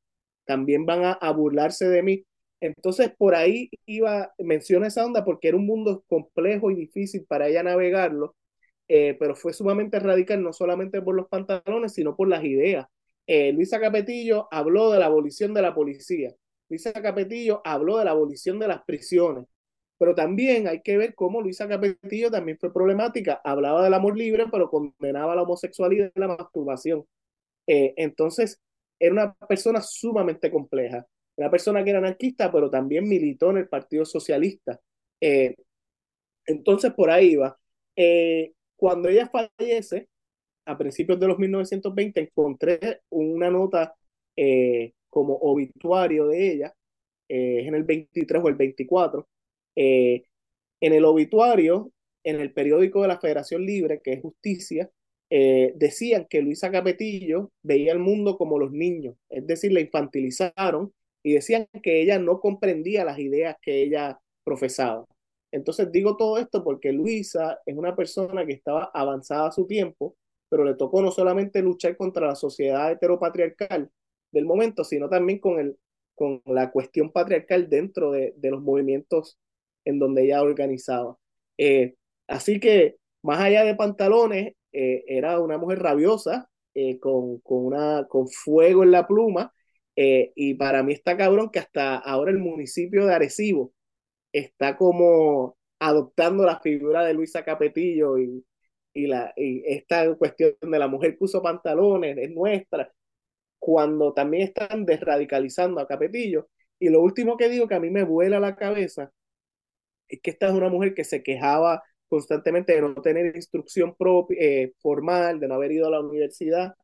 también van a, burlarse de mí. Entonces, por ahí iba, menciona esa onda porque era un mundo complejo y difícil para ella navegarlo, eh, pero fue sumamente radical, no solamente por los pantalones, sino por las ideas. Eh, Luisa Capetillo habló de la abolición de la policía. Luisa Capetillo habló de la abolición de las prisiones. Pero también hay que ver cómo Luisa Capetillo también fue problemática. Hablaba del amor libre, pero condenaba la homosexualidad y la masturbación. Eh, entonces, era una persona sumamente compleja. Una persona que era anarquista, pero también militó en el Partido Socialista. Eh, entonces, por ahí va. Eh, cuando ella fallece, a principios de los 1920, encontré una nota como obituario de ella, es en el 23 o el 24, eh, en el obituario, en el periódico de la Federación Libre, que es Justicia, eh, decían que Luisa Capetillo veía el mundo como los niños, es decir, la infantilizaron y decían que ella no comprendía las ideas que ella profesaba. Entonces digo todo esto porque Luisa es una persona que estaba avanzada a su tiempo, pero le tocó no solamente luchar contra la sociedad heteropatriarcal del momento, sino también con, el, con la cuestión patriarcal dentro de, de los movimientos en donde ella organizaba. Eh, así que, más allá de pantalones, eh, era una mujer rabiosa, eh, con, con, una, con fuego en la pluma, y para mí está cabrón que hasta ahora el municipio de Arecibo está como adoptando la figura de Luisa Capetillo y, y, la, y esta cuestión de la mujer que usó pantalones es nuestra, cuando también están desradicalizando a Capetillo. Y lo último que digo que a mí me vuela la cabeza es que esta es una mujer que se quejaba constantemente de no tener instrucción propia, eh, formal, de no haber ido a la universidad,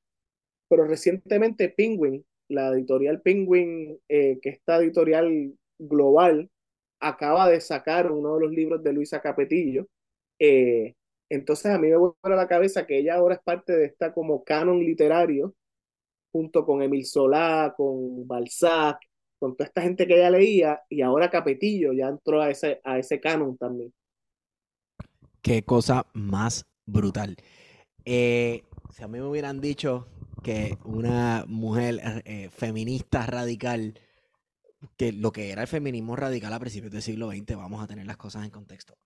pero recientemente Penguin, la editorial Penguin, eh, que está editorial global, acaba de sacar uno de los libros de Luisa Capetillo. Eh, entonces a mí me vuelve a la cabeza que ella ahora es parte de esta como canon literario junto con Emil Solá, con Balzac, con toda esta gente que ella leía, y ahora Capetillo ya entró a ese, a ese canon también. Qué cosa más brutal. Eh, si a mí me hubieran dicho que una mujer eh, feminista radical, que lo que era el feminismo radical a principios del siglo XX, vamos a tener las cosas en contexto.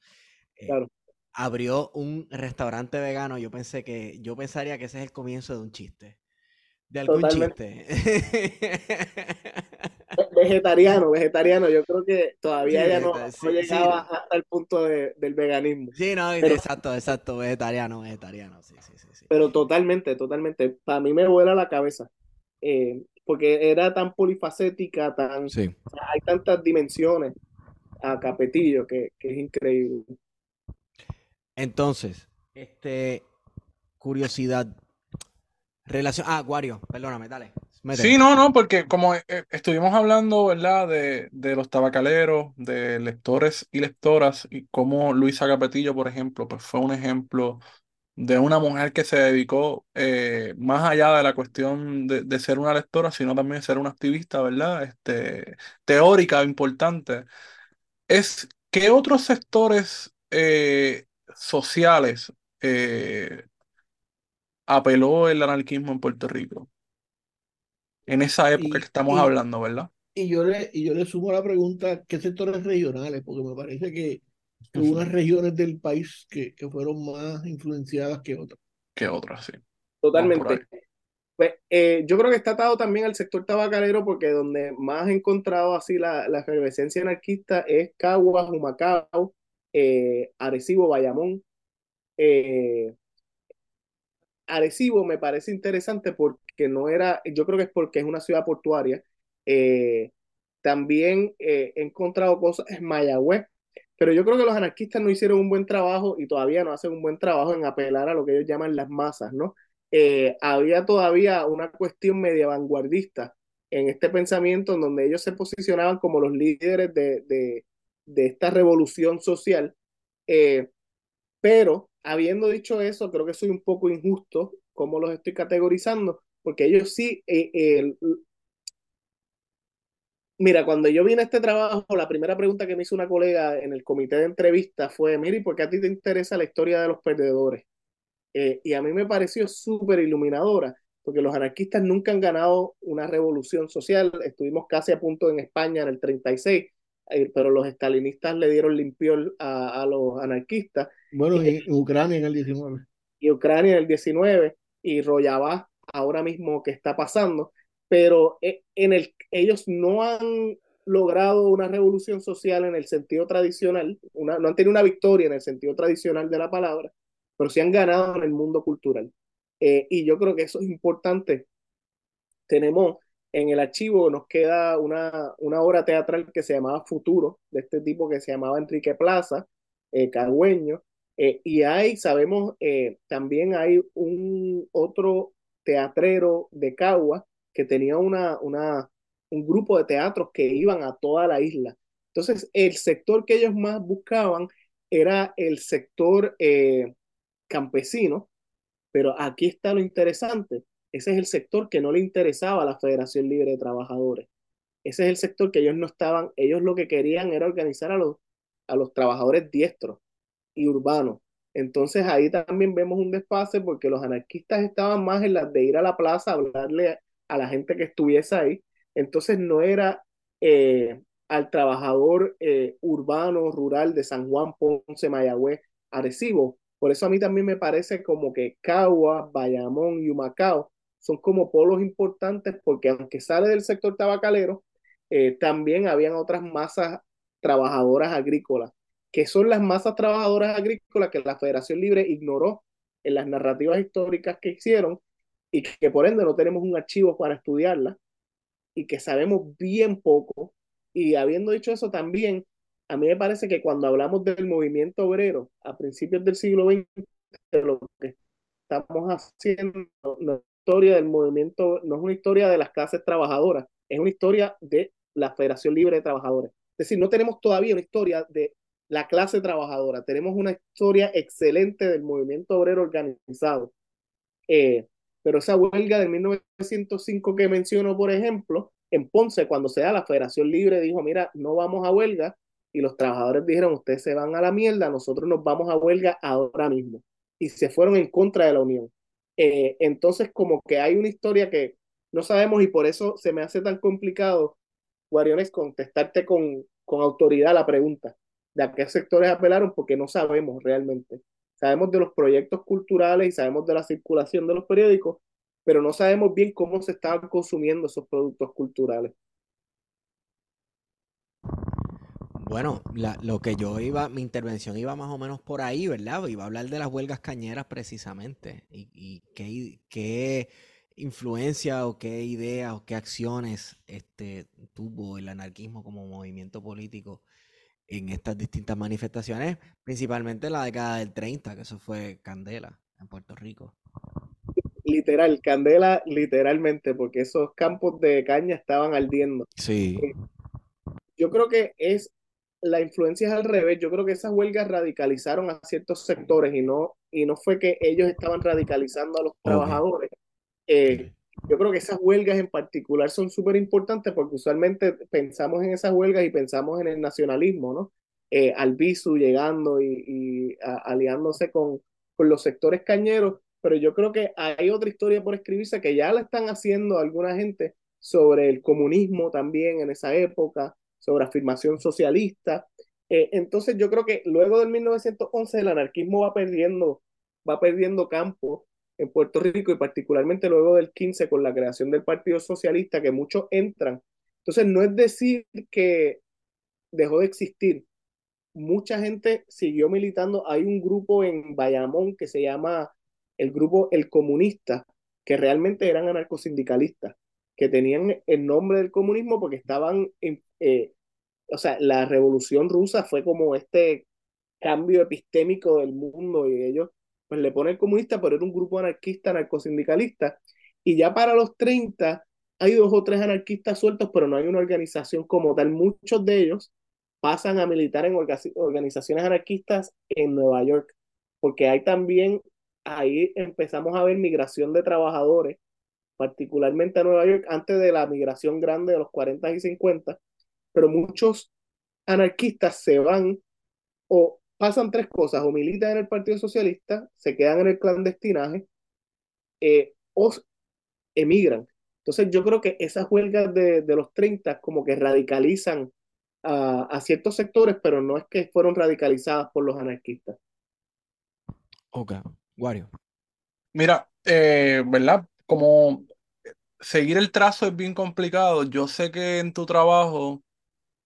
eh, Claro. Abrió un restaurante vegano. Yo pensé que, yo pensaría que ese es el comienzo de un chiste. De algún Totalmente. chiste. Vegetariano, vegetariano, yo creo que todavía Sí, ella no, no sí, sí, llegaba no. hasta el punto de- del veganismo. Sí, no, Pero- exacto, exacto, vegetariano, vegetariano, sí, sí, sí, sí. Pero totalmente, totalmente. Para mí me vuela la cabeza. eh, porque era tan polifacética, tan, Sí. hay tantas dimensiones a Capetillo que, que es increíble. Entonces, este, curiosidad, relación, ah, Wario, perdóname, dale, Sí, no, no, porque como eh, estuvimos hablando, ¿verdad? De, de los tabacaleros, de lectores y lectoras, y cómo Luisa Capetillo, por ejemplo, pues fue un ejemplo de una mujer que se dedicó eh, más allá de la cuestión de, de ser una lectora, sino también ser una activista, ¿verdad? Este, teórica, importante. Es, ¿qué otros sectores eh, sociales eh, apeló el anarquismo en Puerto Rico? En esa época Y- que estamos y- hablando, ¿verdad? Y yo le, y yo le sumo la pregunta, ¿qué sectores regionales? Porque me parece que, hubo unas regiones del país que, que fueron más influenciadas que otras. Que otras, sí. Totalmente. Pues, eh, yo creo que está atado también al sector tabacalero porque donde más he encontrado así la, la efervescencia anarquista es Caguas, Humacao, eh, Arecibo, Bayamón. Eh, Arecibo me parece interesante porque no era, yo creo que es porque es una ciudad portuaria. Eh, también eh, he encontrado cosas en Mayagüez, pero yo creo que los anarquistas no hicieron un buen trabajo y todavía no hacen un buen trabajo en apelar a lo que ellos llaman las masas, ¿no? Eh, había todavía una cuestión media vanguardista en este pensamiento en donde ellos se posicionaban como los líderes de, de, de esta revolución social. Pero habiendo dicho eso, creo que soy un poco injusto como los estoy categorizando, porque ellos sí, eh, eh, mira, cuando yo vine a este trabajo, la primera pregunta que me hizo una colega en el comité de entrevista fue, mire, ¿por qué a ti te interesa la historia de los perdedores? Eh, y a mí me pareció súper iluminadora, porque los anarquistas nunca han ganado una revolución social, estuvimos casi a punto en España en el 36, eh, pero los estalinistas le dieron limpio a, a los anarquistas Bueno, en, en Ucrania en el 19. y Ucrania en el 19 y Rojava ahora mismo que está pasando, pero eh, en el, ellos no han logrado una revolución social en el sentido tradicional, una, no han tenido una victoria en el sentido tradicional de la palabra, pero sí han ganado en el mundo cultural. Eh, y yo creo que eso es importante. Tenemos en el archivo, nos queda una, una obra teatral que se llamaba Futuro, de este tipo que se llamaba Enrique Plaza, eh, Cagüeño, eh, y hay, sabemos, eh, también hay un otro teatrero de Cagua que tenía una, una, un grupo de teatros que iban a toda la isla. Entonces, el sector que ellos más buscaban era el sector eh, campesino, pero aquí está lo interesante. Ese es el sector que no le interesaba a la Federación Libre de Trabajadores. Ese es el sector que ellos no estaban, ellos lo que querían era organizar a los, a los trabajadores diestros y urbanos. Entonces ahí también vemos un desfase porque los anarquistas estaban más en las de ir a la plaza a hablarle a la gente que estuviese ahí. Entonces no era eh, al trabajador eh, urbano, rural de San Juan, Ponce, Mayagüez, Arecibo. Por eso a mí también me parece como que Cagua, Bayamón y Humacao son como polos importantes porque aunque sale del sector tabacalero, eh, también habían otras masas trabajadoras agrícolas que son las masas trabajadoras agrícolas que la Federación Libre ignoró en las narrativas históricas que hicieron y que por ende no tenemos un archivo para estudiarlas y que sabemos bien poco. Y habiendo dicho eso también, a mí me parece que cuando hablamos del movimiento obrero a principios del siglo XX, lo que estamos haciendo, la historia del movimiento no es una historia de las clases trabajadoras, es una historia de la Federación Libre de Trabajadores. Es decir, no tenemos todavía una historia de la clase trabajadora. Tenemos una historia excelente del movimiento obrero organizado. Eh, pero esa huelga de 1905 que menciono, por ejemplo, en Ponce, cuando se da la Federación Libre, dijo, mira, no vamos a huelga, y los trabajadores dijeron, ustedes se van a la mierda, nosotros nos vamos a huelga ahora mismo. Y se fueron en contra de la Unión. Eh, entonces, como que hay una historia que no sabemos y por eso se me hace tan complicado, Guariones, contestarte con, con autoridad la pregunta de a qué sectores apelaron, porque no sabemos realmente. Sabemos de los proyectos culturales y sabemos de la circulación de los periódicos, pero no sabemos bien cómo se estaban consumiendo esos productos culturales. Bueno, lo que yo iba, mi intervención iba más o menos por ahí, ¿verdad? Iba a hablar de las huelgas cañeras precisamente y, qué, qué, influencia o qué ideas o qué acciones este, tuvo el anarquismo como movimiento político en estas distintas manifestaciones, principalmente en la década del 30, que eso fue Candela en Puerto Rico. Literal, Candela, literalmente, porque esos campos de caña estaban ardiendo. Sí. Eh, yo creo que es la influencia es al revés. Yo creo que esas huelgas radicalizaron a ciertos sectores y no, y no fue que ellos estaban radicalizando a los trabajadores. Eh, yo creo que esas huelgas en particular son súper importantes porque usualmente pensamos en esas huelgas y pensamos en el nacionalismo, ¿no? Eh, Albizu llegando y, aliándose con, con los sectores cañeros, pero yo creo que hay otra historia por escribirse que ya la están haciendo alguna gente sobre el comunismo también en esa época, sobre afirmación socialista. Eh, entonces yo creo que luego del 1911 el anarquismo va perdiendo, va perdiendo campo en Puerto Rico y particularmente luego del 15 con la creación del Partido Socialista, que muchos entran. Entonces, no es decir que dejó de existir. Mucha gente siguió militando. Hay un grupo en Bayamón que se llama el grupo El Comunista, que realmente eran anarcosindicalistas, que tenían el nombre del comunismo porque estaban, en, eh, o sea, la revolución rusa fue como este cambio epistémico del mundo y ellos pues le pone el comunista, pero era un grupo anarquista, anarcosindicalista. Y ya para los 30 hay dos o tres anarquistas sueltos, pero no hay una organización como tal. Muchos de ellos pasan a militar en organizaciones anarquistas en Nueva York, porque hay también, ahí empezamos a ver migración de trabajadores, particularmente a Nueva York, antes de la migración grande de los 40 y 50, pero muchos anarquistas se van o pasan tres cosas, o militan en el Partido Socialista, se quedan en el clandestinaje, eh, o emigran. Entonces yo creo que esas huelgas de, los 30 como que radicalizan a, ciertos sectores, pero no es que fueron radicalizadas por los anarquistas. Ok, Wario. Mira, eh, ¿verdad? Como seguir el trazo es bien complicado. Yo sé que en tu trabajo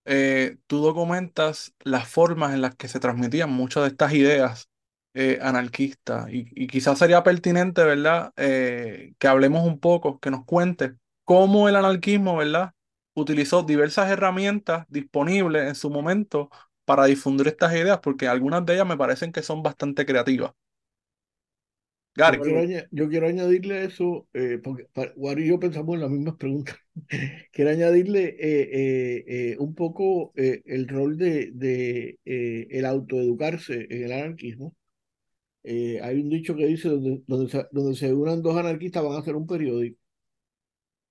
eh, tú documentas las formas en las que se transmitían muchas de estas ideas eh, anarquistas y, quizás sería pertinente, ¿verdad? Eh, que hablemos un poco, que nos cuentes cómo el anarquismo, ¿verdad? Utilizó diversas herramientas disponibles en su momento para difundir estas ideas, porque algunas de ellas me parecen que son bastante creativas. Yo quiero, añadirle eso, eh, porque Wario y yo pensamos en las mismas preguntas. quiero añadirle eh, eh, eh, un poco el rol de, de el autoeducarse en el anarquismo. hay un dicho que dice, donde, donde, se, donde se unan dos anarquistas van a hacer un periódico.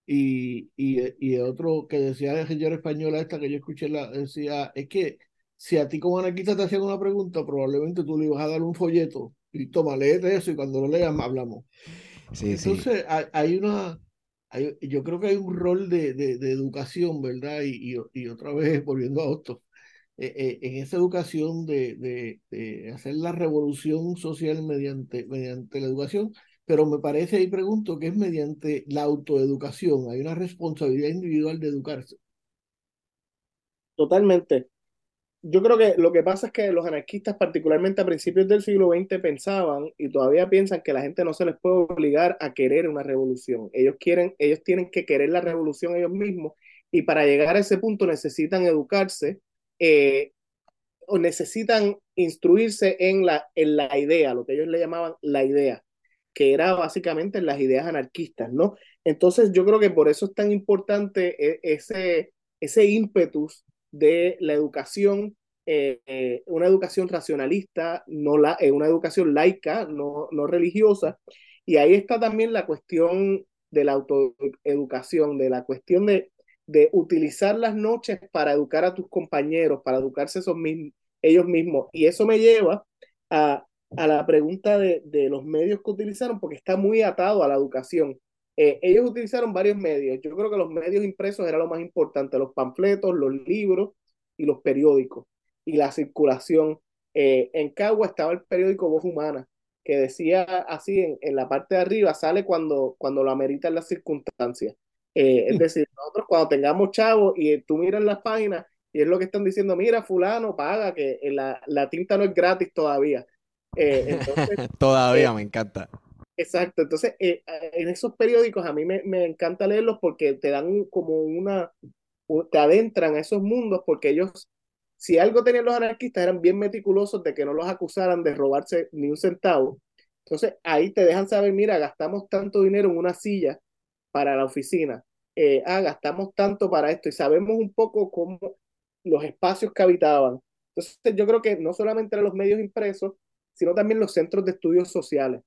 Y, y, y otro que decía la señora española esta que yo escuché, la, decía, es que si a ti como anarquista te hacían una pregunta, probablemente tú le ibas a dar un folleto y toma, léete eso y cuando lo leas hablamos. Entonces Hay, una, yo creo que hay un rol de, de, educación, ¿verdad? Y, y, otra vez volviendo a esto, eh, eh, en esa educación de, de, hacer la revolución social mediante, mediante la educación, pero me parece y pregunto que es mediante la autoeducación, hay una responsabilidad individual de educarse. Totalmente yo creo que lo que pasa es que los anarquistas, particularmente a principios del siglo XX, pensaban y todavía piensan que la gente no se les puede obligar a querer una revolución. Ellos quieren, ellos tienen que querer la revolución ellos mismos y para llegar a ese punto necesitan educarse eh, o necesitan instruirse en la, en la idea, lo que ellos le llamaban la idea, que era básicamente las ideas anarquistas, ¿no? Entonces yo creo que por eso es tan importante e, ese, ese ímpetus de la educación, eh, eh, una educación racionalista, no la, eh, una educación laica, no, no religiosa, Y ahí está también la cuestión de la autoeducación, de la cuestión de, de utilizar las noches para educar a tus compañeros, para educarse esos mismos, ellos mismos. Y eso me lleva a, a la pregunta de, de, los medios que utilizaron, porque está muy atado a la educación. Eh, ellos utilizaron varios medios. Yo creo que los medios impresos era lo más importante, los panfletos, los libros y los periódicos y la circulación. Eh, en Cagua estaba el periódico Voz Humana, que decía así en, en, la parte de arriba, sale cuando, cuando lo ameritan las circunstancias. Eh, es decir, nosotros cuando tengamos chavos y tú miras las páginas y es lo que están diciendo, mira, fulano, paga, que la, la tinta no es gratis todavía. Entonces, todavía me encanta. Exacto, entonces eh, en esos periódicos a mí me, me, encanta leerlos porque te dan como una, te adentran a esos mundos porque ellos, si algo tenían los anarquistas, eran bien meticulosos de que no los acusaran de robarse ni un centavo. Entonces ahí te dejan saber, mira, gastamos tanto dinero en una silla para la oficina, eh, ah, gastamos tanto para esto y sabemos un poco cómo los espacios que habitaban. Entonces yo creo que no solamente los medios impresos, sino también los centros de estudios sociales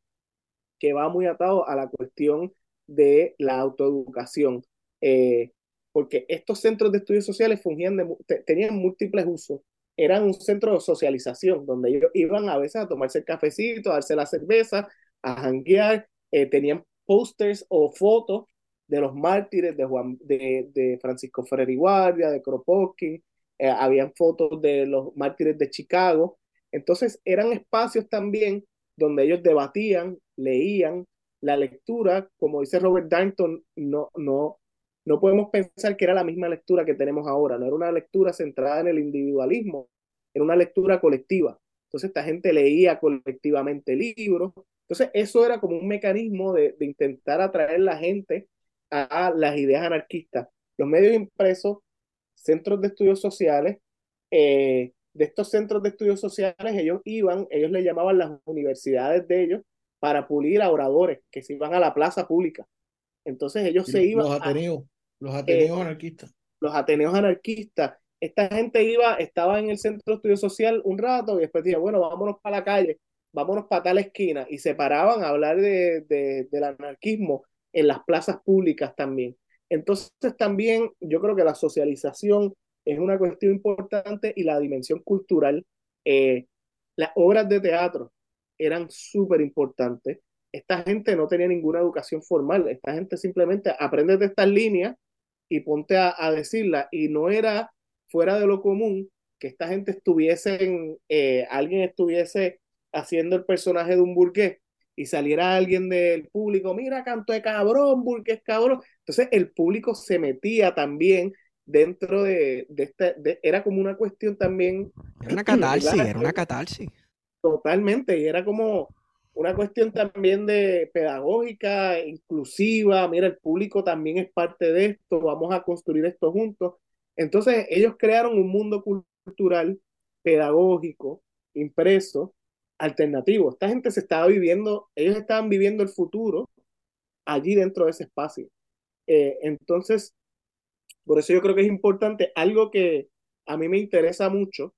que va muy atado a la cuestión de la autoeducación, eh, porque estos centros de estudios sociales fungían tenían múltiples usos. Eran un centro de socialización, donde ellos iban a veces a tomarse el cafecito, a darse la cerveza, a janguear, eh, tenían pósters o fotos de los mártires de, Juan, de, de Francisco Ferrer y Guardia, de Kropotkin, eh, habían fotos de los mártires de Chicago. Entonces eran espacios también donde ellos debatían, leían. La lectura, como dice Robert Darnton, no, no, no podemos pensar que era la misma lectura que tenemos ahora, no era una lectura centrada en el individualismo, era una lectura colectiva. Entonces esta gente leía colectivamente libros. Entonces eso era como un mecanismo de, de intentar atraer la gente a las ideas anarquistas. Los medios impresos, centros de estudios sociales, eh, de estos centros de estudios sociales, ellos iban, ellos le llamaban las universidades de ellos para pulir a oradores que se iban a la plaza pública. Entonces ellos se iban. Los Ateneos, a, los Ateneos eh, anarquistas. Los Ateneos anarquistas. Esta gente iba, estaba en el centro de estudio social un rato y después decía, bueno, vámonos para la calle, vámonos para tal esquina. Y se paraban a hablar de, de, del anarquismo en las plazas públicas también. Entonces también yo creo que la socialización es una cuestión importante y la dimensión cultural. Eh, las obras de teatro eran súper importantes. Esta gente no tenía ninguna educación formal, esta gente simplemente aprende de estas líneas y ponte a, a decirla. Y no era fuera de lo común que esta gente estuviese, en, eh, alguien estuviese haciendo el personaje de un burgués y saliera alguien del público, mira, canto de cabrón, burgués cabrón. Entonces el público se metía también dentro de, de este, de, era como una cuestión también. Era una catarsis, era una catarsis. Totalmente, y era como una cuestión también de pedagógica, inclusiva, mira, el público también es parte de esto, vamos a construir esto juntos. Entonces, ellos crearon un mundo cultural, pedagógico, impreso, alternativo. Esta gente se estaba viviendo, ellos estaban viviendo el futuro allí dentro de ese espacio. Eh, entonces, por eso yo creo que es importante, algo que a mí me interesa mucho,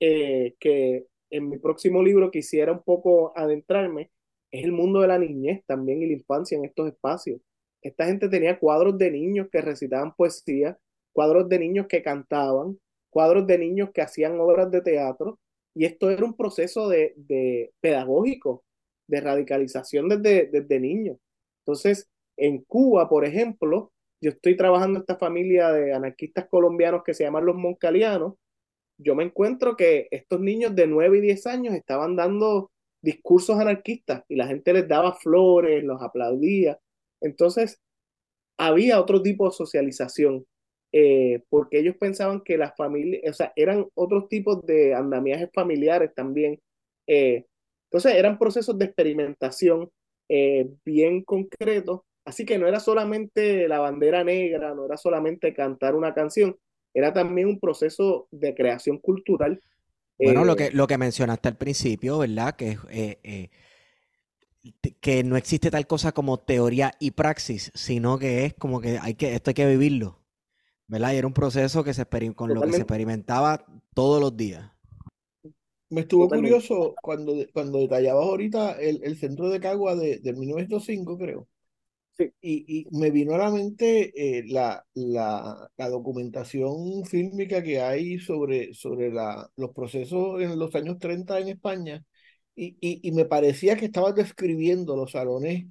eh, que en mi próximo libro quisiera un poco adentrarme, es el mundo de la niñez también y la infancia en estos espacios. Esta gente tenía cuadros de niños que recitaban poesía, cuadros de niños que cantaban, cuadros de niños que hacían obras de teatro, y esto era un proceso de, de pedagógico, de radicalización desde, desde niños. Entonces, en Cuba, por ejemplo, yo estoy trabajando esta familia de anarquistas colombianos que se llaman los moncalianos, yo me encuentro que estos niños de 9 y 10 años estaban dando discursos anarquistas y la gente les daba flores, los aplaudía. Entonces, había otro tipo de socialización, eh, porque ellos pensaban que las familias, o sea, eran otros tipos de andamiajes familiares también. Eh, entonces, eran procesos de experimentación eh, bien concretos Así que no era solamente la bandera negra, no era solamente cantar una canción, era también un proceso de creación cultural. Bueno, lo, que, lo que mencionaste al principio, ¿verdad? Que, eh, eh, que no existe tal cosa como teoría y praxis, sino que es como que, hay que esto hay que vivirlo, ¿verdad? Y era un proceso que se con lo que se experimentaba todos los días. Me estuvo Totalmente. curioso cuando, cuando detallabas ahorita el, el centro de Cagua de, de 1905, creo. Y, y me vino a la mente eh, la, la, la documentación fílmica que hay sobre, sobre la, los procesos en los años 30 en España. Y, y, y me parecía que estabas describiendo los salones,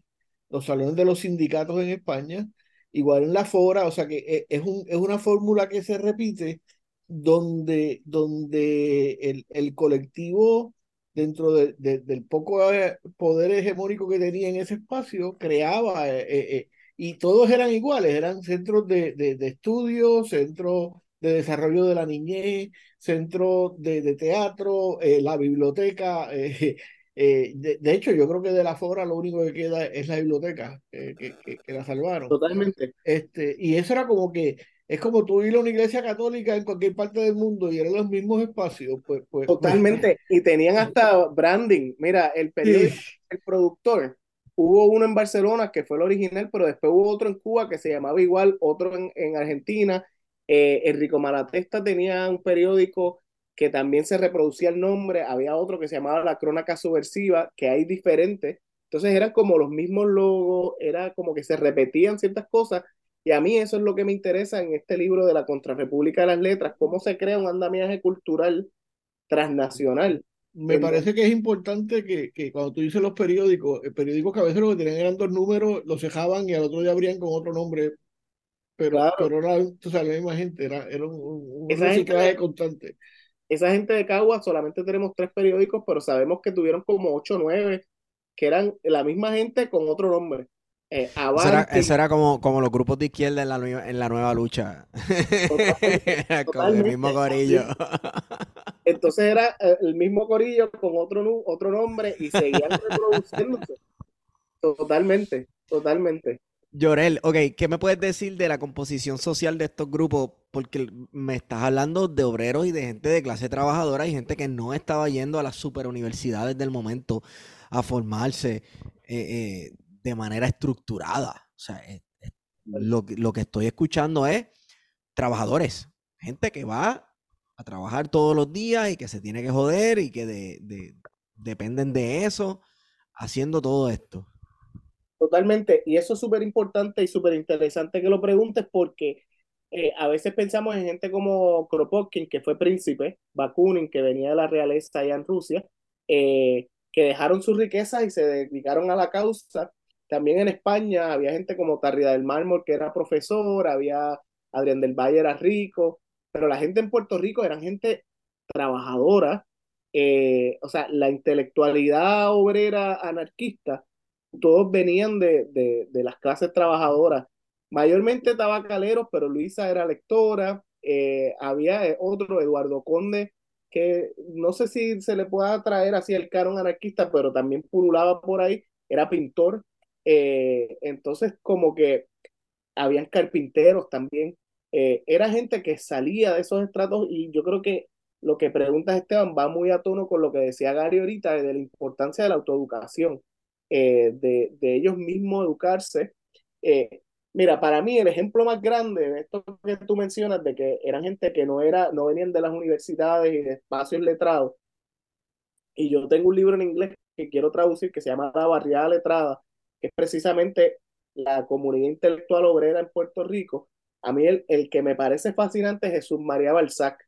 los salones de los sindicatos en España, igual en la fora, o sea que eh, es, un, es una fórmula que se repite donde, donde el, el colectivo, dentro de, de- del poco eh, poder hegemónico que tenía en ese espacio, creaba, eh, eh, eh, y todos eran iguales, eran centros de, de, de estudio, centros de desarrollo de la niñez, centros de, de teatro, eh, la biblioteca. eh, eh, de, de hecho, yo creo que de la Fora lo único que queda es la biblioteca, eh, que, que, que la salvaron. Totalmente. Este, y eso era como que, es como tú ir a una iglesia católica en cualquier parte del mundo y eran los mismos espacios, pues, pues, pues, Totalmente. Y tenían hasta branding. Mira, el periódico, el productor, hubo uno en Barcelona que fue el original, pero después hubo otro en Cuba que se llamaba igual, otro en, en Argentina. Eh, Enrico Malatesta tenía un periódico que también se reproducía el nombre. Había otro que se llamaba La Crónica Subversiva, que hay diferentes. Entonces eran como los mismos logos, era como que se repetían ciertas cosas. Y a mí eso es lo que me interesa en este libro de la Contrarrepública de las Letras, cómo se crea un andamiaje cultural transnacional. me parece que es importante que, que cuando tú dices los periódicos, eh, periódicos que a veces lo que tenían eran dos números, los cejaban y al otro día abrían con otro nombre, pero, Claro. pero era, la misma gente, era, era un, un- gente reciclaje de- constante. esa gente de Cagua solamente tenemos tres periódicos, pero sabemos que tuvieron como ocho o nueve, que eran la misma gente con otro nombre. Eh, Eso era, Avanti, eso era como, como los grupos de izquierda en la, nueva- en la nueva lucha. Totalmente, Con el mismo corillo. entonces era eh, el mismo corillo con otro, otro nombre y seguían reproduciéndose. Totalmente, totalmente. Llorel, ok, ¿qué me puedes decir de la composición social de estos grupos? Porque me estás hablando de obreros y de gente de clase trabajadora y gente que no estaba yendo a las superuniversidades del momento a formarse eh, eh, de manera estructurada. O sea, eh, eh, lo, que- lo que estoy escuchando es trabajadores, gente que va a trabajar todos los días y que se tiene que joder y que de- de- dependen de eso haciendo todo esto. Totalmente. Y eso es súper importante y súper interesante que lo preguntes porque eh, a veces pensamos en gente como Kropotkin, que fue príncipe, Bakunin, que venía de la realeza allá en Rusia, eh, que dejaron sus riquezas y se dedicaron a la causa. También en España había gente como Tarrida del Mármol, que era profesor, había Adrián del Valle, era rico, pero la gente en Puerto Rico eran gente trabajadora, eh, o sea, la intelectualidad obrera anarquista todos venían de, de, las clases trabajadoras, mayormente tabacaleros, pero Luisa era lectora, eh, había eh, otro, Eduardo Conde, que no sé si se le pueda traer así el canon anarquista, pero también pululaba por ahí, era pintor, eh, entonces como que habían carpinteros también, eh, era gente que salía de esos estratos y yo creo que lo que preguntas Esteban va muy a tono con lo que decía Gary ahorita de la importancia de la autoeducación eh, de, de, ellos mismos educarse. Mira, para mí el ejemplo más grande de esto que tú mencionas, de que eran gente que no, era, no venían de las universidades y de espacios letrados, y yo tengo un libro en inglés que quiero traducir que se llama La Barriada Letrada, que es precisamente la comunidad intelectual obrera en Puerto Rico. A mí el, el que me parece fascinante es Jesús María Balzac,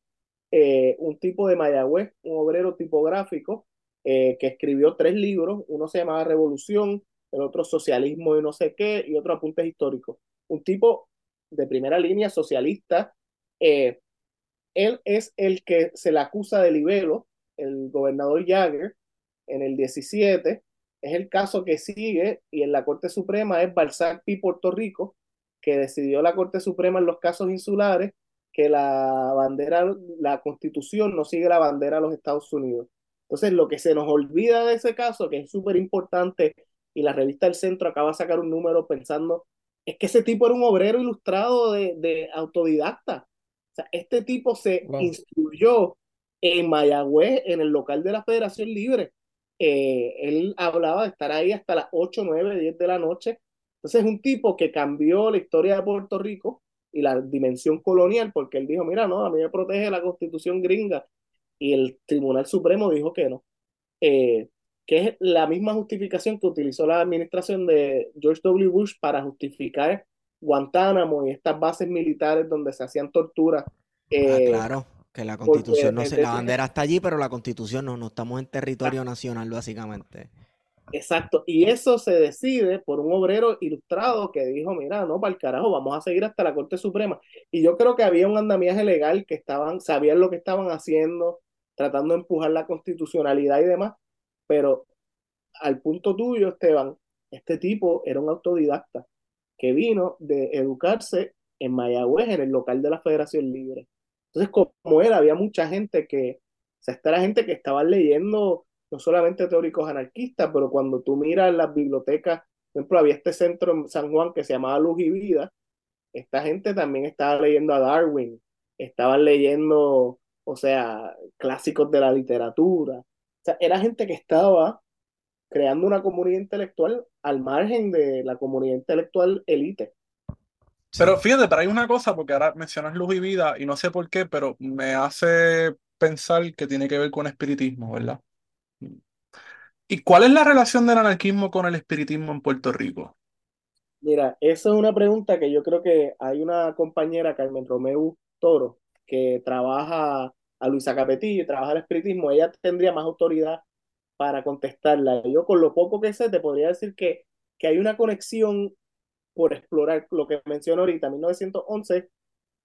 eh, un tipo de Mayagüez, un obrero tipográfico, eh, que escribió tres libros, uno se llamaba Revolución, el otro Socialismo y no sé qué, y otro Apuntes Históricos. Un tipo de primera línea socialista. Eh, él es el que se le acusa de libelo, el gobernador Jagger, en el 17. Es el caso que sigue, y en la Corte Suprema es Balzac y Puerto Rico, que decidió la Corte Suprema en los casos insulares que la bandera, la constitución no sigue la bandera de los Estados Unidos. Entonces, lo que se nos olvida de ese caso, que es súper importante, y la revista El Centro acaba de sacar un número pensando, es que ese tipo era un obrero ilustrado de, de autodidacta. O sea, este tipo se wow. instruyó en Mayagüez, en el local de la Federación Libre. Eh, él hablaba de estar ahí hasta las 8, 9, 10 de la noche. Entonces, es un tipo que cambió la historia de Puerto Rico y la dimensión colonial, porque él dijo, mira, no, a mí me protege la constitución gringa y el Tribunal Supremo dijo que no. Eh, que es la misma justificación que utilizó la administración de George W. Bush para justificar Guantánamo y estas bases militares donde se hacían torturas. Ah, eh, claro, que la constitución no se, la bandera está allí, pero la constitución no, no estamos en territorio nacional, básicamente. Exacto, y eso se decide por un obrero ilustrado que dijo, mira, no, para el carajo, vamos a seguir hasta la Corte Suprema. Y yo creo que había un andamiaje legal que estaban, sabían lo que estaban haciendo, tratando de empujar la constitucionalidad y demás, pero al punto tuyo, Esteban, este tipo era un autodidacta que vino de educarse en Mayagüez, en el local de la Federación Libre. Entonces, como él, había mucha gente que, o sea, era gente que estaba leyendo no solamente teóricos anarquistas, pero cuando tú miras las bibliotecas, por ejemplo, había este centro en San Juan que se llamaba Luz y Vida, esta gente también estaba leyendo a Darwin, estaban leyendo, o sea, clásicos de la literatura. O sea, era gente que estaba creando una comunidad intelectual al margen de la comunidad intelectual elite. Pero fíjate, pero hay una cosa, porque ahora mencionas luz y vida, y no sé por qué, pero me hace pensar que tiene que ver con espiritismo, ¿verdad? ¿Y cuál es la relación del anarquismo con el espiritismo en Puerto Rico? Mira, esa es una pregunta que yo creo que hay una compañera, Carmen Romeu Toro, que trabaja a Luisa Capetillo y trabaja el espiritismo, ella tendría más autoridad para contestarla. Yo con lo poco que sé te podría decir que, que hay una conexión por explorar lo que menciono ahorita, 1911,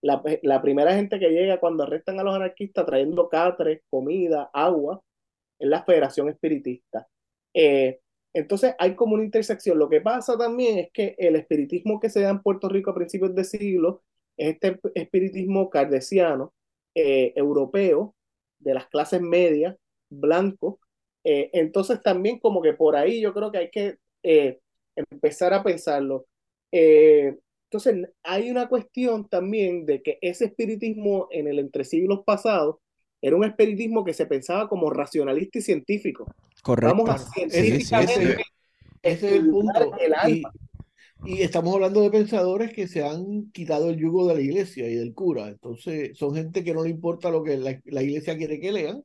la, la primera gente que llega cuando arrestan a los anarquistas trayendo catres, comida, agua, es la Federación Espiritista. Eh, entonces hay como una intersección. Lo que pasa también es que el espiritismo que se da en Puerto Rico a principios de siglo es este espiritismo cardesiano, eh, europeo, de las clases medias, blanco. Eh, entonces también como que por ahí yo creo que hay que empezar a pensarlo. Eh, entonces hay una cuestión también de que ese espiritismo en el entre siglos pasados era un espiritismo que se pensaba como racionalista y científico. Correcto. Vamos a Sí, sí, científicamente sí. Ese, ese es el punto. el Y, alma. y estamos hablando de pensadores que se han quitado el yugo de la iglesia y del cura. Entonces, son gente que no le importa lo que la, la iglesia quiere que lean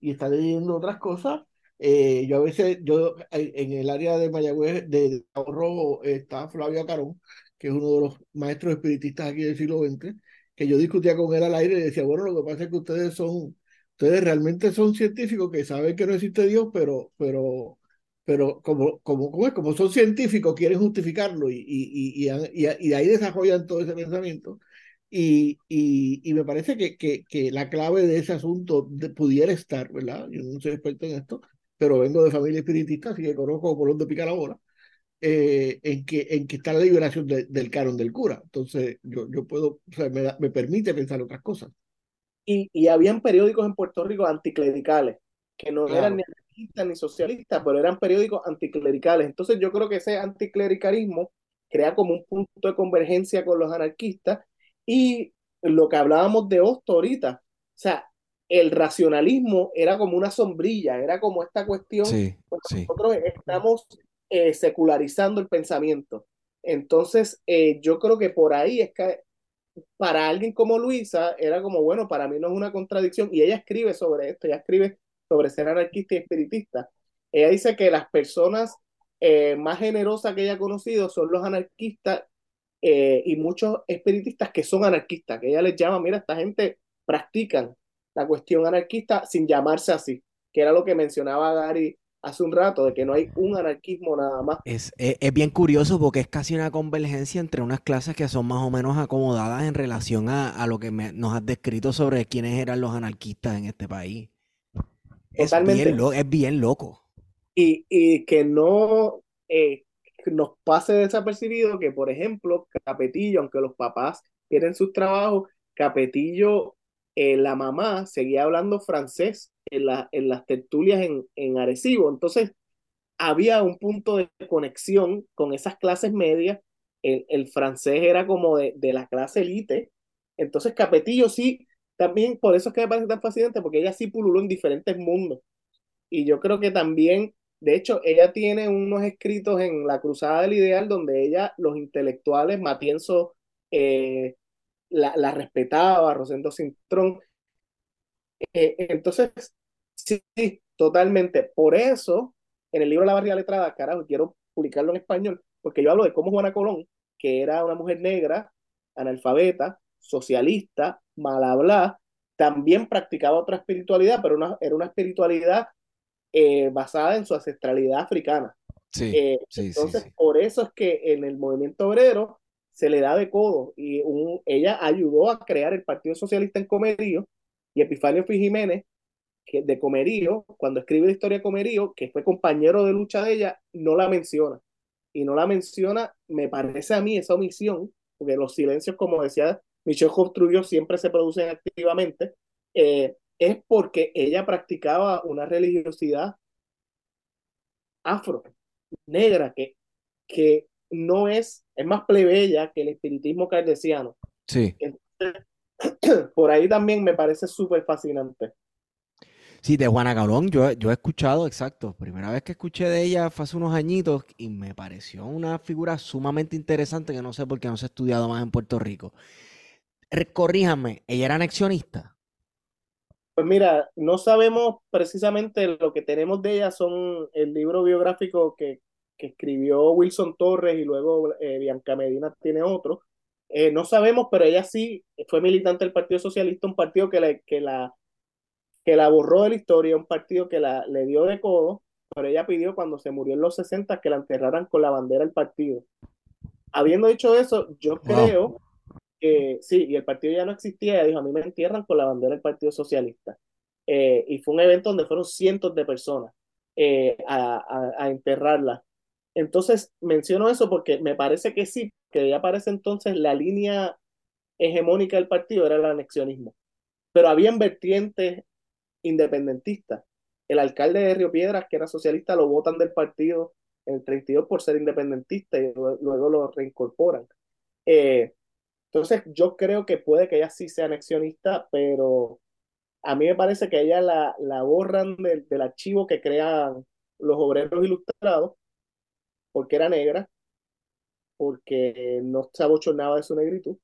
y está leyendo otras cosas. Eh, yo a veces, yo eh, en el área de Mayagüez, de, Cabo Rojo, está Flavio Acarón, que es uno de los maestros espiritistas aquí del siglo XX, que yo discutía con él al aire y decía, bueno, lo que pasa es que ustedes son, ustedes realmente son científicos que saben que no existe Dios, pero, pero, pero como, como, como, es, como son científicos, quieren justificarlo y, y, y, y, y ahí desarrollan todo ese pensamiento. Y, y, y, me parece que, que, que, la clave de ese asunto de, pudiera estar, ¿verdad? Yo no soy experto en esto, pero vengo de familia espiritista, así que conozco por dónde pica la bola, eh, en, que, en que está la liberación de, del canon del cura. Entonces, yo, yo puedo, o sea, me, da, me permite pensar otras cosas. Y, y habían periódicos en Puerto Rico anticlericales, que no claro. eran ni anarquistas ni socialistas, pero eran periódicos anticlericales. Entonces, yo creo que ese anticlericalismo crea como un punto de convergencia con los anarquistas y lo que hablábamos de Hosto ahorita, o sea, el racionalismo era como una sombrilla, era como esta cuestión, sí, sí. nosotros estamos eh, secularizando el pensamiento. Entonces, eh, yo creo que por ahí es que para alguien como Luisa era como, bueno, para mí no es una contradicción, y ella escribe sobre esto, ella escribe sobre ser anarquista y espiritista. Ella dice que las personas eh, más generosas que ella ha conocido son los anarquistas eh, y muchos espiritistas que son anarquistas, que ella les llama, mira, esta gente practican la cuestión anarquista sin llamarse así, que era lo que mencionaba Gary hace un rato, de que no hay un anarquismo nada más. Es, es, es, bien curioso porque es casi una convergencia entre unas clases que son más o menos acomodadas en relación a, a lo que me, nos has descrito sobre quiénes eran los anarquistas en este país. Totalmente. Es bien, lo, es bien loco. Y, y que no eh, nos pase desapercibido que, por ejemplo, Capetillo, aunque los papás tienen sus trabajos, Capetillo, eh, la mamá seguía hablando francés en, en las tertulias en, en Arecibo. Entonces, había un punto de conexión con esas clases medias. El, el francés era como de, de, la clase elite. Entonces, Capetillo sí, también, por eso es que me parece tan fascinante, porque ella sí pululó en diferentes mundos. Y yo creo que también, de hecho, ella tiene unos escritos en La Cruzada del Ideal, donde ella, los intelectuales, Matienzo, eh, la, la, respetaba, Rosendo Cintrón, Eh, entonces, sí, totalmente. Por eso, en el libro La Barriga Letrada, carajo, quiero publicarlo en español, porque yo hablo de cómo Juana Colón, que era una mujer negra, analfabeta, socialista, mal hablada, también practicaba otra espiritualidad, pero una, era una espiritualidad eh, basada en su ancestralidad africana. Sí, Eh, sí, sí, entonces, sí. por eso es que en el movimiento obrero se le da de codo y un- ella ayudó a crear el Partido Socialista en Comerío y Epifanio Fi Jiménez, que de Comerío, cuando escribe la historia de Comerío, que fue compañero de lucha de ella, no la menciona. Y no la menciona, me parece a mí esa omisión, porque los silencios, como decía Michel Trujillo, siempre se producen activamente, eh, es porque ella practicaba una religiosidad afro, negra, que, que no es, es más plebeya que el espiritismo cardesiano. Sí. Entonces, por ahí también me parece súper fascinante. Sí, de Juana Colón yo, yo he escuchado, exacto. Primera vez que escuché de ella fue hace unos añitos y me pareció una figura sumamente interesante que no sé por qué no se ha estudiado más en Puerto Rico. Corríjame, ¿ella era anexionista? Pues mira, no sabemos precisamente lo que tenemos de ella, son el libro biográfico que, que escribió Wilson Torres y luego eh, Bianca Medina tiene otro. Eh, no sabemos, pero ella sí fue militante del Partido Socialista, un partido que, la, que, la, que la borró de la historia, un partido que la, le dio de codo, pero ella pidió cuando se murió en los 60 que la enterraran con la bandera del partido. Habiendo dicho eso, yo Wow. creo que sí, y el partido ya no existía, ella dijo, a mí me entierran con la bandera del Partido Socialista. Eh, y fue un evento donde fueron cientos de personas eh, a, a, a enterrarla. Entonces, menciono eso porque me parece que sí, que ya parece entonces la línea hegemónica del partido era el anexionismo. Pero habían vertientes independentistas. El alcalde de Río Piedras, que era socialista, lo votan del partido en el 32 por ser independentista y luego, luego lo reincorporan. Eh, entonces, yo creo que puede que ella sí sea anexionista, pero a mí me parece que ella la, la borran del, del archivo que crean los obreros ilustrados, porque era negra, porque no se abochornaba de su negritud,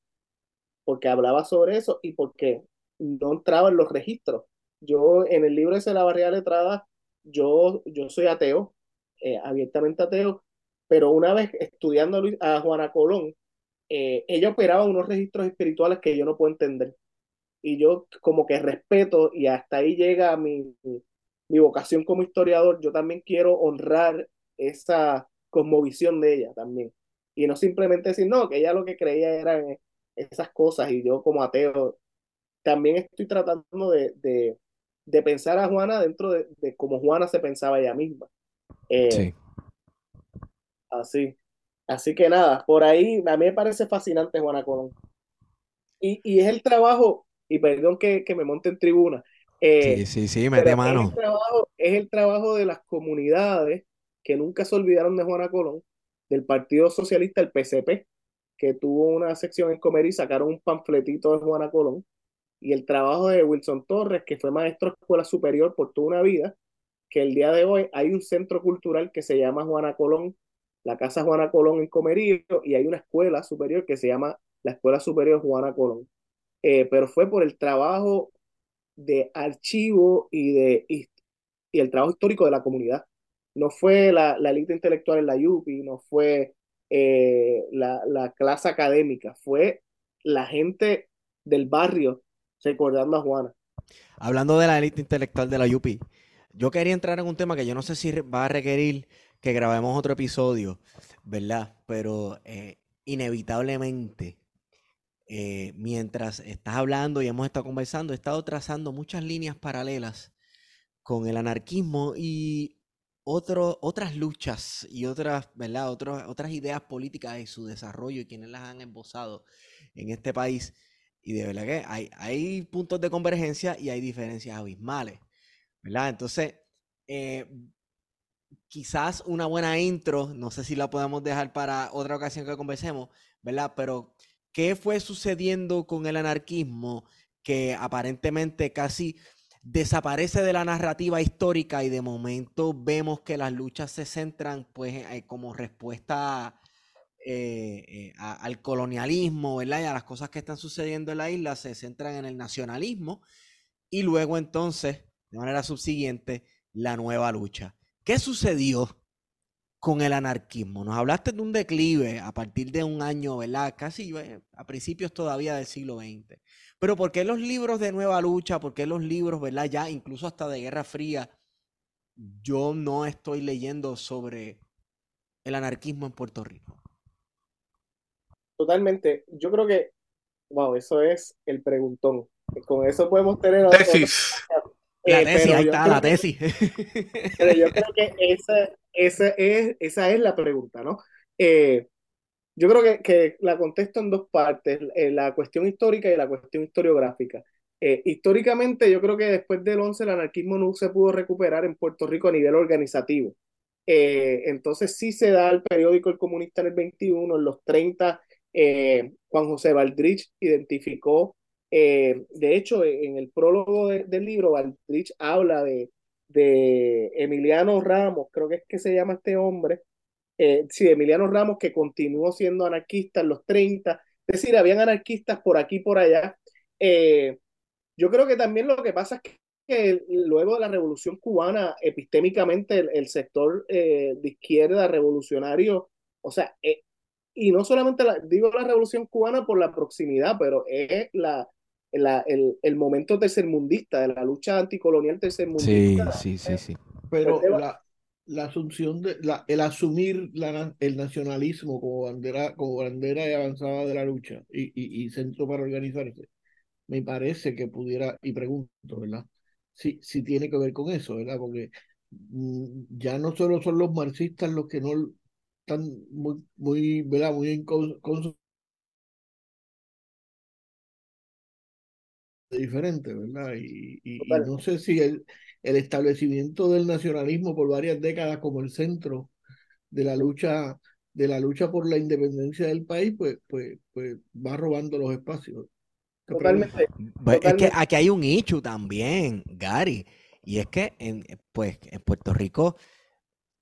porque hablaba sobre eso y porque no entraba en los registros. Yo, en el libro de la barriga letrada, yo, yo soy ateo, eh, abiertamente ateo, pero una vez estudiando a, Juana Colón, eh, ella operaba unos registros espirituales que yo no puedo entender. Y yo como que respeto y hasta ahí llega mi, mi vocación como historiador. Yo también quiero honrar esa cosmovisión de ella también. Y no simplemente decir, no, que ella lo que creía eran esas cosas y yo como ateo también estoy tratando de, de, de pensar a Juana dentro de, de cómo Juana se pensaba ella misma. Eh, Sí. Así. Así que nada, por ahí a mí me parece fascinante Juana Colón. Y, y es el trabajo, y perdón que, que me monte en tribuna, eh, Sí, sí, sí, mete es mano. el trabajo, es el trabajo de las comunidades que nunca se olvidaron de Juana Colón, del Partido Socialista, el PCP, que tuvo una sección en Comerí, sacaron un panfletito de Juana Colón, y el trabajo de Wilson Torres, que fue maestro de escuela superior por toda una vida, que el día de hoy hay un centro cultural que se llama Juana Colón, la Casa Juana Colón en Comerío, y hay una escuela superior que se llama la Escuela Superior Juana Colón. Eh, pero fue por el trabajo de archivo y, de, y, y el trabajo histórico de la comunidad. No fue la, la élite intelectual en la YUPI, no fue eh, la, la clase académica, fue la gente del barrio recordando a Juana. Hablando de la élite intelectual de la UPI, yo quería entrar en un tema que yo no sé si va a requerir que grabemos otro episodio, ¿verdad? Pero eh, inevitablemente, eh, mientras estás hablando y hemos estado conversando, he estado trazando muchas líneas paralelas con el anarquismo y otro, otras luchas y otras, ¿verdad? Otros, otras ideas políticas y su desarrollo y quienes las han esbozado en este país. Y de verdad que hay, hay puntos de convergencia y hay diferencias abismales, ¿verdad? Entonces, eh, quizás una buena intro, no sé si la podemos dejar para otra ocasión que conversemos, ¿verdad? Pero, ¿qué fue sucediendo con el anarquismo que aparentemente casi desaparece de la narrativa histórica y de momento vemos que las luchas se centran pues eh, como respuesta eh, eh, al colonialismo, ¿verdad? Y a las cosas que están sucediendo en la isla se centran en el nacionalismo y luego entonces, de manera subsiguiente, la nueva lucha. ¿Qué sucedió con el anarquismo? Nos hablaste de un declive a partir de un año, ¿verdad? Casi a principios todavía del siglo XX. Pero ¿por qué los libros de nueva lucha? ¿Por qué los libros, ¿verdad? Ya incluso hasta de Guerra Fría, yo no estoy leyendo sobre el anarquismo en Puerto Rico. Totalmente. Yo creo que, wow, eso es el preguntón. Con eso podemos tener... Tesis. La tesis, ahí está, la tesis. Pero yo creo que esa, esa, es, esa es la pregunta, ¿no? Eh, yo creo que, que, la contesto en dos partes, eh, la cuestión histórica y la cuestión historiográfica. Eh, históricamente, yo creo que después del 11 el anarquismo no se pudo recuperar en Puerto Rico a nivel organizativo. entonces sí se da el periódico El Comunista en el 21, en los 30, Juan José Valdrich identificó eh, de hecho, en el prólogo del libro, Valdrich habla de, de Emiliano Ramos, creo que es que se llama este hombre, eh, sí, Emiliano Ramos, que continuó siendo anarquista en los 30, es decir, habían anarquistas por aquí y por allá. Eh, yo creo que también lo que pasa es que luego de la revolución cubana, epistémicamente el, sector de izquierda revolucionario, o sea, y no solamente digo la revolución cubana por la proximidad, pero es la, el, el, momento tercermundista, de la lucha anticolonial tercermundista. Sí, sí, sí, sí. Pero la, la asunción de la, el asumir la, el nacionalismo como bandera, como bandera avanzada de la lucha y, y, centro para organizarse, me parece que pudiera, y pregunto, ¿verdad? Si, si tiene que ver con eso, ¿verdad? Porque mm, ya no solo son los marxistas los que no están muy, muy, ¿verdad? Muy en diferente, ¿verdad? Y, y, no sé si el, el, establecimiento del nacionalismo por varias décadas como el centro de la lucha de la lucha por la independencia del país, pues, pues, pues va robando los espacios. Totalmente. Pues, es que aquí hay un hecho también, Gary, y es que en, pues, en Puerto Rico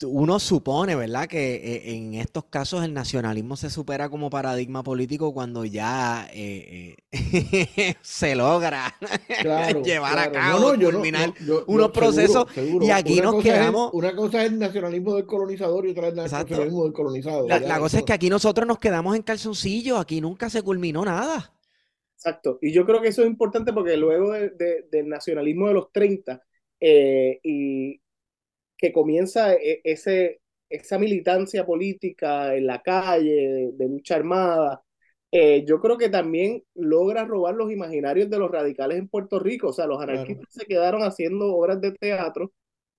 uno supone, ¿verdad?, que eh, en estos casos el nacionalismo se supera como paradigma político cuando ya eh, eh, se logra llevar a cabo, culminar unos procesos y aquí nos quedamos... una cosa es el nacionalismo del colonizador y otra es el nacionalismo del colonizado. La, cosa es que aquí nosotros nos quedamos en calzoncillo, aquí nunca se culminó nada. Exacto, y yo creo que eso es importante porque luego del nacionalismo de los 30 y que comienza e, ese, esa militancia política en la calle, de, lucha armada, eh, yo creo que también logra robar los imaginarios de los radicales en Puerto Rico. O sea, los anarquistas se quedaron haciendo obras de teatro.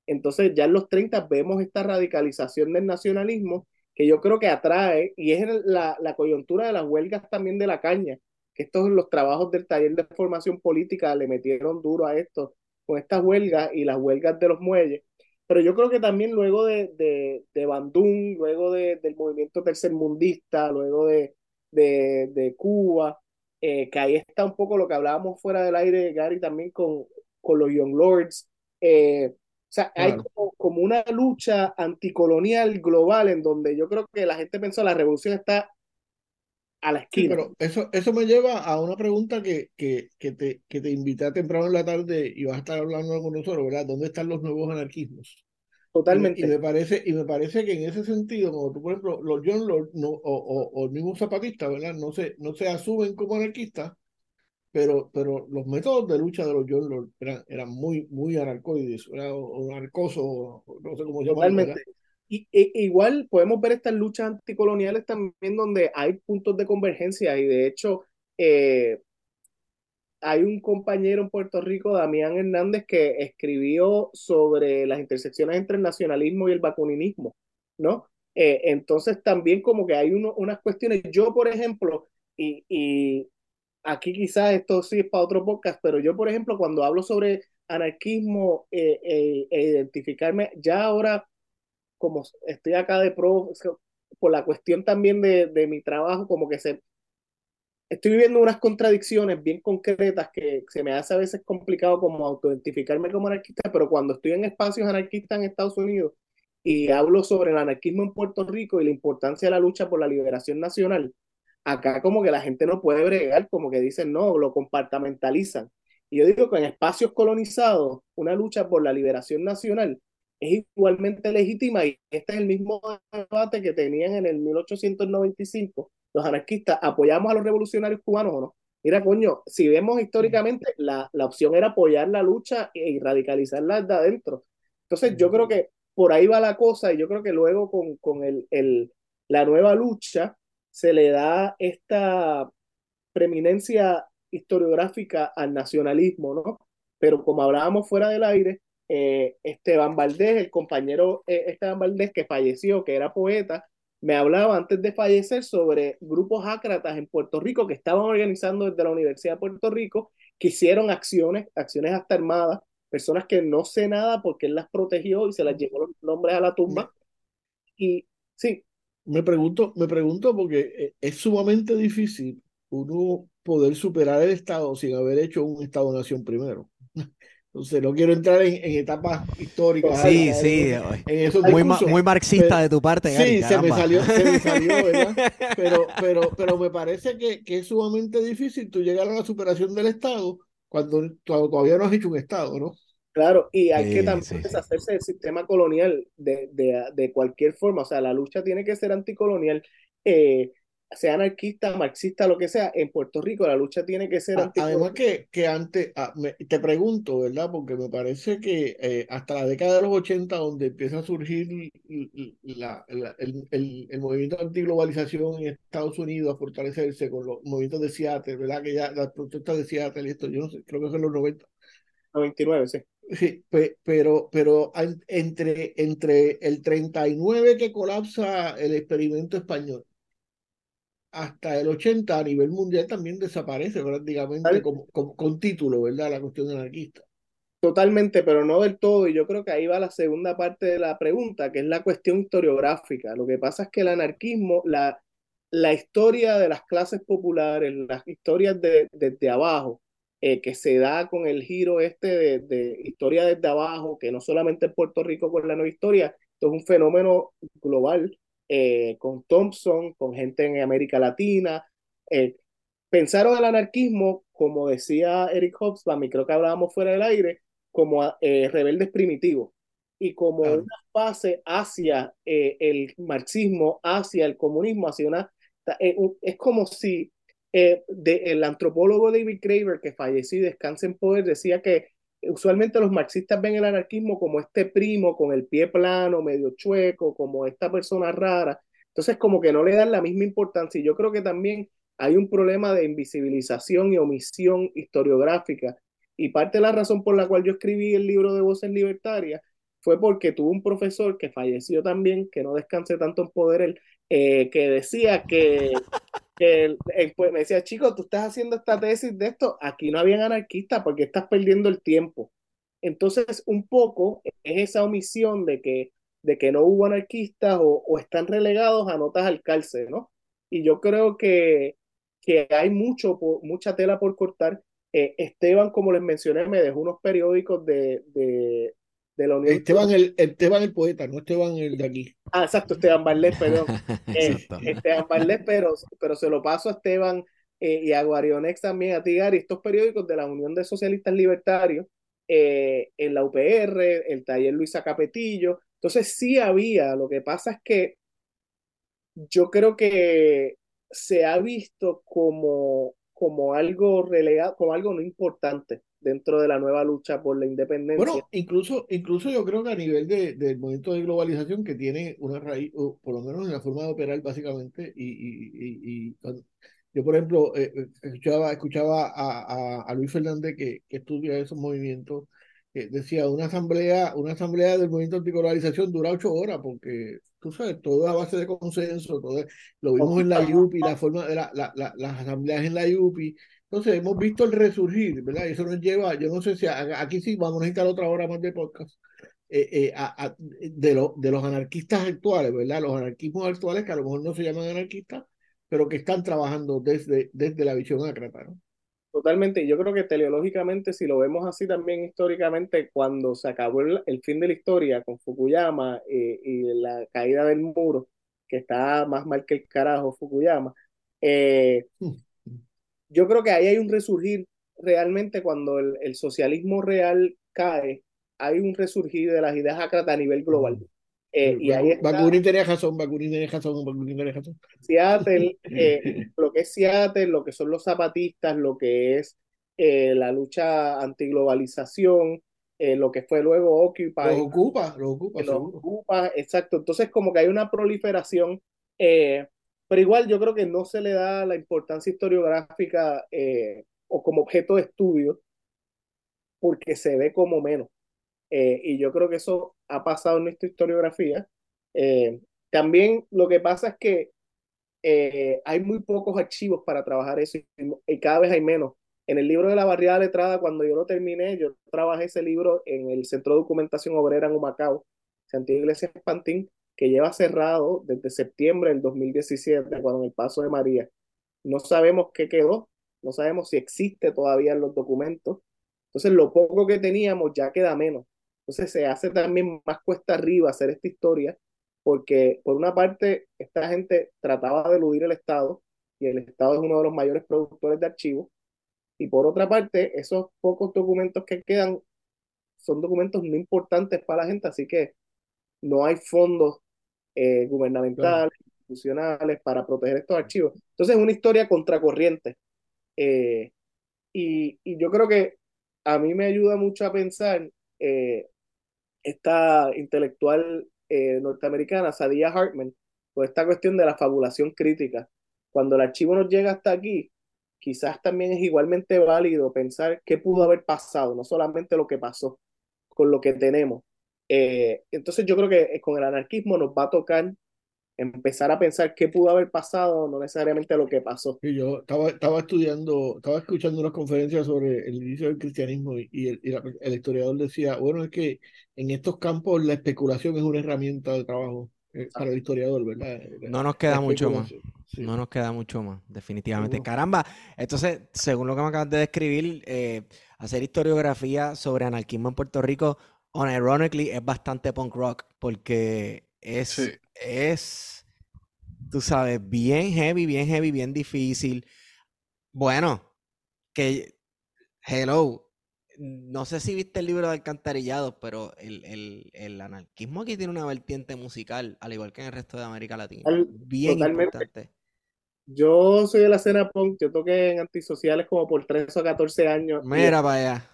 Entonces, ya en los 30 vemos esta radicalización del nacionalismo que yo creo que atrae, y es la, la coyuntura de las huelgas también de la caña, que estos los trabajos del taller de formación política le metieron duro a esto, con estas huelgas y las huelgas de los muelles. Pero yo creo que también luego de, de, de Bandung, luego de, del movimiento tercermundista, luego de, de, de Cuba, eh, que ahí está un poco lo que hablábamos fuera del aire, Gary, también con, con los Young Lords. Eh, o sea, hay como, como, una lucha anticolonial global en donde yo creo que la gente pensó la revolución está a la esquina. pero eso, eso me lleva a una pregunta que, que, que, te, que te invité temprano en la tarde y vas a estar hablando con nosotros, ¿verdad? ¿Dónde están los nuevos anarquismos? Totalmente. Y, me parece, y me parece que en ese sentido, como tú, por ejemplo, los John Lord no, o, o, o, el mismo Zapatista, ¿verdad? No se, no se asumen como anarquistas, pero, pero los métodos de lucha de los John Lord eran, eran muy, muy anarcoides, o, anarcosos, no sé cómo llamarlo. Totalmente. Y, e, igual podemos ver estas luchas anticoloniales también donde hay puntos de convergencia y de hecho eh, hay un compañero en Puerto Rico, Damián Hernández, que escribió sobre las intersecciones entre el nacionalismo y el vacuninismo, ¿no? Eh, entonces también como que hay unas cuestiones, yo por ejemplo, y, y aquí quizás esto sí es para otro podcast, pero yo por ejemplo cuando hablo sobre anarquismo eh, e identificarme, ya ahora como estoy acá de pro, por la cuestión también de, de mi trabajo, como que se, estoy viviendo unas contradicciones bien concretas que se me hace a veces complicado como autoidentificarme como anarquista, pero cuando estoy en espacios anarquistas en Estados Unidos y hablo sobre el anarquismo en Puerto Rico y la importancia de la lucha por la liberación nacional, acá como que la gente no puede bregar, como que dicen, no, lo compartamentalizan. Y yo digo que en espacios colonizados, una lucha por la liberación nacional es igualmente legítima y este es el mismo debate que tenían en el 1895 los anarquistas, ¿apoyamos a los revolucionarios cubanos o no? Mira, coño, si vemos históricamente, la, la opción era apoyar la lucha y radicalizarla de adentro. Entonces, yo creo que por ahí va la cosa y yo creo que luego con, con el, el, la nueva lucha se le da esta preeminencia historiográfica al nacionalismo, ¿no? Pero como hablábamos fuera del aire, eh, Esteban Valdés, el compañero eh, Esteban Valdés que falleció, que era poeta, me hablaba antes de fallecer sobre grupos ácratas en Puerto Rico que estaban organizando desde la Universidad de Puerto Rico, que hicieron acciones, acciones hasta armadas, personas que no sé nada porque él las protegió y se las llevó los nombres a la tumba. Y sí. Me pregunto, me pregunto porque eh, es sumamente difícil uno poder superar el Estado sin haber hecho un Estado-nación primero. Entonces, no quiero entrar en, etapas históricas. Sí, sí. muy, muy, marxista de tu parte. Sí, se me salió, se me salió, ¿verdad? Pero, pero, pero me parece que, que, es sumamente difícil tú llegar a la superación del Estado cuando, todavía no has hecho un Estado, ¿no? Claro, y hay que también deshacerse del sistema colonial de, de, de, cualquier forma. O sea, la lucha tiene que ser anticolonial. Eh, sea anarquista, marxista, lo que sea, en Puerto Rico la lucha tiene que ser Además que, que antes, ah, te pregunto, ¿verdad? Porque me parece que eh, hasta la década de los 80, donde empieza a surgir la, el, el, el, movimiento antiglobalización en Estados Unidos, a fortalecerse con los movimientos de Seattle, ¿verdad? Que ya las protestas de Seattle y esto, yo no sé, creo que son los 90. 99, sí. Sí, pero, pero entre, entre el 39 que colapsa el experimento español hasta el 80 a nivel mundial también desaparece prácticamente con, con, título, ¿verdad? La cuestión anarquista. Totalmente, pero no del todo. Y yo creo que ahí va la segunda parte de la pregunta, que es la cuestión historiográfica. Lo que pasa es que el anarquismo, la, la historia de las clases populares, las historias de, desde abajo, eh, que se da con el giro este de, de, historia desde abajo, que no solamente en Puerto Rico con la nueva historia, esto es un fenómeno global eh, con Thompson, con gente en América Latina. Eh, pensaron el anarquismo, como decía Eric Hobsbawm, y creo que hablábamos fuera del aire, como eh, rebeldes primitivos y como una fase hacia el marxismo, hacia el comunismo, hacia una... es como si el antropólogo David Graeber, que falleció y descansa en poder, decía que usualmente los marxistas ven el anarquismo como este primo con el pie plano, medio chueco, como esta persona rara. Entonces, como que no le dan la misma importancia. Y yo creo que también hay un problema de invisibilización y omisión historiográfica. Y parte de la razón por la cual yo escribí el libro de Voces Libertarias fue porque tuve un profesor que falleció también, que no descanse tanto en poder él, eh, que decía que que pues, me decía, chico, tú estás haciendo esta tesis de esto, aquí no habían anarquistas porque estás perdiendo el tiempo. Entonces, un poco es esa omisión de que, de que no hubo anarquistas o, o están relegados a notas al cárcel, ¿no? Y yo creo que, que hay mucho, mucha tela por cortar. Eh, Esteban, como les mencioné, me dejó unos periódicos de, de, Esteban el, Esteban el poeta, no Esteban el de aquí. Ah, exacto, Esteban Barlet, perdón. Eh, Esteban Barlet, pero, pero se lo paso a Esteban eh, y a Guarionex también, a Tigar, y estos periódicos de la Unión de Socialistas Libertarios, eh, en la UPR, el taller Luisa Capetillo. Entonces sí había, lo que pasa es que yo creo que se ha visto como, como algo relegado, como algo no importante dentro de la nueva lucha por la independencia. Bueno, incluso, incluso yo creo que a nivel de, del movimiento de globalización que tiene una raíz, o por lo menos en la forma de operar básicamente, y, y, y, yo por ejemplo eh, eh, escuchaba, escuchaba a, a, Luis Fernández que, que estudia esos movimientos, que decía una asamblea, una asamblea del movimiento anticolonización dura ocho horas, porque tú sabes, todo a base de consenso, todo lo vimos en la UPI, la forma de la, la, las asambleas en la UPI, entonces, hemos visto el resurgir, ¿verdad? Y eso nos lleva, yo no sé si aquí sí vamos a necesitar otra hora más de podcast, eh, eh, a, de, lo, de los anarquistas actuales, ¿verdad? Los anarquismos actuales que a lo mejor no se llaman anarquistas, pero que están trabajando desde, desde la visión ácrata, ¿no? Totalmente, yo creo que teleológicamente, si lo vemos así también históricamente, cuando se acabó el, fin de la historia con Fukuyama eh, y la caída del muro, que está más mal que el carajo Fukuyama, eh, hmm yo creo que ahí hay un resurgir realmente cuando el, el socialismo real cae, hay un resurgir de las ideas ácratas a nivel global. Eh, y ahí está Bakunin tenía razón, Bakunin tenía razón, Bakunin tenía razón. Seattle, eh, lo que es Seattle, lo que son los zapatistas, lo que es eh, la lucha antiglobalización, eh, lo que fue luego Occupy, Los ocupa, los ocupa, los ocupa, exacto. Entonces, como que hay una proliferación, eh, pero igual yo creo que no se le da la importancia historiográfica eh, o como objeto de estudio, porque se ve como menos. Eh, y yo creo que eso ha pasado en nuestra historiografía. Eh, también lo que pasa es que hay muy pocos archivos para trabajar eso y, y cada vez hay menos. En el libro de la barriada letrada, cuando yo lo terminé, yo trabajé ese libro en el Centro de Documentación Obrera en Humacao, Santiago Iglesias Pantín, que lleva cerrado desde septiembre del 2017, cuando en el paso de María. No sabemos qué quedó, no sabemos si existe todavía los documentos. Entonces, lo poco que teníamos ya queda menos. Entonces, se hace también más cuesta arriba hacer esta historia, porque por una parte, esta gente trataba de eludir el Estado, y el Estado es uno de los mayores productores de archivos, y por otra parte, esos pocos documentos que quedan son documentos no importantes para la gente, así que no hay fondos eh, gubernamentales, institucionales para proteger estos archivos. Entonces es una historia contracorriente. Eh, y, y yo creo que a mí me ayuda mucho a pensar eh, esta intelectual eh, norteamericana, Sadia Hartman, por esta cuestión de la fabulación crítica. Cuando el archivo nos llega hasta aquí, quizás también es igualmente válido pensar qué pudo haber pasado, no solamente lo que pasó con lo que tenemos. Eh, entonces yo creo que eh, con el anarquismo nos va a tocar empezar a pensar qué pudo haber pasado, no necesariamente lo que pasó. Y yo estaba, estaba estudiando, estaba escuchando unas conferencias sobre el inicio del cristianismo y, y el, y la- el historiador decía, bueno, es que en estos campos la especulación es una herramienta de trabajo eh, para el historiador, ¿verdad? No nos la queda mucho más. sí. No nos queda mucho más, definitivamente. Seguro. Caramba, entonces, según lo que me acabas de describir, eh, hacer historiografía sobre anarquismo en Puerto Rico, unironically, es bastante punk rock, porque es, Sí. es, tú sabes, bien heavy, bien heavy, bien difícil. Bueno, que, hello, no sé si viste el libro de Alcantarillado, pero el, el, el anarquismo aquí tiene una vertiente musical, al igual que en el resto de América Latina, bien totalmente. importante. Yo soy de la escena punk, yo toqué en antisociales como por 13 o 14 años. y Mira para allá.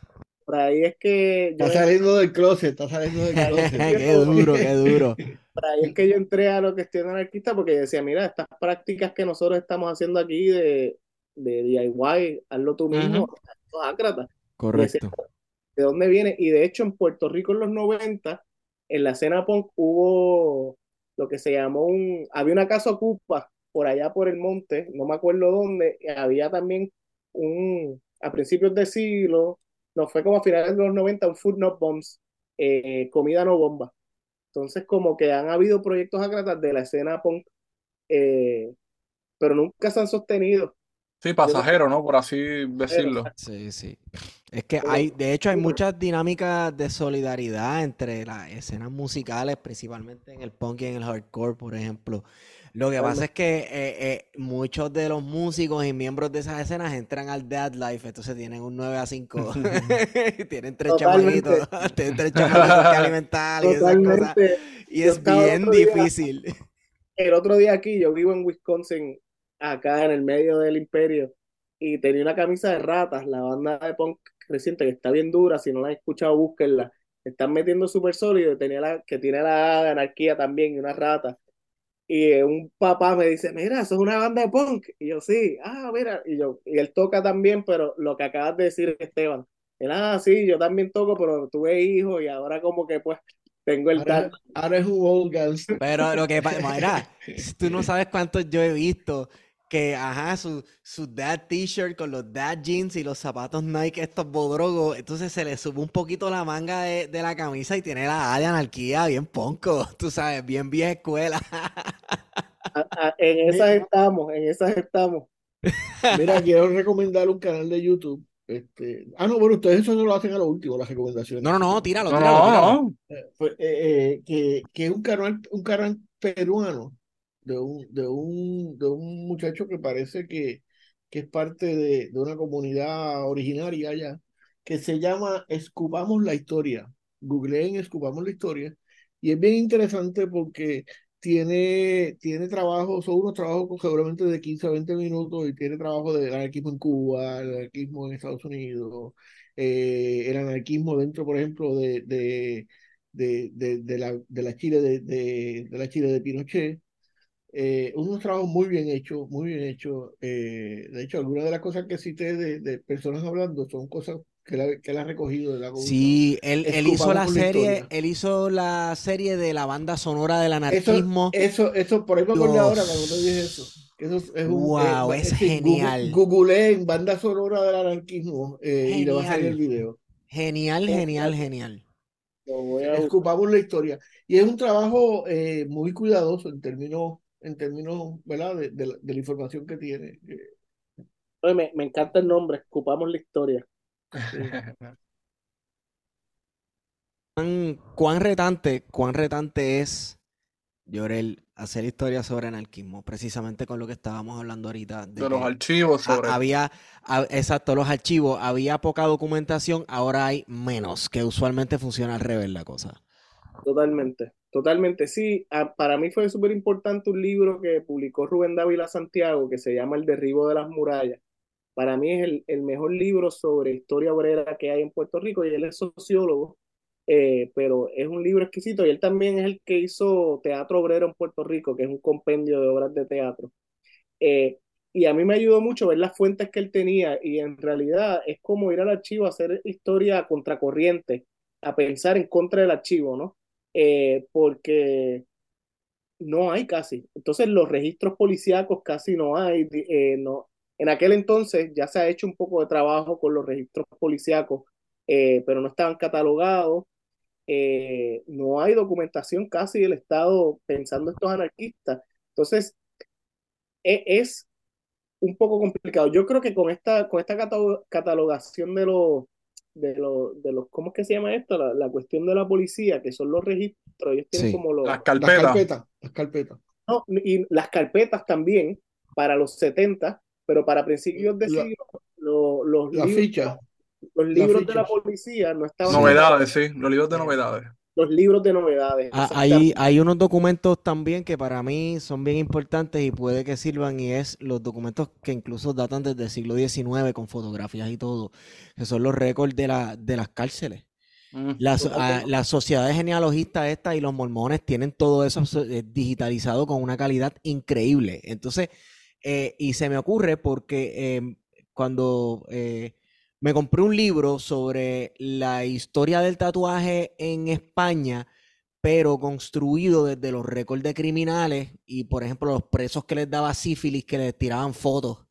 Por ahí es que yo, Está saliendo del closet, está saliendo del closet. Qué duro, qué duro. por ahí es que yo entré a lo que estoy anarquista porque decía, mira, estas prácticas que nosotros estamos haciendo aquí de, de DIY, hazlo tú mismo, esto es ácrata. Correcto. de dónde viene. Y de hecho, en Puerto Rico en los 90, en la escena punk hubo lo que se llamó un. Había una casa ocupa por allá por el monte, no me acuerdo dónde. y había también un. A principios de siglo, no fue como a finales de los 90, un Food Not Bombs, eh, comida no bomba. Entonces, como que han habido proyectos ácratas de la escena punk, eh, pero nunca se han sostenido. Sí, pasajero, ¿no? Por así decirlo. Sí, sí. Es que hay, de hecho, hay muchas dinámicas de solidaridad entre las escenas musicales, principalmente en el punk y en el hardcore, por ejemplo. Lo que pasa es que eh, eh, muchos de los músicos y miembros de esas escenas entran al Dead Life, entonces tienen un 9 a 5. Tienen tres chamaquitos, tienen tres chamaquitos que alimentar y esas cosas. Y Yo es bien día- difícil. el otro día aquí, yo vivo en Wisconsin, acá en el medio del imperio, y tenía una camisa de ratas, la banda de punk reciente que está bien dura, si no la han escuchado, búsquenla. Están metiendo súper sólido, tenía la, que tiene la anarquía también, y una rata. Y eh, un papá me dice, mira, eso es una banda de punk. Y yo, sí, ah, mira, y yo, y él toca también, pero lo que acabas de decir, Esteban, él, ah, sí, yo también toco, pero tuve hijos y ahora como que pues tengo el Ahora, tal. ahora es un old. Pero lo que pasa, mira, tú no sabes cuántos yo he visto que, ajá, su, su dad t-shirt con los dad jeans y los zapatos Nike, estos bodrogos, entonces se le sube un poquito la manga de, de la camisa y tiene la A de anarquía bien ponco, tú sabes, bien vieja escuela. A- a- en esas estamos, en esas estamos. Mira, quiero recomendar un canal de YouTube. Este, ah, no, bueno, ustedes eso no lo hacen a lo último, las recomendaciones. No, no, no, tíralo, No, tíralo, tíralo. no. Eh, pues, eh, eh, que, que es un canal, un canal peruano de un, de un, de un muchacho que parece que, que es parte de, de una comunidad originaria allá, que se llama Escupamos la Historia. Googleen Escupamos la Historia. Y es bien interesante porque tiene, tiene trabajo, son unos trabajos seguramente de 15 a 20 minutos y tiene trabajo del anarquismo en Cuba, el anarquismo en Estados Unidos, eh, el anarquismo dentro, por ejemplo, de, de, de, de, la, de la Chile de, de, la Chile de Pinochet. Eh, unos trabajos muy bien hechos, muy bien hechos. Eh, de hecho, algunas de las cosas que cité de, de personas hablando son cosas que, la, que él ha recogido de la Sí, él, él hizo la serie, él hizo la serie de la banda sonora del anarquismo. Eso, eso, por ahí me acordé ahora cuando te dije eso. Eso es, un, wow, eh, es, genial. Google, en banda sonora del anarquismo eh, y le va a salir el video. Genial, genial, genial. Escupamos la historia. Y es un trabajo eh, muy cuidadoso en términos, en términos ¿verdad? De, de, de la información que tiene. Me, me, encanta el nombre, Escupamos la historia. ¿Cuán, cuán retante, cuán retante es, Llorel, hacer historias sobre anarquismo? Precisamente con lo que estábamos hablando ahorita. De, los archivos sobre... había, exacto, los archivos. Había poca documentación, ahora hay menos, que usualmente funciona al revés la cosa. Totalmente, totalmente. Sí, para mí fue súper importante un libro que publicó Rubén Dávila Santiago que se llama El derribo de las murallas para mí es el, el, mejor libro sobre historia obrera que hay en Puerto Rico y él es sociólogo, eh, pero es un libro exquisito y él también es el que hizo Teatro Obrero en Puerto Rico, que es un compendio de obras de teatro. Eh, y a mí me ayudó mucho ver las fuentes que él tenía y en realidad es como ir al archivo a hacer historia contracorriente, a pensar en contra del archivo, ¿no? Eh, porque no hay casi. Entonces los registros policíacos casi no hay, no, en aquel entonces ya se ha hecho un poco de trabajo con los registros policíacos, eh, pero no estaban catalogados. Eh, no hay documentación casi del Estado pensando estos anarquistas. Entonces, e, es un poco complicado. Yo creo que con esta, con esta catalogación de los, de los, de los, ¿cómo es que se llama esto? La, cuestión de la policía, que son los registros, ellos tienen como los... Las carpetas. Las carpetas. No, y las carpetas también, para los 70, pero para principios de siglo, los, la libros, ficha. los libros de la policía no estaban. Novedades, sí, los libros de novedades. Los libros de novedades. Ah, hay, hay unos documentos también que para mí son bien importantes y puede que sirvan, y es los documentos que incluso datan desde el siglo XIX con fotografías y todo, que son los récords de, la, de las cárceles. Mm. Las, ah, las, sociedades genealogistas estas y los mormones tienen todo eso eh, digitalizado con una calidad increíble. Entonces, eh, y se me ocurre porque em, cuando eh, me compré un libro sobre la historia del tatuaje en España, pero construido desde los récords de criminales y, por ejemplo, los presos que les daba sífilis, que les tiraban fotos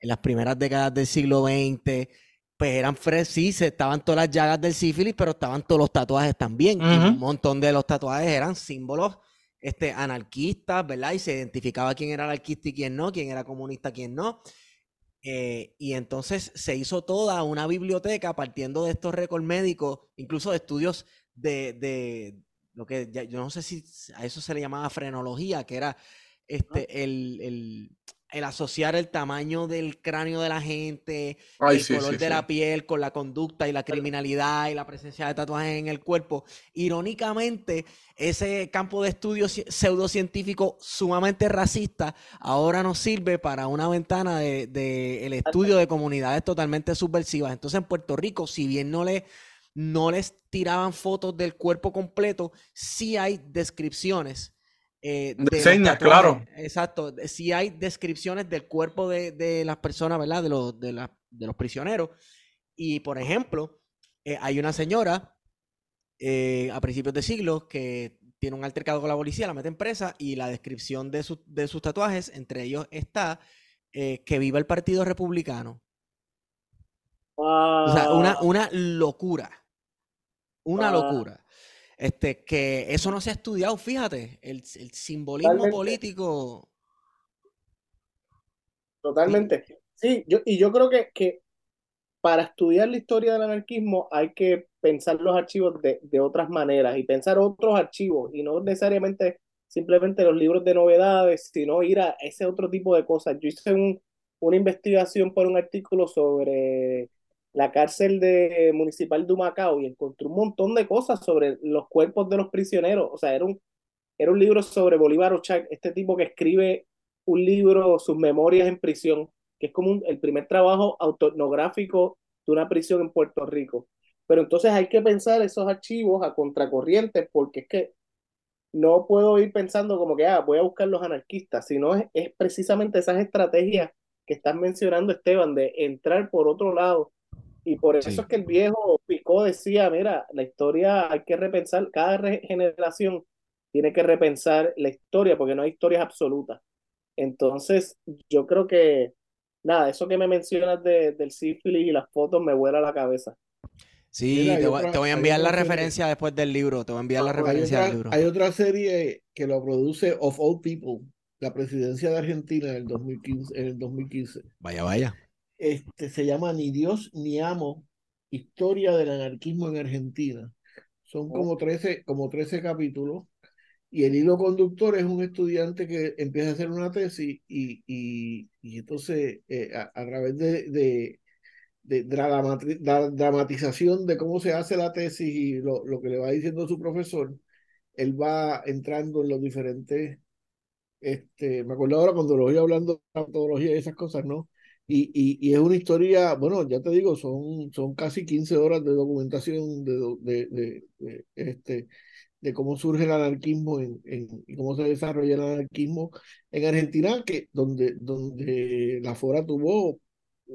en las primeras décadas del siglo XX, pues eran sí, estaban todas las llagas del sífilis, pero estaban todos los tatuajes también. un montón de los tatuajes eran símbolos este, anarquistas, ¿verdad? Y se identificaba quién era anarquista y quién no, quién era comunista, quién no. Eh, y entonces se hizo toda una biblioteca partiendo de estos récords médicos, incluso de estudios de, de lo que yo no sé si a eso se le llamaba frenología, que era este, el, el, el asociar el tamaño del cráneo de la gente, el color de la piel con la conducta y la criminalidad y la presencia de tatuajes en el cuerpo. Irónicamente, ese campo de estudio pseudocientífico sumamente racista ahora nos sirve para una ventana de, de el estudio de comunidades totalmente subversivas. Entonces, en Puerto Rico, si bien no le no les tiraban fotos del cuerpo completo, sí hay descripciones eh, de claro. Exacto. Si hay descripciones del cuerpo de, las personas, ¿verdad? De los, de, de los prisioneros. Y, por ejemplo, eh, hay una señora eh, a principios de siglo que tiene un altercado con la policía, la mete en presa y la descripción de, de sus tatuajes, entre ellos está que viva el Partido Republicano. O sea, una, una locura. Una locura. Este, que eso no se ha estudiado, fíjate, el, el simbolismo político. Totalmente. Sí, yo, y yo creo que, que para estudiar la historia del anarquismo hay que pensar los archivos de, de, otras maneras y pensar otros archivos y no necesariamente simplemente los libros de novedades, sino ir a ese otro tipo de cosas. Yo hice un, una investigación por un artículo sobre la cárcel de municipal de Humacao y encontró un montón de cosas sobre los cuerpos de los prisioneros. O sea, era un, era un libro sobre Bolívar Ochac, este tipo que escribe un libro, sus memorias en prisión, que es como el primer trabajo autoetnográfico de una prisión en Puerto Rico. Pero entonces hay que pensar esos archivos a contracorriente, porque es que no puedo ir pensando como que ah, voy a buscar los anarquistas, sino es, es precisamente esas estrategias que estás mencionando, Esteban, de entrar por otro lado. Y por eso es que el viejo Picó decía, mira, la historia hay que repensar, cada generación tiene que repensar la historia, porque no hay historias absolutas. Entonces, yo creo que, nada, eso que me mencionas de, del sífilis y las fotos me vuela la cabeza. Sí, te, voy, a enviar la referencia después del libro. Te voy a enviar la referencia del libro. Hay otra serie que lo produce Of All People, la presidencia de Argentina en el 2015. En el 2015. Vaya, vaya. Este, se llama Ni Dios ni Amo, Historia del Anarquismo en Argentina. Son como 13, como 13 capítulos. Y el hilo conductor es un estudiante que empieza a hacer una tesis y, y, y entonces eh, a, a, través de, de de dramatización de cómo se hace la tesis y lo, lo, que le va diciendo su profesor, él va entrando en los diferentes, este, me acuerdo ahora cuando lo voy hablando de metodología y esas cosas, ¿no? Y, y, y, es una historia, bueno, ya te digo, son, son casi 15 horas de documentación de, de, de, este, de cómo surge el anarquismo en, en, y cómo se desarrolla el anarquismo en Argentina, que donde, donde la FORA tuvo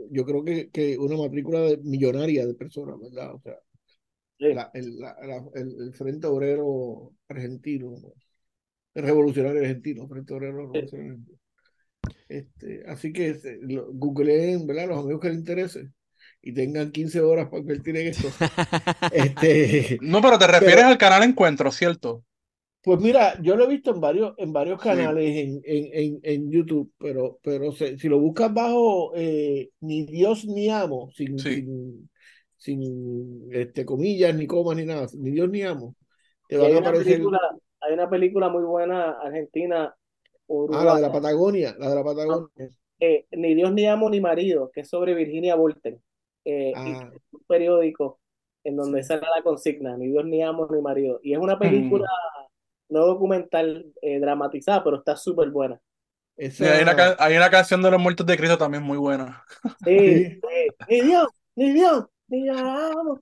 yo creo que, que una matrícula millonaria de personas, ¿verdad? O sea, el, el, Frente Obrero Argentino, el Revolucionario Argentino, Frente Obrero Revolucionario Argentino. Este, así que este, googleen, ¿verdad? Los amigos que les interese y tengan 15 horas para invertir en esto. este, no, pero te refieres al canal Encuentro, ¿cierto? Pues mira, yo lo he visto en varios, en varios canales en, en, en, YouTube, pero, pero si lo buscas bajo eh, ni Dios ni amo, sin, sin, sin, este, comillas, ni comas, ni nada, ni Dios ni amo, te van a aparecer. Película, hay una película muy buena argentina. Ah, la de la Patagonia, la de la Patagonia. Eh, ni Dios ni amo ni marido, que es sobre Virginia Volten. Eh, ah. un periódico en donde sale la consigna, ni Dios ni amo ni marido. Y es una película no documental eh, dramatizada, pero está súper buena. hay, una, hay, una, canción de los muertos de Cristo también muy buena. Sí, sí. ni Dios, ni Dios, ni Dios.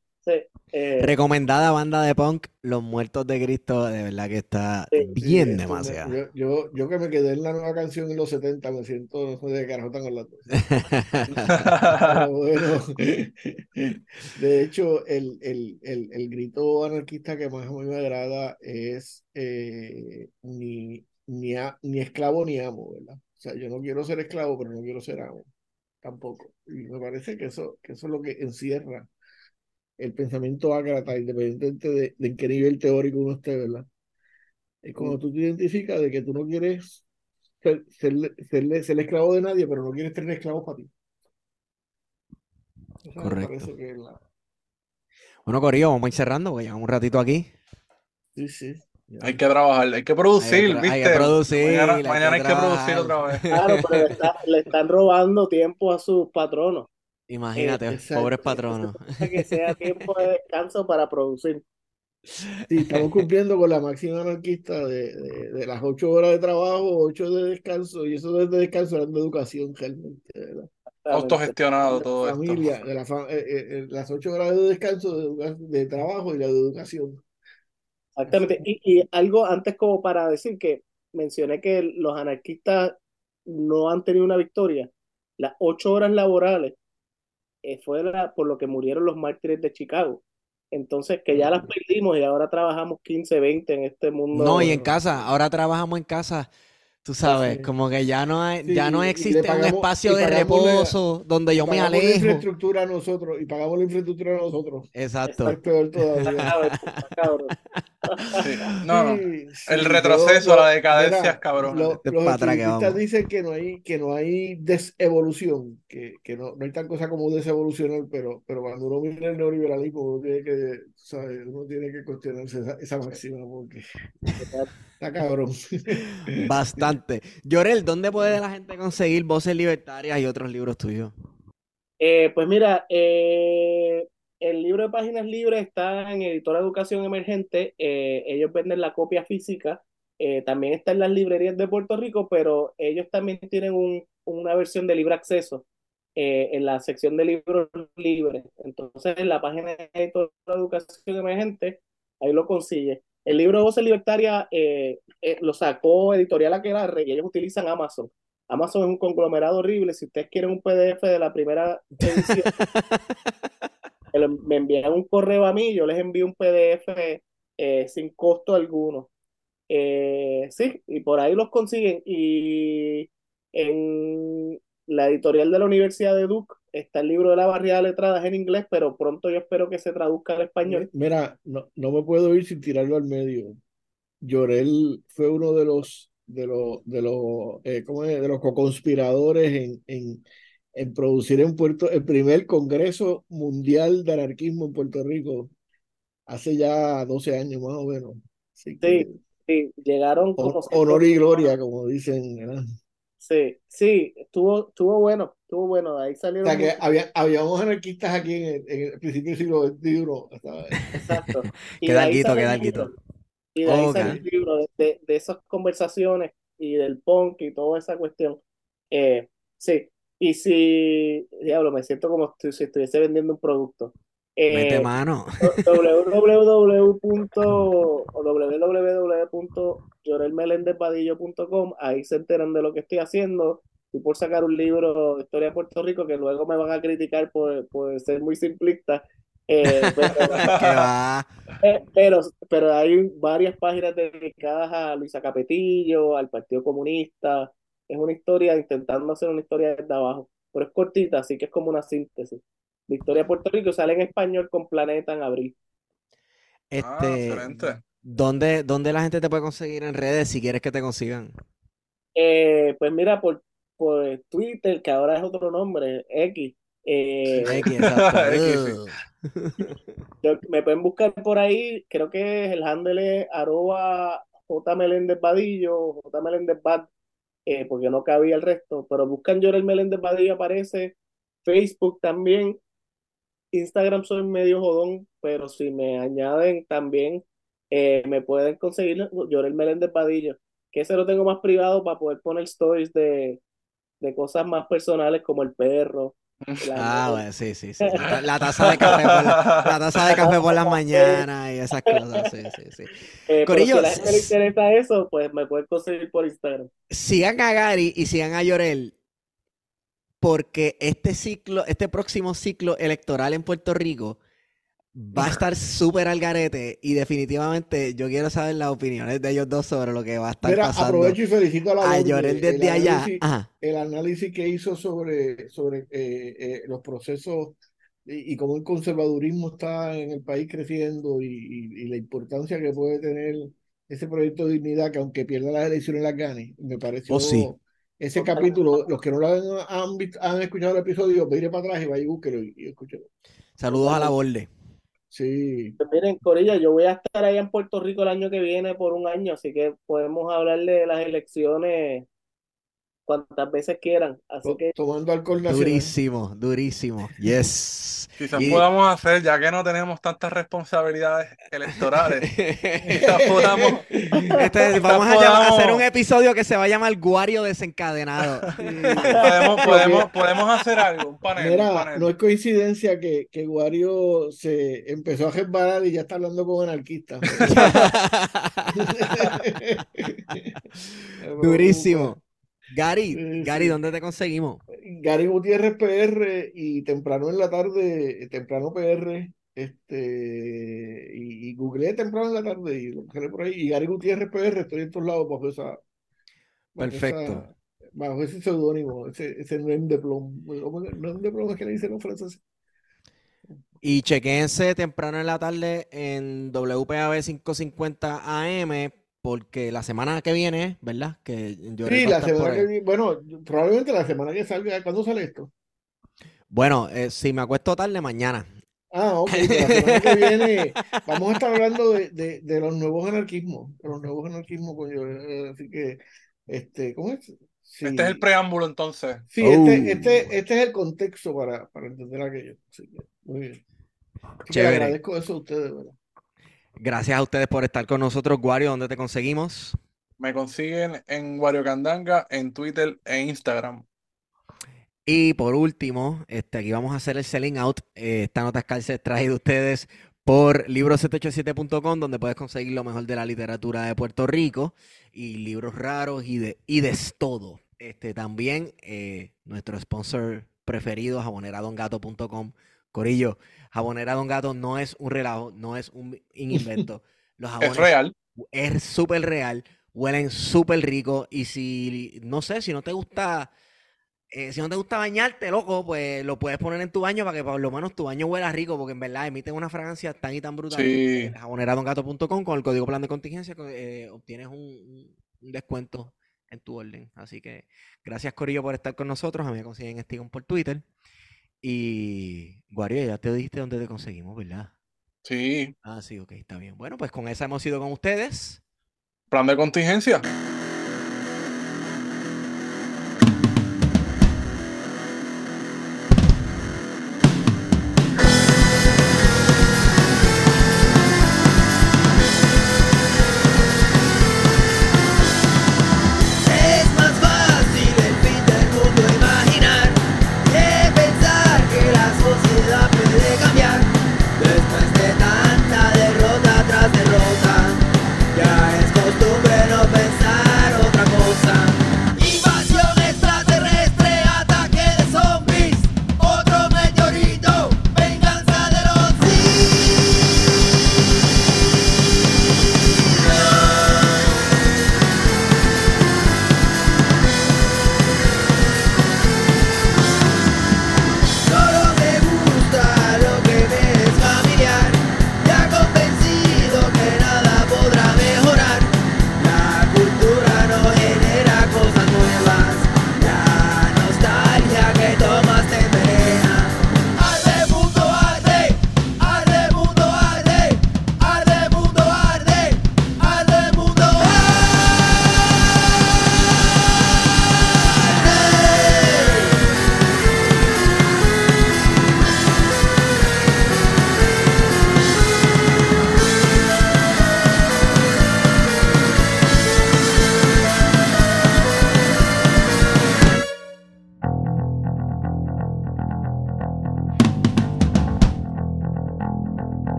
Eh, Recomendada banda de punk, Los Muertos de Cristo, de verdad que está bien demasiado. Yo, yo, yo, que me quedé en la nueva canción en los 70, me siento, no sé de carajo están hablando. bueno, de hecho, el, el, el, el, grito anarquista que más a mí me agrada es eh, ni, ni, ni esclavo ni amo, ¿verdad? O sea, yo no quiero ser esclavo, pero no quiero ser amo tampoco. Y me parece que eso, que eso es lo que encierra el pensamiento ágrata, independientemente de, de en qué nivel teórico uno esté, ¿verdad? Es cuando tú te identificas de que tú no quieres ser, ser, esclavo de nadie, pero no quieres tener esclavos para ti. Correcto. Bueno, Corillo, vamos a ir cerrando, porque llevamos un ratito aquí. Sí, sí. Hay que trabajar, hay que producir, ¿viste? Hay que producir. Mañana, hay que, producir otra vez. Claro, pero le están robando tiempo a sus patronos. Imagínate, pobres patronos. Que sea tiempo de descanso para producir. Sí, estamos cumpliendo con la máxima anarquista de, de, las ocho horas de trabajo, ocho de descanso, y eso de descanso era de educación realmente, ¿verdad? Autogestionado todo familia, esto. De la eh, eh, eh, las ocho horas de descanso de, de, trabajo y la de educación. Exactamente. Y, y algo antes como para decir que mencioné que los anarquistas no han tenido una victoria. Las ocho horas laborales eh, fue por lo que murieron los mártires de Chicago. Entonces, que ya las perdimos y ahora trabajamos 15, 20 en este mundo. No, y en casa, ahora trabajamos en casa Tú sabes, como que ya no hay, ya no existe un espacio de reposo donde yo me alejo. La infraestructura a nosotros y pagamos la infraestructura a nosotros. Exacto. Es peor todavía. No, el retroceso, la decadencia es cabrón. los cientistas dicen que no hay, que no hay desevolución, que, que no, no hay tal cosa como desevolucionar, pero, pero cuando uno mira el neoliberalismo, uno tiene que, ¿sabes? Uno tiene que cuestionarse esa, esa máxima porque Está cabrón. Bastante. Llorel, ¿dónde puede la gente conseguir Voces Libertarias y otros libros tuyos? Eh, pues mira, eh, el libro de Páginas Libres está en Editora Educación Emergente. eh, ellos venden la copia física. eh, también está en las librerías de Puerto Rico, pero ellos también tienen un- una versión de libre acceso eh, en la sección de libros libres. Entonces, en la página de Editora Educación Emergente, ahí lo consigue. El libro de Voces Libertarias eh, eh, lo sacó Editorial Aquelarre y ellos utilizan Amazon. Amazon es un conglomerado horrible. Si ustedes quieren un PDF de la primera edición, me envían un correo a mí, yo les envío un PDF eh, sin costo alguno. Eh, sí, y por ahí los consiguen. Y en la editorial de la Universidad de Duke está el libro de la barriada de letradas en inglés, pero pronto yo espero que se traduzca al español. Mira, no, no me puedo ir sin tirarlo al medio. Llorel fue uno de los de los de los eh, ¿cómo es? de los co-conspiradores en, en, en producir en Puerto el primer Congreso Mundial de Anarquismo en Puerto Rico hace ya 12 años más o menos. Así que Sí, sí, llegaron honor y gloria, como dicen. ¿verdad? Sí, sí, estuvo, estuvo bueno, estuvo bueno, de ahí O salieron sea que había, habíamos anarquistas aquí en el, en el principio del siglo XXI. ¿sabes? Exacto. Y Queda sale queda. Y de ahí Ok. sale el libro, de, de, de esas conversaciones y del punk y toda esa cuestión. Eh, sí, y si, diablo, me siento como si estuviese vendiendo un producto. Mete Eh, mano. www. o www.yorelmelendezvadillo.com, ahí se enteran de lo que estoy haciendo. Y por sacar un libro de historia de Puerto Rico que luego me van a criticar por, por ser muy simplista. Eh, pero, eh, pero, pero hay varias páginas dedicadas a Luisa Capetillo, al Partido Comunista. Es una historia intentando hacer una historia desde abajo, pero es cortita, así que es como una síntesis. De Puerto Rico sale en español con Planeta en abril. Ah, Este, excelente. ¿dónde, dónde la gente te puede conseguir en redes si quieres que te consigan? Eh, pues mira, por, por Twitter, que ahora es otro nombre, X. eh, X, exacto. X, sí. Ugh. yo- me pueden buscar por ahí, creo que es el handle es arroba J Meléndez Vadillo, J Meléndez Bad, eh, porque no cabía el resto, pero buscan Llorel Meléndez Vadillo aparece, Facebook también, Instagram soy medio jodón, pero si me añaden también, eh, me pueden conseguir Llorel Meléndez Vadillo, que ese lo tengo más privado para poder poner stories de, de cosas más personales como el perro. la- Ah, bueno, sí, sí, sí. La, la taza de café por la, la taza de café por las mañanas y esas cosas, sí, sí, sí. Eh, Corillo, si a la gente le interesa eso, pues me pueden conseguir por Instagram. Sigan a Gary y sigan a Llorel porque este ciclo, este próximo ciclo electoral en Puerto Rico va a estar súper al garete y definitivamente yo quiero saber las opiniones de ellos dos sobre lo que va a estar Mira, pasando aprovecho y felicito a la a Llorel el desde allá. análisis- Ajá. el análisis que hizo sobre, sobre eh, eh, los procesos y, y cómo el conservadurismo está en el país creciendo y, y- y la importancia que puede tener ese proyecto de dignidad, que aunque pierda las elecciones las gane, me pareció Oh, sí. Ese capítulo, los que no lo han, han, visto- han escuchado el episodio, mire para atrás y vaya y búsquelo y, y escúchelo. Saludos a la borde. Sí, Pues miren, Corilla, yo voy a estar allá en Puerto Rico el año que viene por un año, así que podemos hablarle de las elecciones cuantas veces quieran. Así que tomando alcohol nacional. Durísimo, durísimo. Yes. Quizás Y- podamos hacer, ya que no tenemos tantas responsabilidades electorales, quizás podamos, Este, vamos a, podamos- llamar- a hacer un episodio que se va a llamar Guario Desencadenado. podemos, podemos, podemos hacer algo, un panel, un Mira, panel. no es coincidencia que, que Wario se empezó a resbalar y ya está hablando con anarquistas. Durísimo. Gary, Gary, sí. ¿dónde te conseguimos? Gary Gutiérrez PR y temprano en la tarde, temprano PR, este, y, y googleé temprano en la tarde y lo busqué por ahí. Y Gary Gutiérrez PR, estoy en todos lados bajo esa. bajo Perfecto. esa- bajo ese seudónimo, ese, ese nom de plom. ¿Cómo que- nom de plom es que le dicen los franceses? Y chequense temprano en la tarde en WPAB 550 AM, porque la semana que viene, ¿verdad? Que Llorel Sí, la semana que viene, bueno, probablemente la semana que salga, ¿cuándo sale esto? Bueno, eh, si me acuesto tarde, mañana. Ah, ok, pero la semana que viene vamos a estar hablando de, de, de los nuevos anarquismos, de los nuevos anarquismos, coño, eh, así que, este, ¿cómo es? Sí, Este es el preámbulo entonces. sí, Oh. este, este, este es el contexto para, para entender aquello, así que, muy bien. Así que agradezco eso a ustedes, ¿verdad? Gracias a ustedes por estar con nosotros, Guario. ¿Dónde te conseguimos? Me consiguen en Wario Candanga, en Twitter e Instagram. Y por último, este, aquí vamos a hacer el selling out. Eh, esta nota es traída de ustedes por libro787.com, donde puedes conseguir lo mejor de la literatura de Puerto Rico y libros raros y de, y de todo. Este, también eh, nuestro sponsor preferido, jaboneradongato.com. Corillo, jabonera Don Gato no es un relajo, no es un invento. Los Es jabones real. es súper real, huelen súper rico y si, no sé, si no te gusta, eh, si no te gusta bañarte, loco, pues lo puedes poner en tu baño para que por lo menos tu baño huela rico, porque en verdad emiten una fragancia tan y tan brutal. Sí. Jaboneradongato.com con el código plan de contingencia eh, obtienes un, descuento en tu orden. Así que gracias Corillo por estar con nosotros, a mí me consiguen Stigon por Twitter. Y Guario, ya te dijiste dónde te conseguimos, ¿verdad? Sí. Ah, sí, ok, está bien. Bueno, pues con esa hemos ido con ustedes. Plan de contingencia.